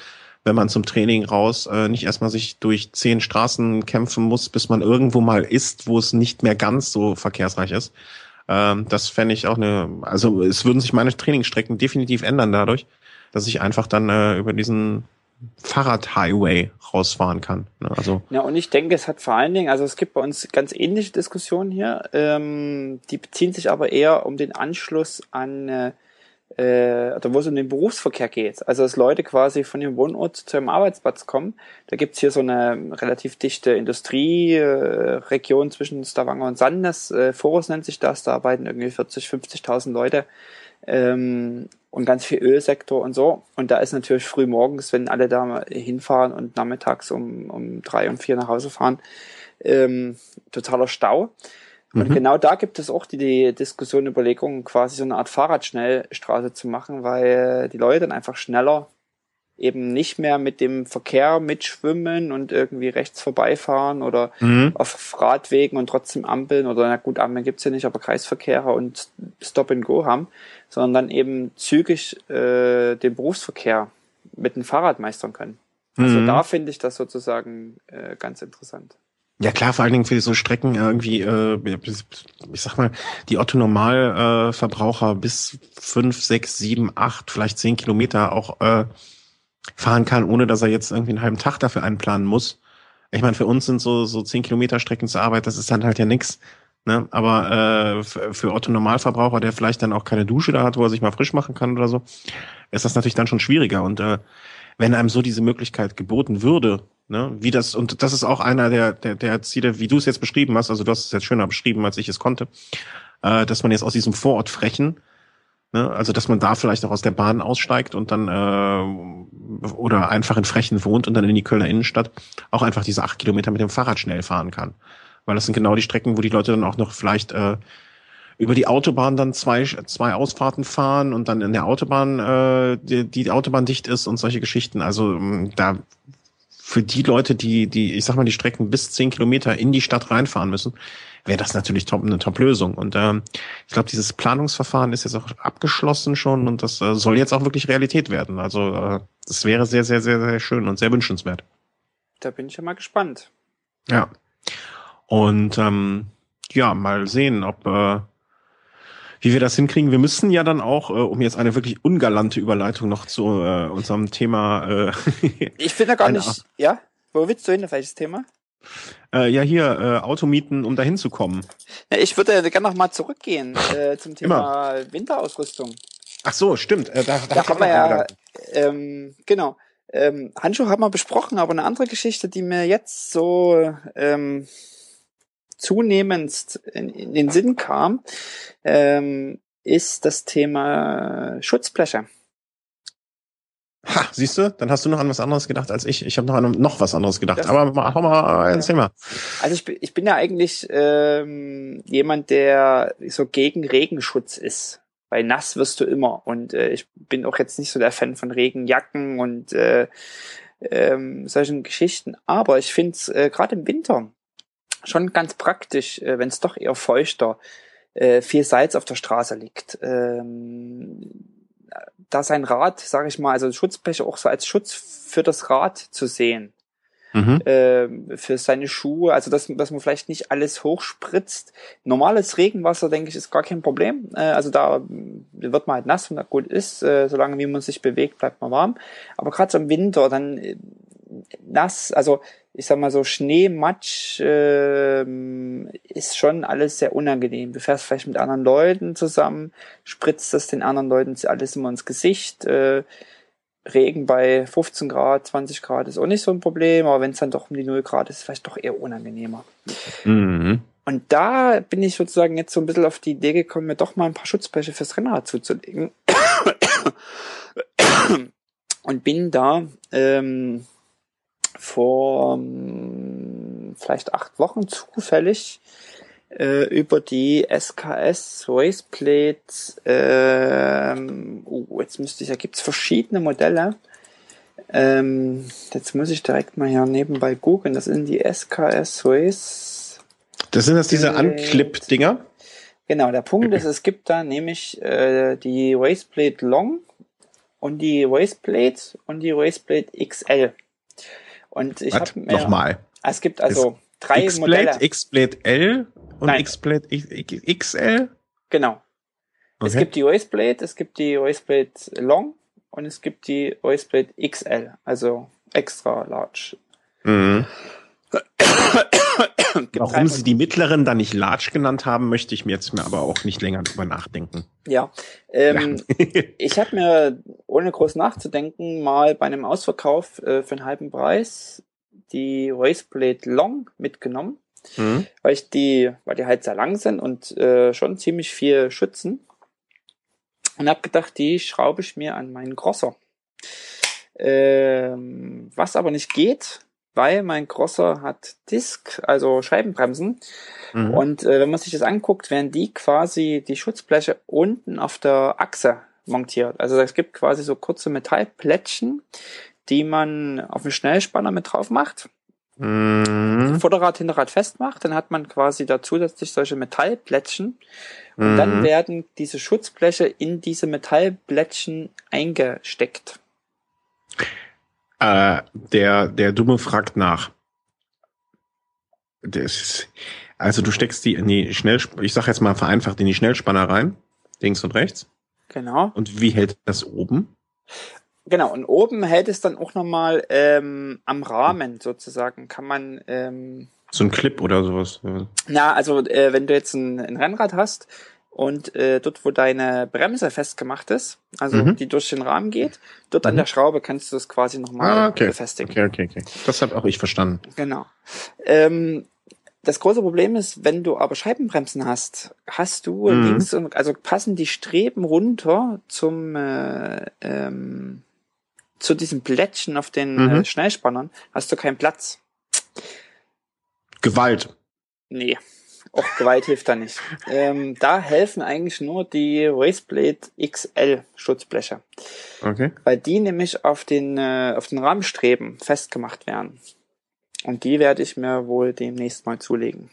wenn man zum Training raus äh, nicht erstmal sich durch zehn Straßen kämpfen muss, bis man irgendwo mal ist, wo es nicht mehr ganz so verkehrsreich ist. Ähm, das fände ich auch eine, also es würden sich meine Trainingsstrecken definitiv ändern dadurch, dass ich einfach dann äh, über diesen Fahrradhighway rausfahren kann. Ne? Also ja, und ich denke, es hat vor allen Dingen, also es gibt bei uns ganz ähnliche Diskussionen hier, ähm, die beziehen sich aber eher um den Anschluss an äh, äh, oder wo es um den Berufsverkehr geht. Also dass Leute quasi von ihrem Wohnort zu ihrem Arbeitsplatz kommen. Da gibt's hier so eine relativ dichte Industrieregion äh, zwischen Stavanger und Sandnes. Äh, Forus nennt sich das, da arbeiten irgendwie 40, 50.000 Leute. Ähm, und ganz viel Ölsektor und so. Und da ist natürlich früh morgens, wenn alle da hinfahren und nachmittags um, um drei und vier nach Hause fahren, ähm, totaler Stau. Und mhm. genau da gibt es auch die, die Diskussion, Überlegung, quasi so eine Art Fahrradschnellstraße zu machen, weil die Leute dann einfach schneller eben nicht mehr mit dem Verkehr mitschwimmen und irgendwie rechts vorbeifahren oder mhm. auf Radwegen und trotzdem Ampeln oder na gut, Ampeln gibt's ja nicht, aber Kreisverkehre und Stop and Go haben, sondern dann eben zügig äh, den Berufsverkehr mit dem Fahrrad meistern können. Also mhm. da finde ich das sozusagen äh, ganz interessant. Ja klar, vor allen Dingen für so Strecken irgendwie, äh, ich sag mal, die Otto-Normalverbraucher äh, bis fünf, sechs, sieben, acht, vielleicht zehn Kilometer auch äh, fahren kann, ohne dass er jetzt irgendwie einen halben Tag dafür einplanen muss. Ich meine, für uns sind so so zehn Kilometer Strecken zur Arbeit, das ist dann halt ja nix. Ne? Aber äh, für Otto Normalverbraucher, der vielleicht dann auch keine Dusche da hat, wo er sich mal frisch machen kann oder so, ist das natürlich dann schon schwieriger. Und äh, wenn einem so diese Möglichkeit geboten würde, ne, wie das, und das ist auch einer der, der, der Ziele, wie du es jetzt beschrieben hast, also du hast es jetzt schöner beschrieben, als ich es konnte, äh, dass man jetzt aus diesem Vorort Frechen Ne? Also dass man da vielleicht auch aus der Bahn aussteigt und dann äh, oder einfach in Frechen wohnt und dann in die Kölner Innenstadt auch einfach diese acht Kilometer mit dem Fahrrad schnell fahren kann. Weil das sind genau die Strecken, wo die Leute dann auch noch vielleicht äh, über die Autobahn dann zwei, zwei Ausfahrten fahren und dann in der Autobahn, äh, die, die Autobahn dicht ist und solche Geschichten. Also ähm, da für die Leute, die, die, ich sag mal, die Strecken bis zehn Kilometer in die Stadt reinfahren müssen, wäre das natürlich top, eine Top-Lösung. Und ähm, ich glaube, dieses Planungsverfahren ist jetzt auch abgeschlossen schon und das äh, soll jetzt auch wirklich Realität werden. Also äh, das wäre sehr, sehr, sehr, sehr schön und sehr wünschenswert. Da bin ich ja mal gespannt. Ja. Und ähm, ja, mal sehen, ob äh, wie wir das hinkriegen. Wir müssen ja dann auch, äh, um jetzt eine wirklich ungalante Überleitung noch zu äh, unserem Thema. Äh, ich finde gar nicht. Ja, wo willst du hin? Auf welches Thema? Äh, ja, hier, äh, Automieten, um dahin zu kommen. Ich würde gerne noch mal zurückgehen äh, zum Thema Immer. Winterausrüstung. Ach so, stimmt. Äh, da, da, da haben wir ja, ähm, genau. Ähm, Handschuhe haben wir besprochen, aber eine andere Geschichte, die mir jetzt so ähm, zunehmend in, in den Sinn kam, ähm, ist das Thema Schutzbleche. Ha, siehst du, dann hast du noch an was anderes gedacht als ich. Ich habe noch an noch was anderes gedacht. Das, Aber mach mal ein Thema. Also ich, bin, ich bin ja eigentlich ähm, jemand, der so gegen Regenschutz ist. Weil nass wirst du immer. Und äh, ich bin auch jetzt nicht so der Fan von Regenjacken und äh, ähm, solchen Geschichten. Aber ich finde es äh, gerade im Winter schon ganz praktisch, äh, wenn es doch eher feuchter, äh, viel Salz auf der Straße liegt. Ähm, da sein Rad, sage ich mal, also Schutzbleche auch so als Schutz für das Rad zu sehen. Mhm. Äh, für seine Schuhe, also dass, dass man vielleicht nicht alles hochspritzt. Normales Regenwasser, denke ich, ist gar kein Problem. Äh, also da wird man halt nass und da gut ist, äh, solange wie man sich bewegt, bleibt man warm. Aber gerade so im Winter, dann äh, nass, also ich sag mal so Schnee, Matsch äh, ist schon alles sehr unangenehm. Du fährst vielleicht mit anderen Leuten zusammen, spritzt das den anderen Leuten alles immer ins Gesicht. Äh, Regen bei 15 Grad, 20 Grad ist auch nicht so ein Problem, aber wenn es dann doch um die 0 Grad ist, ist vielleicht doch eher unangenehmer. Mhm. Und da bin ich sozusagen jetzt so ein bisschen auf die Idee gekommen, mir doch mal ein paar Schutzbleche fürs Rennrad zuzulegen. Und bin da ähm, vor um, vielleicht acht Wochen zufällig äh, über die SKS Raceplate, ähm, oh, jetzt müsste ich, da gibt's verschiedene Modelle. Ähm, jetzt muss ich direkt mal hier nebenbei googeln. Das sind die SKS Race. Das sind das diese Unclip-Dinger? Genau, der Punkt ist, es gibt da nämlich äh, die Raceplate Long und die Raceblade und die Raceblade XL. Und ich habe nochmal. Es gibt also es drei X-Blade, X-Blade L und X-Blade XL. Genau. Okay. Es gibt die Raceblade, es gibt die Raceblade Long und es gibt die Raceblade XL, also extra large. Mhm. Warum sie die mittleren dann nicht large genannt haben, möchte ich mir jetzt mir aber auch nicht länger drüber nachdenken. Ja, ähm, ja. ich habe mir ohne groß nachzudenken mal bei einem Ausverkauf äh, für einen halben Preis die Raceblade Long mitgenommen, mhm. weil ich die, weil die halt sehr lang sind und äh, schon ziemlich viel schützen. Und habe gedacht, die schraube ich mir an meinen Crosser. Ähm, was aber nicht geht, weil mein Crosser hat Disk, also Scheibenbremsen. Mhm. Und äh, wenn man sich das anguckt, werden die quasi die Schutzbleche unten auf der Achse montiert. Also es gibt quasi so kurze Metallplättchen, die man auf den Schnellspanner mit drauf macht. Mhm. Vorderrad, Hinterrad festmacht, dann hat man quasi da zusätzlich solche Metallplättchen und mhm. dann werden diese Schutzbleche in diese Metallplättchen eingesteckt. Äh, der, der Dumme fragt nach. Das, also du steckst die in die Schnellspanner, ich sag jetzt mal vereinfacht, in die Schnellspanner rein, links und rechts. Genau. Und wie hält das oben? Genau, und oben hält es dann auch nochmal ähm, am Rahmen sozusagen, kann man ähm, so ein Clip oder sowas. Na, also äh, wenn du jetzt ein, ein Rennrad hast und äh, dort, wo deine Bremse festgemacht ist, also mhm. die durch den Rahmen geht, dort mhm. an der Schraube kannst du das quasi nochmal ah, okay. befestigen. Okay, okay, okay. Das habe auch ich verstanden. Genau. Ähm, das große Problem ist, wenn du aber Scheibenbremsen hast, hast du mhm. links und also passen die Streben runter zum äh, ähm, zu diesem Plättchen auf den mhm. äh, Schnellspannern, hast du keinen Platz. Gewalt. Nee. Auch Gewalt hilft da nicht. Ähm, da helfen eigentlich nur die Raceblade XL Schutzbleche. Okay. Weil die nämlich auf den, äh, auf den Rahmenstreben festgemacht werden. Und die werde ich mir wohl demnächst mal zulegen.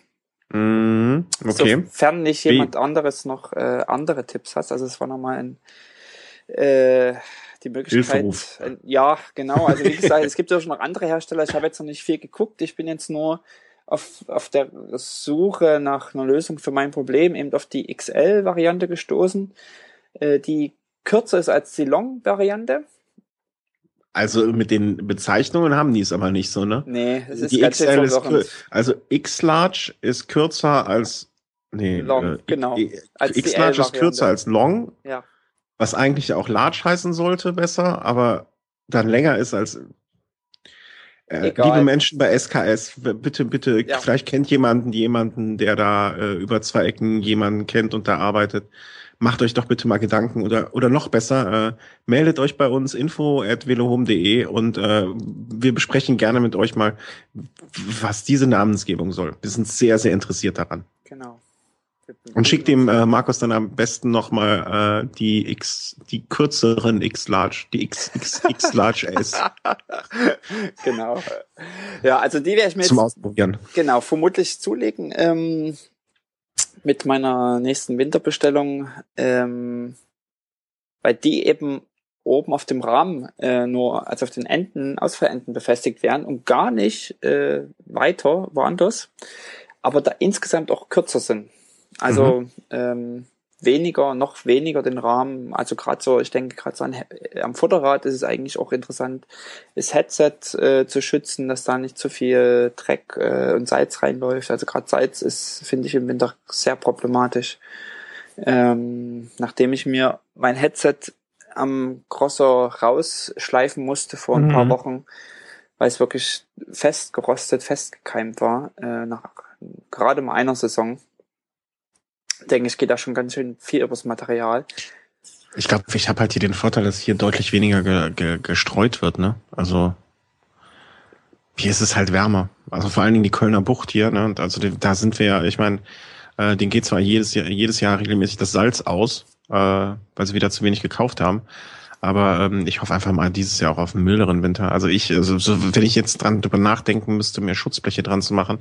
Mm, okay. Sofern nicht jemand Wie? anderes noch äh, andere Tipps hat. Also es war nochmal ein äh, die Möglichkeit. Äh, ja, genau. Also wie gesagt, es gibt ja schon noch andere Hersteller. Ich habe jetzt noch nicht viel geguckt. Ich bin jetzt nur auf, auf der Suche nach einer Lösung für mein Problem eben auf die XL-Variante gestoßen, äh, die kürzer ist als die Long-Variante. Also mit den Bezeichnungen haben die es aber nicht so, ne? Nee, es ist die ganz XL ist Also X-Large ist kürzer als nee, Long, äh, genau. X-Large ist kürzer als Long. Ja. Was eigentlich auch Large heißen sollte, besser, aber dann länger ist als äh, liebe Menschen bei SKS, bitte, bitte, ja. vielleicht kennt jemanden jemanden, der da äh, über zwei Ecken jemanden kennt und da arbeitet. Macht euch doch bitte mal Gedanken oder oder noch besser, äh, meldet euch bei uns info at velohome.de und äh, wir besprechen gerne mit euch mal, was diese Namensgebung soll. Wir sind sehr, sehr interessiert daran. Genau. Und schickt dem äh, Markus dann am besten nochmal äh, die X, die kürzeren X-Large, die X, X, X-Large S. genau. Ja, also die werde ich mir Zum jetzt, Ausprobieren. Genau, vermutlich zulegen. Ähm, mit meiner nächsten Winterbestellung, ähm, weil die eben oben auf dem Rahmen äh, nur, also auf den Enden, Ausfallenden befestigt werden und gar nicht äh, weiter woanders, aber da insgesamt auch kürzer sind. Also mhm. ähm, weniger, noch weniger den Rahmen. Also gerade so, ich denke gerade so an, am Vorderrad ist es eigentlich auch interessant, das Headset äh, zu schützen, dass da nicht zu viel Dreck äh, und Salz reinläuft. Also gerade Salz ist, finde ich, im Winter sehr problematisch. Ähm, nachdem ich mir mein Headset am Crosser rausschleifen musste vor ein mhm. paar Wochen, weil es wirklich fest gerostet, festgekeimt war, äh, nach gerade mal einer Saison denke ich, geht da schon ganz schön viel übers Material. Ich glaube, ich habe halt hier den Vorteil, dass hier deutlich weniger ge ge gestreut wird, ne? Also hier ist es halt wärmer. Also vor allen Dingen die Kölner Bucht hier, ne? Und also da sind wir ja, ich meine, äh, den geht zwar jedes Jahr, jedes Jahr regelmäßig das Salz aus, äh, weil sie wieder zu wenig gekauft haben. Aber ähm, ich hoffe einfach mal dieses Jahr auch auf einen milderen Winter. Also ich, also so, wenn ich jetzt dran drüber nachdenken müsste, mir Schutzbleche dran zu machen,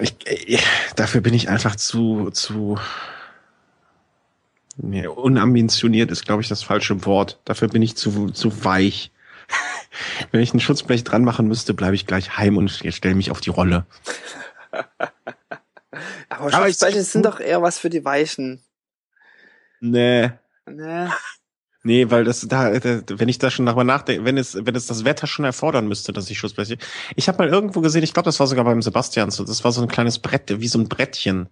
ich, ich, dafür bin ich einfach zu, zu, Nee, unambitioniert ist, glaube ich, das falsche Wort. Dafür bin ich zu, zu weich. Wenn ich ein Schutzblech dran machen müsste, bleibe ich gleich heim und stelle mich auf die Rolle. Aber Schutzbleche sind doch eher was für die Weichen. Nee. Nee. Nee, weil das da, wenn ich da schon nochmal nachdenke, wenn es, wenn es das Wetter schon erfordern müsste, dass ich Schutzbleche. Ich habe mal irgendwo gesehen, ich glaube, das war sogar beim Sebastian so, das war so ein kleines Brett, wie so ein Brettchen,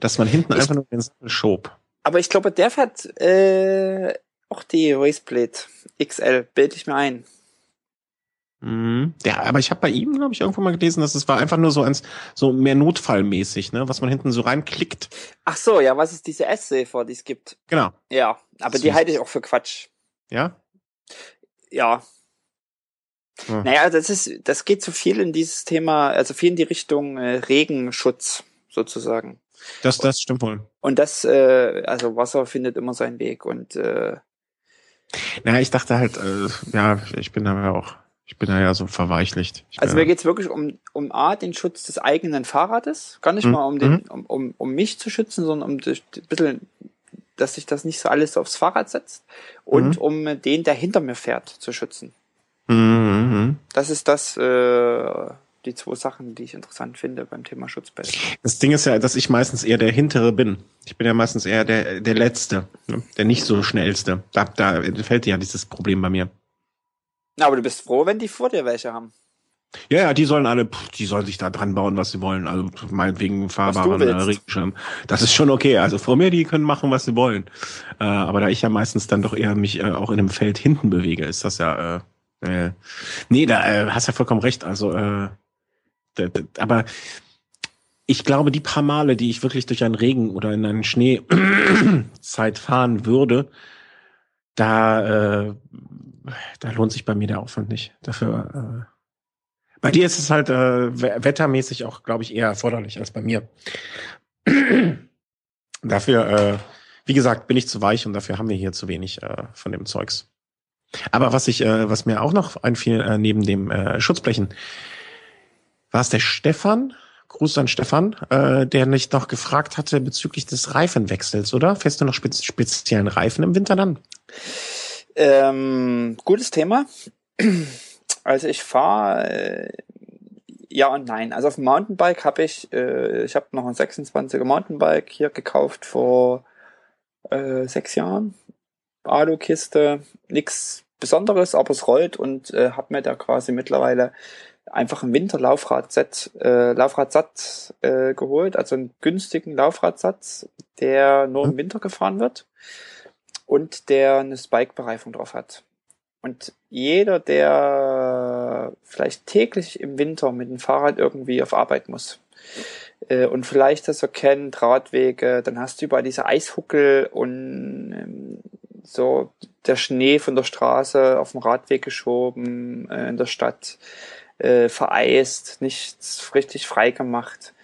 dass man hinten ich, einfach nur den Sattel schob. Aber ich glaube, der fährt äh, auch die Raceblade XL, bilde ich mir ein. Mhm. Ja, aber ich habe bei ihm, glaube ich, irgendwo mal gelesen, dass es war einfach nur so eins, so mehr notfallmäßig, ne, was man hinten so reinklickt. Ach so, ja, was ist diese S-Safer, die es gibt? Genau. Ja, aber die halte ich auch für Quatsch. Ja? Ja. Hm. Naja, das ist, das geht zu viel in dieses Thema, also viel in die Richtung äh, Regenschutz sozusagen. Das, das stimmt wohl. Und das, äh, also Wasser findet immer seinen Weg und äh, naja, ich dachte halt, äh, ja, ich bin da ja auch ich bin da ja so verweichlicht. Ich also mir geht's wirklich um, um A, den Schutz des eigenen Fahrrades. Gar nicht mhm. mal um, den, mhm. um, um, um mich zu schützen, sondern um ein bisschen, dass sich das nicht so alles aufs Fahrrad setzt. Und mhm. um den, der hinter mir fährt, zu schützen. Mhm. Das ist das, äh, die zwei Sachen, die ich interessant finde beim Thema Schutzbälle. Das Ding ist ja, dass ich meistens eher der Hintere bin. Ich bin ja meistens eher der, der Letzte, ne? der nicht so schnellste. Da, da fällt ja dieses Problem bei mir. Na, aber du bist froh, wenn die vor dir welche haben. Ja, ja, die sollen alle, die sollen sich da dran bauen, was sie wollen. Also meinetwegen fahrbaren äh, Regenschirm. Das ist schon okay. Also vor mir, die können machen, was sie wollen. Äh, aber da ich ja meistens dann doch eher mich äh, auch in dem Feld hinten bewege, ist das ja. Äh, äh, nee, da äh, hast ja vollkommen recht. Also, äh, aber ich glaube, die paar Male, die ich wirklich durch einen Regen oder in einen Schneezeit fahren würde, da äh, da lohnt sich bei mir der Aufwand nicht. Dafür. Äh, bei dir ist es halt äh, wettermäßig auch, glaube ich, eher erforderlich als bei mir. dafür, äh, wie gesagt, bin ich zu weich und dafür haben wir hier zu wenig äh, von dem Zeugs. Aber was ich, äh, was mir auch noch einfiel äh, neben dem äh, Schutzblechen, war es der Stefan? Gruß an Stefan, äh, der nicht noch gefragt hatte bezüglich des Reifenwechsels, oder? Fährst du noch spez speziellen Reifen im Winter dann? Ähm, gutes Thema. Also ich fahre äh, ja und nein. Also auf dem Mountainbike habe ich, äh, ich habe noch ein 26er Mountainbike hier gekauft vor äh, sechs Jahren. Alu-Kiste, nichts Besonderes, aber es rollt und äh, habe mir da quasi mittlerweile einfach ein Winterlaufradset, äh, Laufradsatz äh, geholt, also einen günstigen Laufradsatz, der nur im hm. Winter gefahren wird und der eine Spike-Bereifung drauf hat. Und jeder, der vielleicht täglich im Winter mit dem Fahrrad irgendwie auf Arbeit muss äh, und vielleicht das so kennt, Radwege, dann hast du überall diese Eishuckel und ähm, so der Schnee von der Straße auf dem Radweg geschoben äh, in der Stadt, äh, vereist, nichts richtig frei gemacht.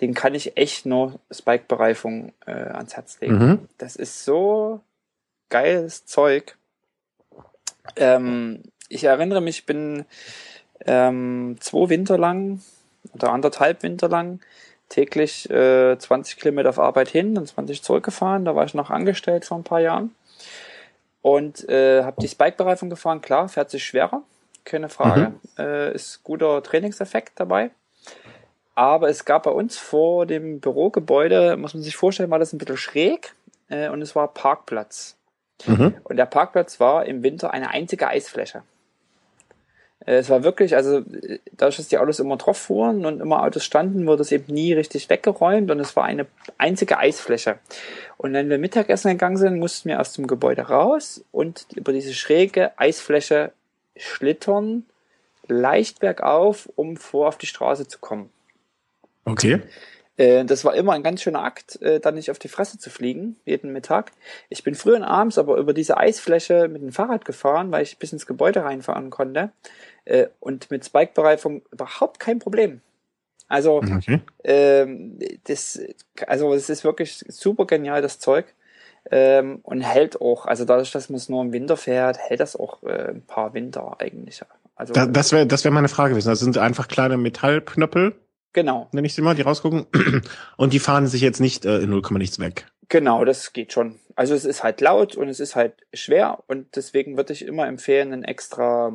Den kann ich echt nur Spike-Bereifung äh, ans Herz legen. Mhm. Das ist so geiles Zeug. Ähm, ich erinnere mich, ich bin ähm, zwei Winter lang oder anderthalb Winter lang täglich äh, 20 Kilometer auf Arbeit hin und 20 zurückgefahren. Da war ich noch angestellt vor ein paar Jahren. Und äh, habe die Spike-Bereifung gefahren. Klar, fährt sich schwerer, keine Frage. Mhm. Äh, ist guter Trainingseffekt dabei. Aber es gab bei uns vor dem Bürogebäude, muss man sich vorstellen, war das ein bisschen schräg äh, und es war Parkplatz. Mhm. Und der Parkplatz war im Winter eine einzige Eisfläche. Äh, es war wirklich, also dadurch, dass die Autos immer drauf fuhren und immer Autos standen, wurde es eben nie richtig weggeräumt und es war eine einzige Eisfläche. Und wenn wir Mittagessen gegangen sind, mussten wir aus dem Gebäude raus und über diese schräge Eisfläche schlittern, leicht bergauf, um vor auf die Straße zu kommen. Okay. Äh, das war immer ein ganz schöner Akt, äh, dann nicht auf die Fresse zu fliegen, jeden Mittag. Ich bin früh und abends aber über diese Eisfläche mit dem Fahrrad gefahren, weil ich bis ins Gebäude reinfahren konnte. Äh, und mit Spike-Bereifung überhaupt kein Problem. Also, okay. ähm, das, also es ist wirklich super genial, das Zeug. Ähm, und hält auch, also dadurch, dass man es nur im Winter fährt, hält das auch äh, ein paar Winter eigentlich. Also, da, das wäre das wäre meine Frage gewesen. Das sind einfach kleine Metallknöppel, Genau. Nenne ich sie mal, die rausgucken. Und die fahren sich jetzt nicht äh, in 0, nichts weg. Genau, das geht schon. Also es ist halt laut und es ist halt schwer und deswegen würde ich immer empfehlen, einen extra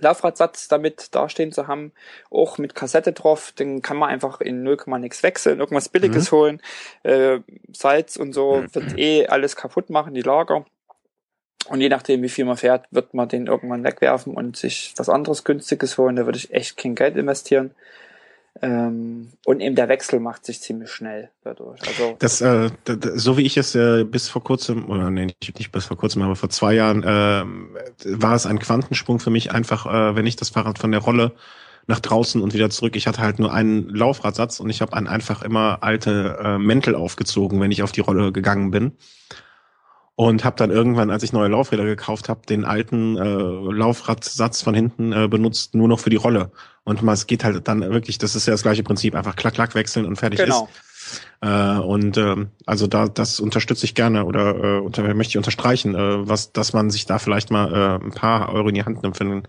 Laufradsatz damit dastehen zu haben, auch mit Kassette drauf, den kann man einfach in 0, nix wechseln, irgendwas Billiges mhm. holen, äh, Salz und so wird eh alles kaputt machen, die Lager. Und je nachdem, wie viel man fährt, wird man den irgendwann wegwerfen und sich was anderes Günstiges holen. Da würde ich echt kein Geld investieren. Ähm, und eben der Wechsel macht sich ziemlich schnell dadurch. Also das, äh, so wie ich es äh, bis vor kurzem, oder nee, nicht, nicht bis vor kurzem, aber vor zwei Jahren, äh, war es ein Quantensprung für mich einfach, äh, wenn ich das Fahrrad von der Rolle nach draußen und wieder zurück. Ich hatte halt nur einen Laufradsatz und ich habe einfach immer alte äh, Mäntel aufgezogen, wenn ich auf die Rolle gegangen bin und habe dann irgendwann, als ich neue Laufräder gekauft habe, den alten äh, Laufradsatz von hinten äh, benutzt, nur noch für die Rolle. Und mal, es geht halt dann wirklich, das ist ja das gleiche Prinzip, einfach klack, klack wechseln und fertig genau. ist. Äh, und äh, also da das unterstütze ich gerne oder äh, unter, möchte ich unterstreichen, äh, was, dass man sich da vielleicht mal äh, ein paar Euro in die Hand nimmt für einen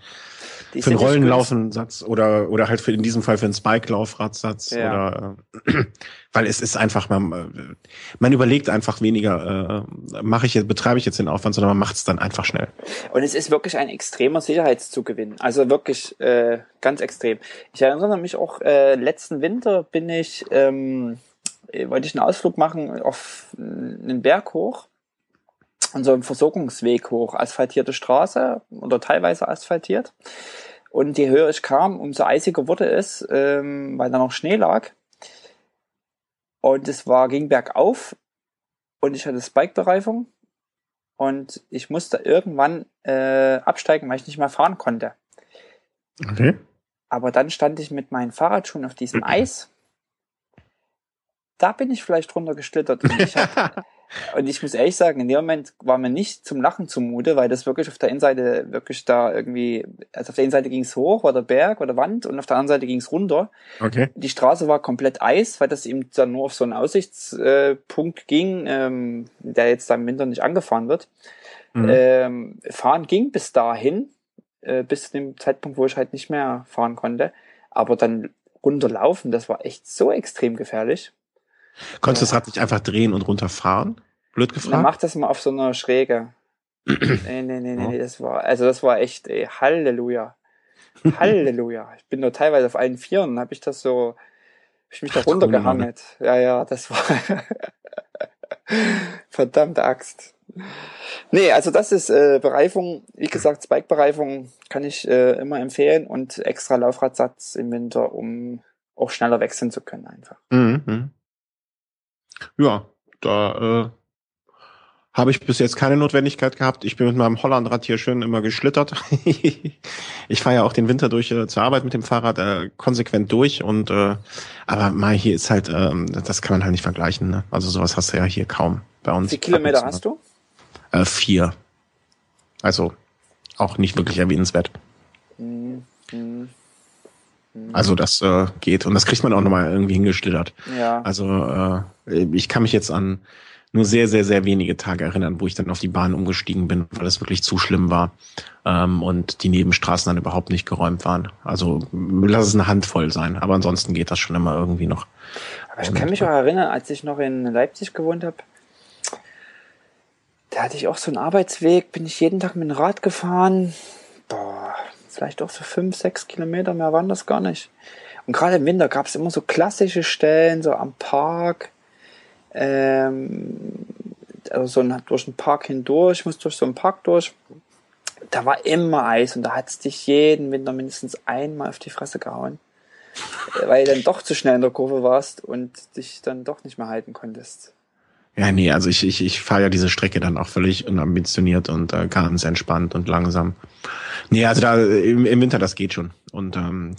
für einen Rollenlaufensatz oder oder halt für in diesem Fall für einen Spike-Laufradsatz ja. oder äh, weil es ist einfach man äh, man überlegt einfach weniger äh, mache ich jetzt betreibe ich jetzt den Aufwand, sondern man macht es dann einfach schnell. Und es ist wirklich ein extremer Sicherheitszugewinn, also wirklich äh, ganz extrem. Ich erinnere mich auch äh, letzten Winter bin ich ähm, wollte ich einen Ausflug machen auf einen Berg hoch und so einen Versorgungsweg hoch, asphaltierte Straße oder teilweise asphaltiert. Und je höher ich kam, umso eisiger wurde es, ähm, weil da noch Schnee lag. Und es war, ging bergauf und ich hatte Spike-Bereifung und ich musste irgendwann äh, absteigen, weil ich nicht mehr fahren konnte. Okay. Aber dann stand ich mit meinen Fahrradschuhen auf diesem Eis. Da bin ich vielleicht runtergeschlittert und ich habe Und ich muss ehrlich sagen, in dem Moment war mir nicht zum Lachen zumute, weil das wirklich auf der Innenseite wirklich da irgendwie, also auf der Innenseite ging es hoch, war der Berg oder Wand und auf der anderen Seite ging es runter. Okay. Die Straße war komplett Eis, weil das eben dann nur auf so einen Aussichtspunkt ging, ähm, der jetzt dann im Winter nicht angefahren wird. Mhm. Ähm, fahren ging bis dahin, äh, bis zu dem Zeitpunkt, wo ich halt nicht mehr fahren konnte. Aber dann runterlaufen, das war echt so extrem gefährlich. Konntest du das Rad nicht einfach drehen und runterfahren? Blöd gefragt. Dann mach das mal auf so einer Schräge. nee, nee, nee, nee, nee, das war, also das war echt, ey, Halleluja. Halleluja. Ich bin nur teilweise auf allen Vieren, habe ich das so, hab ich mich da runtergehangelt. Ja, ja, das war verdammte Axt. Nee, also das ist äh, Bereifung. Wie gesagt, Spike-Bereifung kann ich äh, immer empfehlen und extra Laufradsatz im Winter, um auch schneller wechseln zu können einfach. Mhm. Ja, da äh, habe ich bis jetzt keine Notwendigkeit gehabt. Ich bin mit meinem Hollandrad hier schön immer geschlittert. ich fahre ja auch den Winter durch äh, zur Arbeit mit dem Fahrrad äh, konsequent durch und äh, aber mal hier ist halt, äh, das kann man halt nicht vergleichen. Ne? Also sowas hast du ja hier kaum bei uns. Wie Kilometer hast du? Äh, vier. Also auch nicht wirklich erwähnenswert. Mhm. Also das äh, geht und das kriegt man auch nochmal irgendwie hingeschlittert. Ja. Also äh, ich kann mich jetzt an nur sehr, sehr, sehr wenige Tage erinnern, wo ich dann auf die Bahn umgestiegen bin, weil es wirklich zu schlimm war ähm, und die Nebenstraßen dann überhaupt nicht geräumt waren. Also lass es eine Handvoll sein, aber ansonsten geht das schon immer irgendwie noch. Aber ich kann mich auch erinnern, als ich noch in Leipzig gewohnt habe, da hatte ich auch so einen Arbeitsweg, bin ich jeden Tag mit dem Rad gefahren. Boah, vielleicht auch so fünf, sechs Kilometer, mehr waren das gar nicht. Und gerade im Winter gab es immer so klassische Stellen, so am Park, ähm, also so ein, durch den Park hindurch, ich muss durch so einen Park durch. Da war immer Eis und da hat es dich jeden Winter mindestens einmal auf die Fresse gehauen. weil du dann doch zu schnell in der Kurve warst und dich dann doch nicht mehr halten konntest. Ja, nee, also ich, ich, ich fahre ja diese Strecke dann auch völlig unambitioniert und äh, ganz entspannt und langsam. Nee, also da im, im Winter, das geht schon. Und ähm,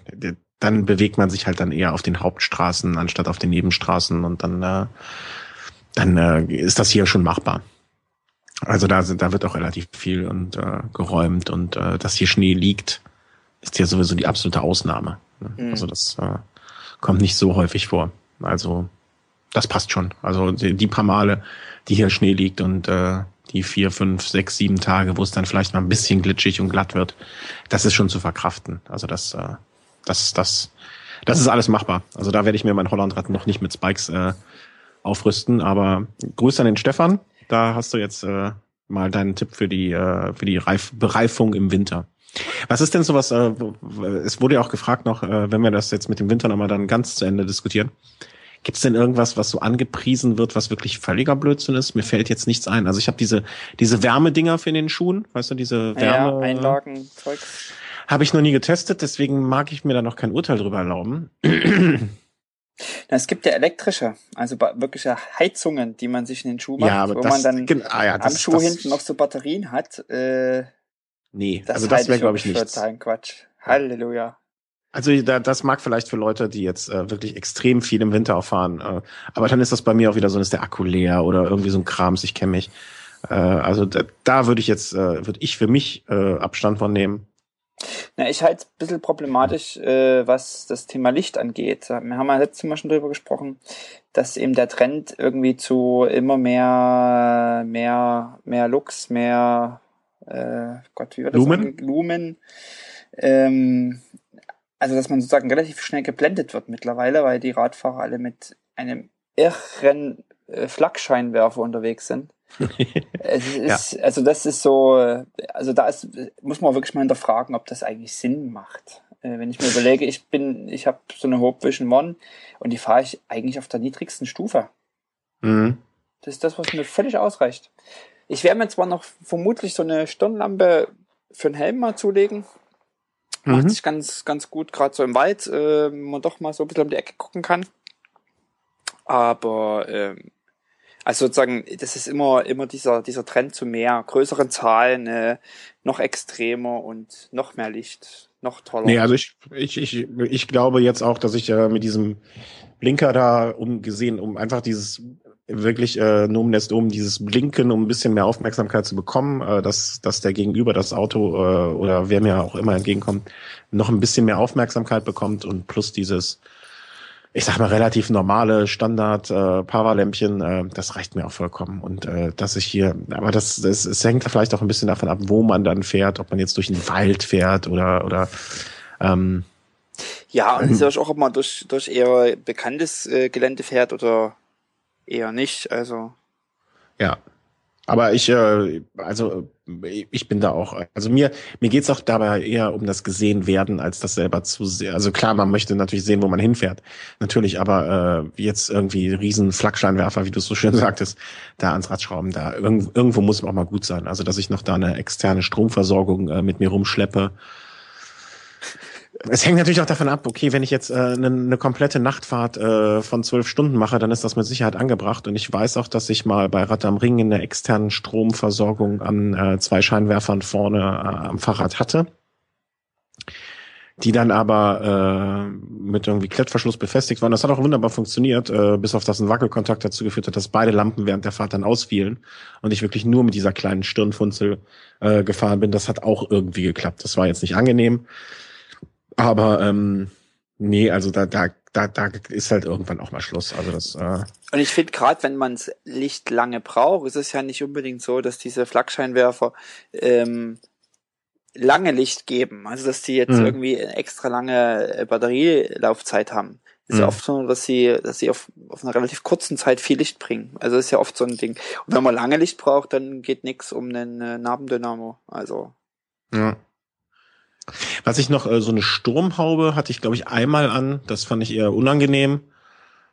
dann bewegt man sich halt dann eher auf den Hauptstraßen anstatt auf den Nebenstraßen und dann, äh, dann äh, ist das hier schon machbar. Also da, da wird auch relativ viel und äh, geräumt und äh, dass hier Schnee liegt, ist ja sowieso die absolute Ausnahme. Ne? Mhm. Also das äh, kommt nicht so häufig vor. Also das passt schon. Also die, die paar Male, die hier Schnee liegt und äh, die vier, fünf, sechs, sieben Tage, wo es dann vielleicht mal ein bisschen glitschig und glatt wird, das ist schon zu verkraften. Also das, äh, das, das, das ist alles machbar. Also da werde ich mir mein Hollandrad noch nicht mit Spikes äh, aufrüsten. Aber Grüße an den Stefan. Da hast du jetzt äh, mal deinen Tipp für die äh, für die Reif Bereifung im Winter. Was ist denn sowas? Äh, es wurde ja auch gefragt noch, äh, wenn wir das jetzt mit dem Winter nochmal dann ganz zu Ende diskutieren. Gibt es denn irgendwas, was so angepriesen wird, was wirklich völliger Blödsinn ist? Mir fällt jetzt nichts ein. Also ich habe diese diese Wärmedinger für in den Schuhen, weißt du, diese Wärme ja, Einlagen, Zeugs. Habe ich noch nie getestet, deswegen mag ich mir da noch kein Urteil drüber erlauben. Na, es gibt ja elektrische, also wirkliche Heizungen, die man sich in den Schuh macht, ja, wo das, man dann ah, ja, das, am Schuh das, hinten noch so Batterien hat. Äh, nee, das also das wäre glaube ich nicht. Quatsch. Halleluja. Also da, das mag vielleicht für Leute, die jetzt äh, wirklich extrem viel im Winter auffahren, äh, aber dann ist das bei mir auch wieder so, ist der Akku leer oder irgendwie so ein Krams, ich kenne mich. Äh, also da, da würde ich jetzt, äh, würde ich für mich äh, Abstand von nehmen. Na, ich halte es ein bisschen problematisch, äh, was das Thema Licht angeht. Wir haben ja letztes Mal schon drüber gesprochen, dass eben der Trend irgendwie zu immer mehr, mehr, mehr Lux, mehr, äh, Gott, wie wird das Lumen? Lumen. Ähm, also, dass man sozusagen relativ schnell geblendet wird mittlerweile, weil die Radfahrer alle mit einem irren äh, Flakscheinwerfer unterwegs sind es ist, ja. Also das ist so, also da ist, muss man wirklich mal hinterfragen, ob das eigentlich Sinn macht. Äh, wenn ich mir überlege, ich bin, ich habe so eine Hope Vision One und die fahre ich eigentlich auf der niedrigsten Stufe. Mhm. Das ist das, was mir völlig ausreicht. Ich werde mir zwar noch vermutlich so eine Stirnlampe für den Helm mal zulegen. Macht mhm. sich ganz, ganz gut, gerade so im Wald, äh, man doch mal so ein bisschen um die Ecke gucken kann. Aber ähm, also sozusagen, das ist immer, immer dieser, dieser Trend zu mehr, größeren Zahlen, äh, noch extremer und noch mehr Licht, noch toller. Nee, also ich, ich, ich, ich glaube jetzt auch, dass ich äh, mit diesem Blinker da umgesehen, um einfach dieses wirklich äh, nur um das um dieses Blinken, um ein bisschen mehr Aufmerksamkeit zu bekommen, äh, dass, dass der Gegenüber das Auto äh, oder wer mir auch immer entgegenkommt, noch ein bisschen mehr Aufmerksamkeit bekommt und plus dieses ich sag mal, relativ normale Standard äh, Powerlämpchen, äh, das reicht mir auch vollkommen. Und äh, dass ich hier, aber das, das, es hängt vielleicht auch ein bisschen davon ab, wo man dann fährt, ob man jetzt durch den Wald fährt oder oder ähm, ja, und ähm, auch, ob man durch, durch eher bekanntes äh, Gelände fährt oder eher nicht. Also ja, aber ich, äh, also ich bin da auch, also mir, mir geht's auch dabei eher um das gesehen werden, als das selber zu sehen. Also klar, man möchte natürlich sehen, wo man hinfährt. Natürlich, aber äh, jetzt irgendwie riesen Flakscheinwerfer, wie du es so schön sagtest, da ans Rad schrauben, da irgendwo, irgendwo muss man auch mal gut sein. Also dass ich noch da eine externe Stromversorgung äh, mit mir rumschleppe es hängt natürlich auch davon ab, okay, wenn ich jetzt äh, eine, eine komplette Nachtfahrt äh, von zwölf Stunden mache, dann ist das mit Sicherheit angebracht. Und ich weiß auch, dass ich mal bei Rad am Ring eine externen Stromversorgung an äh, zwei Scheinwerfern vorne äh, am Fahrrad hatte, die dann aber äh, mit irgendwie Klettverschluss befestigt waren. Das hat auch wunderbar funktioniert, äh, bis auf das ein Wackelkontakt dazu geführt hat, dass beide Lampen während der Fahrt dann ausfielen und ich wirklich nur mit dieser kleinen Stirnfunzel äh, gefahren bin. Das hat auch irgendwie geklappt. Das war jetzt nicht angenehm. Aber ähm, nee, also da, da, da, da ist halt irgendwann auch mal Schluss. Also das. Äh Und ich finde gerade, wenn man's Licht lange braucht, ist es ja nicht unbedingt so, dass diese Flakscheinwerfer ähm, lange Licht geben. Also dass die jetzt mhm. irgendwie extra lange äh, Batterielaufzeit haben. ist mhm. ja oft so, dass sie, dass sie auf, auf einer relativ kurzen Zeit viel Licht bringen. Also ist ja oft so ein Ding. Und wenn man lange Licht braucht, dann geht nix um einen äh, Nabendynamo. Also. Ja. Was ich noch, äh, so eine Sturmhaube hatte ich, glaube ich, einmal an. Das fand ich eher unangenehm,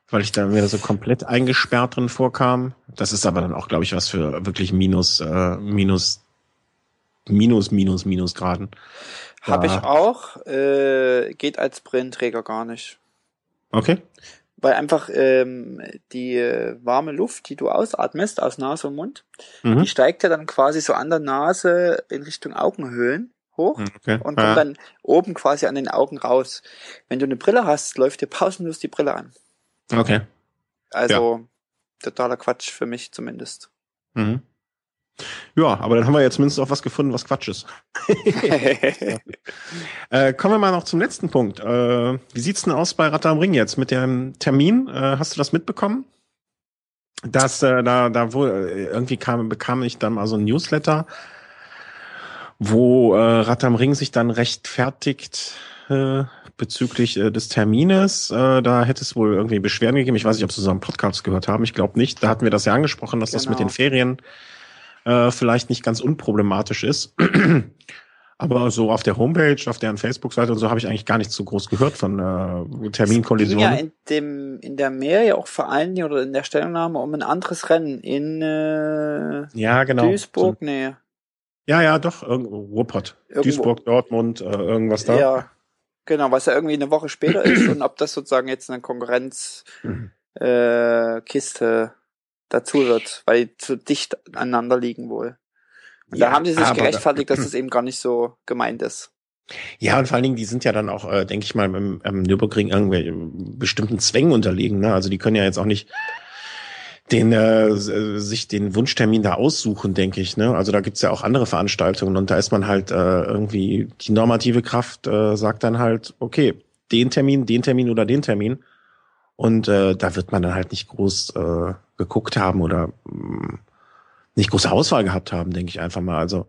weil ich da mir so komplett eingesperrt drin vorkam. Das ist aber dann auch, glaube ich, was für wirklich minus, äh, minus, minus, minus, minus Graden. Habe ich auch. Äh, geht als Brillenträger gar nicht. Okay. Weil einfach ähm, die äh, warme Luft, die du ausatmest aus Nase und Mund, mhm. die steigt ja dann quasi so an der Nase in Richtung Augenhöhlen hoch hm, okay. und kommt ja. dann oben quasi an den Augen raus. Wenn du eine Brille hast, läuft dir pausenlos die Brille an. Okay. Also ja. totaler Quatsch für mich zumindest. Mhm. Ja, aber dann haben wir jetzt zumindest auch was gefunden, was Quatsch ist. äh, kommen wir mal noch zum letzten Punkt. Äh, wie sieht's denn aus bei Ratter am Ring jetzt mit dem Termin? Äh, hast du das mitbekommen? Dass äh, da da wo äh, irgendwie kam bekam ich dann mal so ein Newsletter wo äh, Rad am Ring sich dann rechtfertigt äh, bezüglich äh, des Termines. Äh, da hätte es wohl irgendwie Beschwerden gegeben. Ich weiß nicht, ob Sie so einen Podcast gehört haben. Ich glaube nicht. Da hatten wir das ja angesprochen, dass genau. das mit den genau. Ferien äh, vielleicht nicht ganz unproblematisch ist. Aber so auf der Homepage, auf deren Facebook-Seite und so habe ich eigentlich gar nicht so groß gehört von äh, Terminkollisionen. ja in dem in der Mail ja auch vor allen Dingen oder in der Stellungnahme um ein anderes Rennen in äh, ja genau Duisburg, so. nee. Ja, ja, doch, irgendwo, Ruppert. Irgendwo. Duisburg, Dortmund, äh, irgendwas da. Ja, genau, was ja irgendwie eine Woche später ist und ob das sozusagen jetzt eine Konkurrenzkiste äh, Kiste dazu wird, weil die zu dicht aneinander liegen wohl. Und ja, da haben sie sich gerechtfertigt, da, dass es eben gar nicht so gemeint ist. Ja, und vor allen Dingen, die sind ja dann auch, äh, denke ich mal, im, im Nürburgring irgendwie bestimmten Zwängen unterlegen. Ne? Also die können ja jetzt auch nicht den äh, sich den Wunschtermin da aussuchen, denke ich. Ne? Also da gibt's ja auch andere Veranstaltungen und da ist man halt äh, irgendwie, die normative Kraft äh, sagt dann halt, okay, den Termin, den Termin oder den Termin. Und äh, da wird man dann halt nicht groß äh, geguckt haben oder mh, mm, nicht große Auswahl gehabt haben, denke ich einfach mal. Also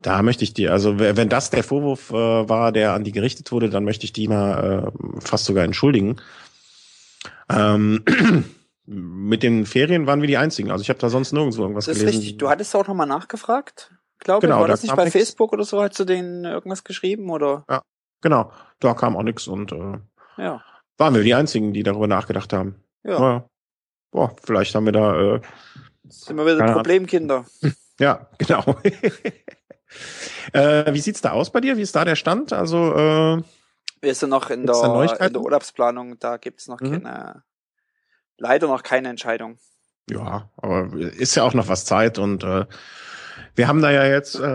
da möchte ich die, also wenn das der Vorwurf äh, war, der an die gerichtet wurde, dann möchte ich die mal äh, fast sogar entschuldigen. Ähm, mit den Ferien waren wir die einzigen. Also ich habe da sonst nirgendwo irgendwas gelesen. Das ist richtig. Du hattest auch nochmal nachgefragt, glaube genau, ich. War das nicht bei nix. Facebook oder so? Hast du denen irgendwas geschrieben oder? Ja, genau. Da kam auch nichts und äh, ja. waren wir die einzigen, die darüber nachgedacht haben. Ja. ja. Boah, vielleicht haben wir da äh, sind wir wieder Problemkinder. Ja, genau. äh, wie sieht's da aus bei dir? Wie ist da der Stand? Also äh, wir sind noch in der, in der Urlaubsplanung, da gibt's noch mhm. keine, leider noch keine Entscheidung. Ja, aber ist ja auch noch was Zeit und äh, wir haben da ja jetzt, äh,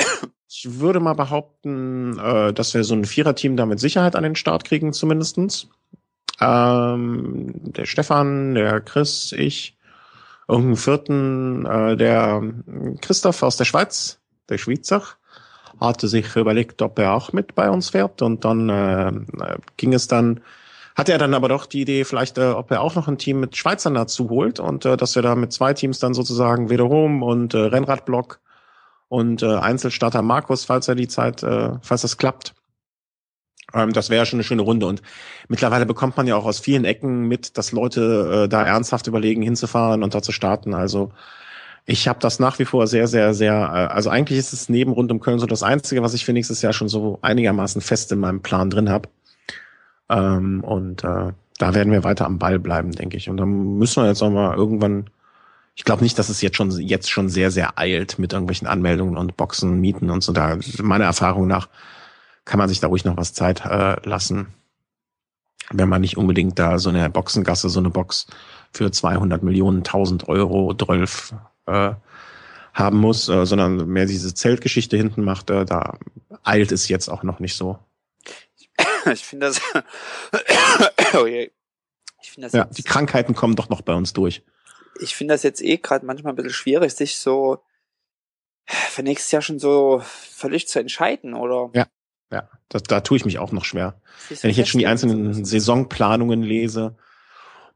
ich würde mal behaupten, äh, dass wir so ein Viererteam da mit Sicherheit an den Start kriegen, zumindestens. Ähm, der Stefan, der Chris, ich irgendeinen vierten, äh, der Christoph aus der Schweiz, der Schweizer, hatte sich überlegt, ob er auch mit bei uns fährt und dann äh, ging es dann, hatte er dann aber doch die Idee, vielleicht, äh, ob er auch noch ein Team mit Schweizern dazu holt und äh, dass wir da mit zwei Teams dann sozusagen Vederom und äh, Rennradblock und äh, Einzelstarter Markus, falls er die Zeit, äh, falls das klappt, ähm, das wäre ja schon eine schöne Runde. Und mittlerweile bekommt man ja auch aus vielen Ecken mit, dass Leute äh, da ernsthaft überlegen, hinzufahren und da zu starten. Also ich habe das nach wie vor sehr, sehr, sehr, äh, also eigentlich ist es neben rund um Köln so das Einzige, was ich für nächstes Jahr schon so einigermaßen fest in meinem Plan drin habe. Ähm, und äh, da werden wir weiter am Ball bleiben, denke ich. Und dann müssen wir jetzt auch mal irgendwann, ich glaube nicht, dass es jetzt schon jetzt schon sehr, sehr eilt mit irgendwelchen Anmeldungen und Boxen, Mieten und so. Da meiner Erfahrung nach kann man sich da ruhig noch was Zeit äh, lassen. Wenn man nicht unbedingt da so eine Boxengasse, so eine Box für 200 Millionen, 1000 Euro, 12 äh, haben muss, äh, sondern mehr diese Zeltgeschichte hinten macht, äh, da eilt es jetzt auch noch nicht so. Ich finde das, oh je. ich finde das ja, jetzt, die Krankheiten kommen doch noch bei uns durch. Ich finde das jetzt eh gerade manchmal ein bisschen schwierig, sich so für nächstes Jahr schon so völlig zu entscheiden, oder? Ja. Ja, das, da tue ich mich auch noch schwer. Wenn ich jetzt schon die einzelnen Saisonplanungen lese,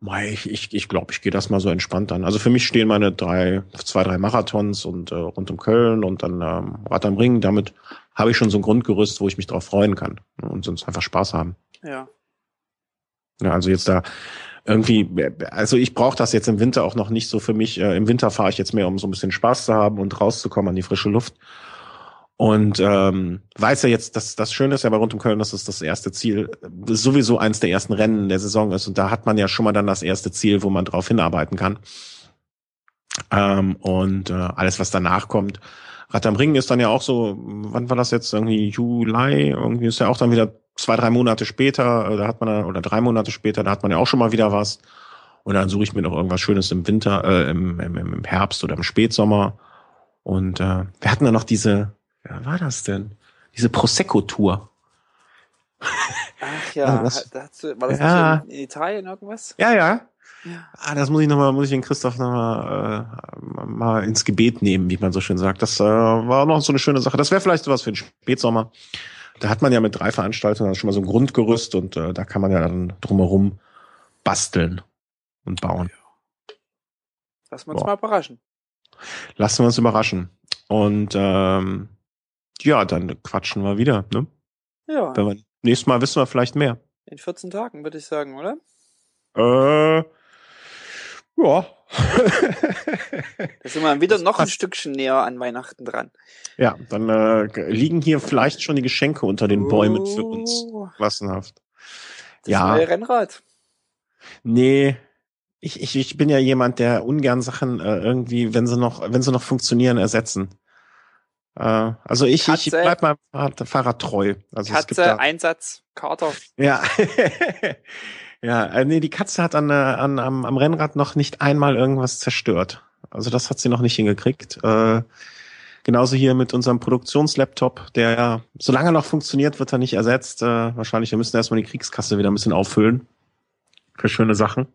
mei, ich, ich, ich glaube, ich gehe das mal so entspannt an. Also für mich stehen meine drei, zwei, drei Marathons und äh, rund um Köln und dann ähm, Rad am Ring. Damit habe ich schon so ein Grundgerüst, wo ich mich drauf freuen kann und sonst einfach Spaß haben. Ja. Ja, also jetzt da irgendwie, also ich brauche das jetzt im Winter auch noch nicht so für mich. Äh, Im Winter fahre ich jetzt mehr, um so ein bisschen Spaß zu haben und rauszukommen an die frische Luft. Und ähm, weiß ja jetzt, dass das Schöne ist ja bei Rund um Köln, dass es das erste Ziel sowieso eins der ersten Rennen der Saison ist. Und da hat man ja schon mal dann das erste Ziel, wo man drauf hinarbeiten kann. Ähm, und äh, alles, was danach kommt. Rad am Ring ist dann ja auch so, wann war das jetzt? Irgendwie Juli, irgendwie ist ja auch dann wieder zwei, drei Monate später, äh, da hat man oder drei Monate später, da hat man ja auch schon mal wieder was. Und dann suche ich mir noch irgendwas Schönes im Winter, äh, im, im, im Herbst oder im Spätsommer. Und äh, wir hatten dann noch diese, Wer war das denn? Diese Prosecco-Tour. Ach ja, das, war das ja. in, in, Italien irgendwas? Ja, ja. ja. Ah, das muss ich nochmal, muss ich den Christoph nochmal äh, mal ins Gebet nehmen, wie man so schön sagt. Das äh, war noch so eine schöne Sache. Das wäre vielleicht sowas für den Spätsommer. Da hat man ja mit drei Veranstaltungen schon mal so ein Grundgerüst und äh, da kann man ja dann drumherum basteln und bauen. Lassen wir uns Boah. mal überraschen. Lassen wir uns überraschen. Und ähm, ja, dann quatschen wir wieder, ne? Ja. Wenn wir, nächstes Mal wissen wir vielleicht mehr. In 14 Tagen, würde ich sagen, oder? Äh, ja. da sind wir wieder noch ein Stückchen näher an Weihnachten dran. Ja, dann äh, liegen hier vielleicht schon die Geschenke unter den Bäumen für uns. Oh. Klassenhaft. Das ja. neue Rennrad. Nee, ich, ich, ich bin ja jemand, der ungern Sachen äh, irgendwie, wenn sie noch, wenn sie noch funktionieren, ersetzen. Äh, also ich, Katze, ich bleib meinem Fahrrad, Fahrrad treu. Also Katze, Einsatz, Kater. Ja. ja, äh, nee, die Katze hat an, äh, an, am, am Rennrad noch nicht einmal irgendwas zerstört. Also das hat sie noch nicht hingekriegt. Äh, genauso hier mit unserem Produktionslaptop, der ja, solange er noch funktioniert, wird er nicht ersetzt. Äh, wahrscheinlich, wir müssen erstmal die Kriegskasse wieder ein bisschen auffüllen. Für schöne Sachen.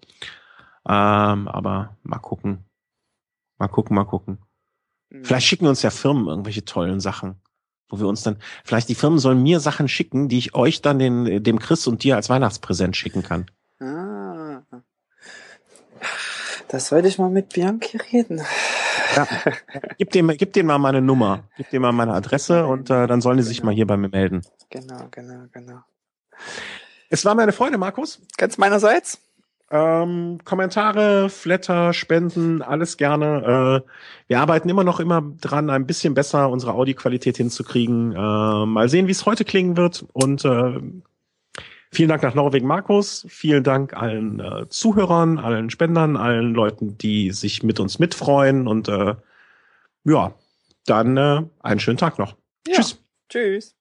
Ähm, aber mal gucken. Mal gucken, mal gucken. Mhm. Vielleicht schicken uns ja Firmen irgendwelche tollen Sachen, wo wir uns dann, vielleicht die Firmen sollen mir Sachen schicken, die ich euch dann den, dem Chris und dir als Weihnachtspräsent schicken kann. Ah. Das sollte ich mal mit Bianchi reden. Ja. Gib dem, gib dem mal meine Nummer, gib dem mal meine Adresse und äh, dann sollen die sich mal hier bei mir melden. Genau, genau, genau. Es war mir eine Freude, Markus. Ganz meinerseits. Ähm, Kommentare, Flatter, Spenden, alles gerne. Äh, wir arbeiten immer noch immer dran, ein bisschen besser unsere Audioqualität hinzukriegen. Äh, mal sehen, wie es heute klingen wird. Und äh, vielen Dank nach Norwegen, Markus. Vielen Dank allen äh, Zuhörern, allen Spendern, allen Leuten, die sich mit uns mitfreuen. Und äh, ja, dann äh, einen schönen Tag noch. Ja. Tschüss. Tschüss.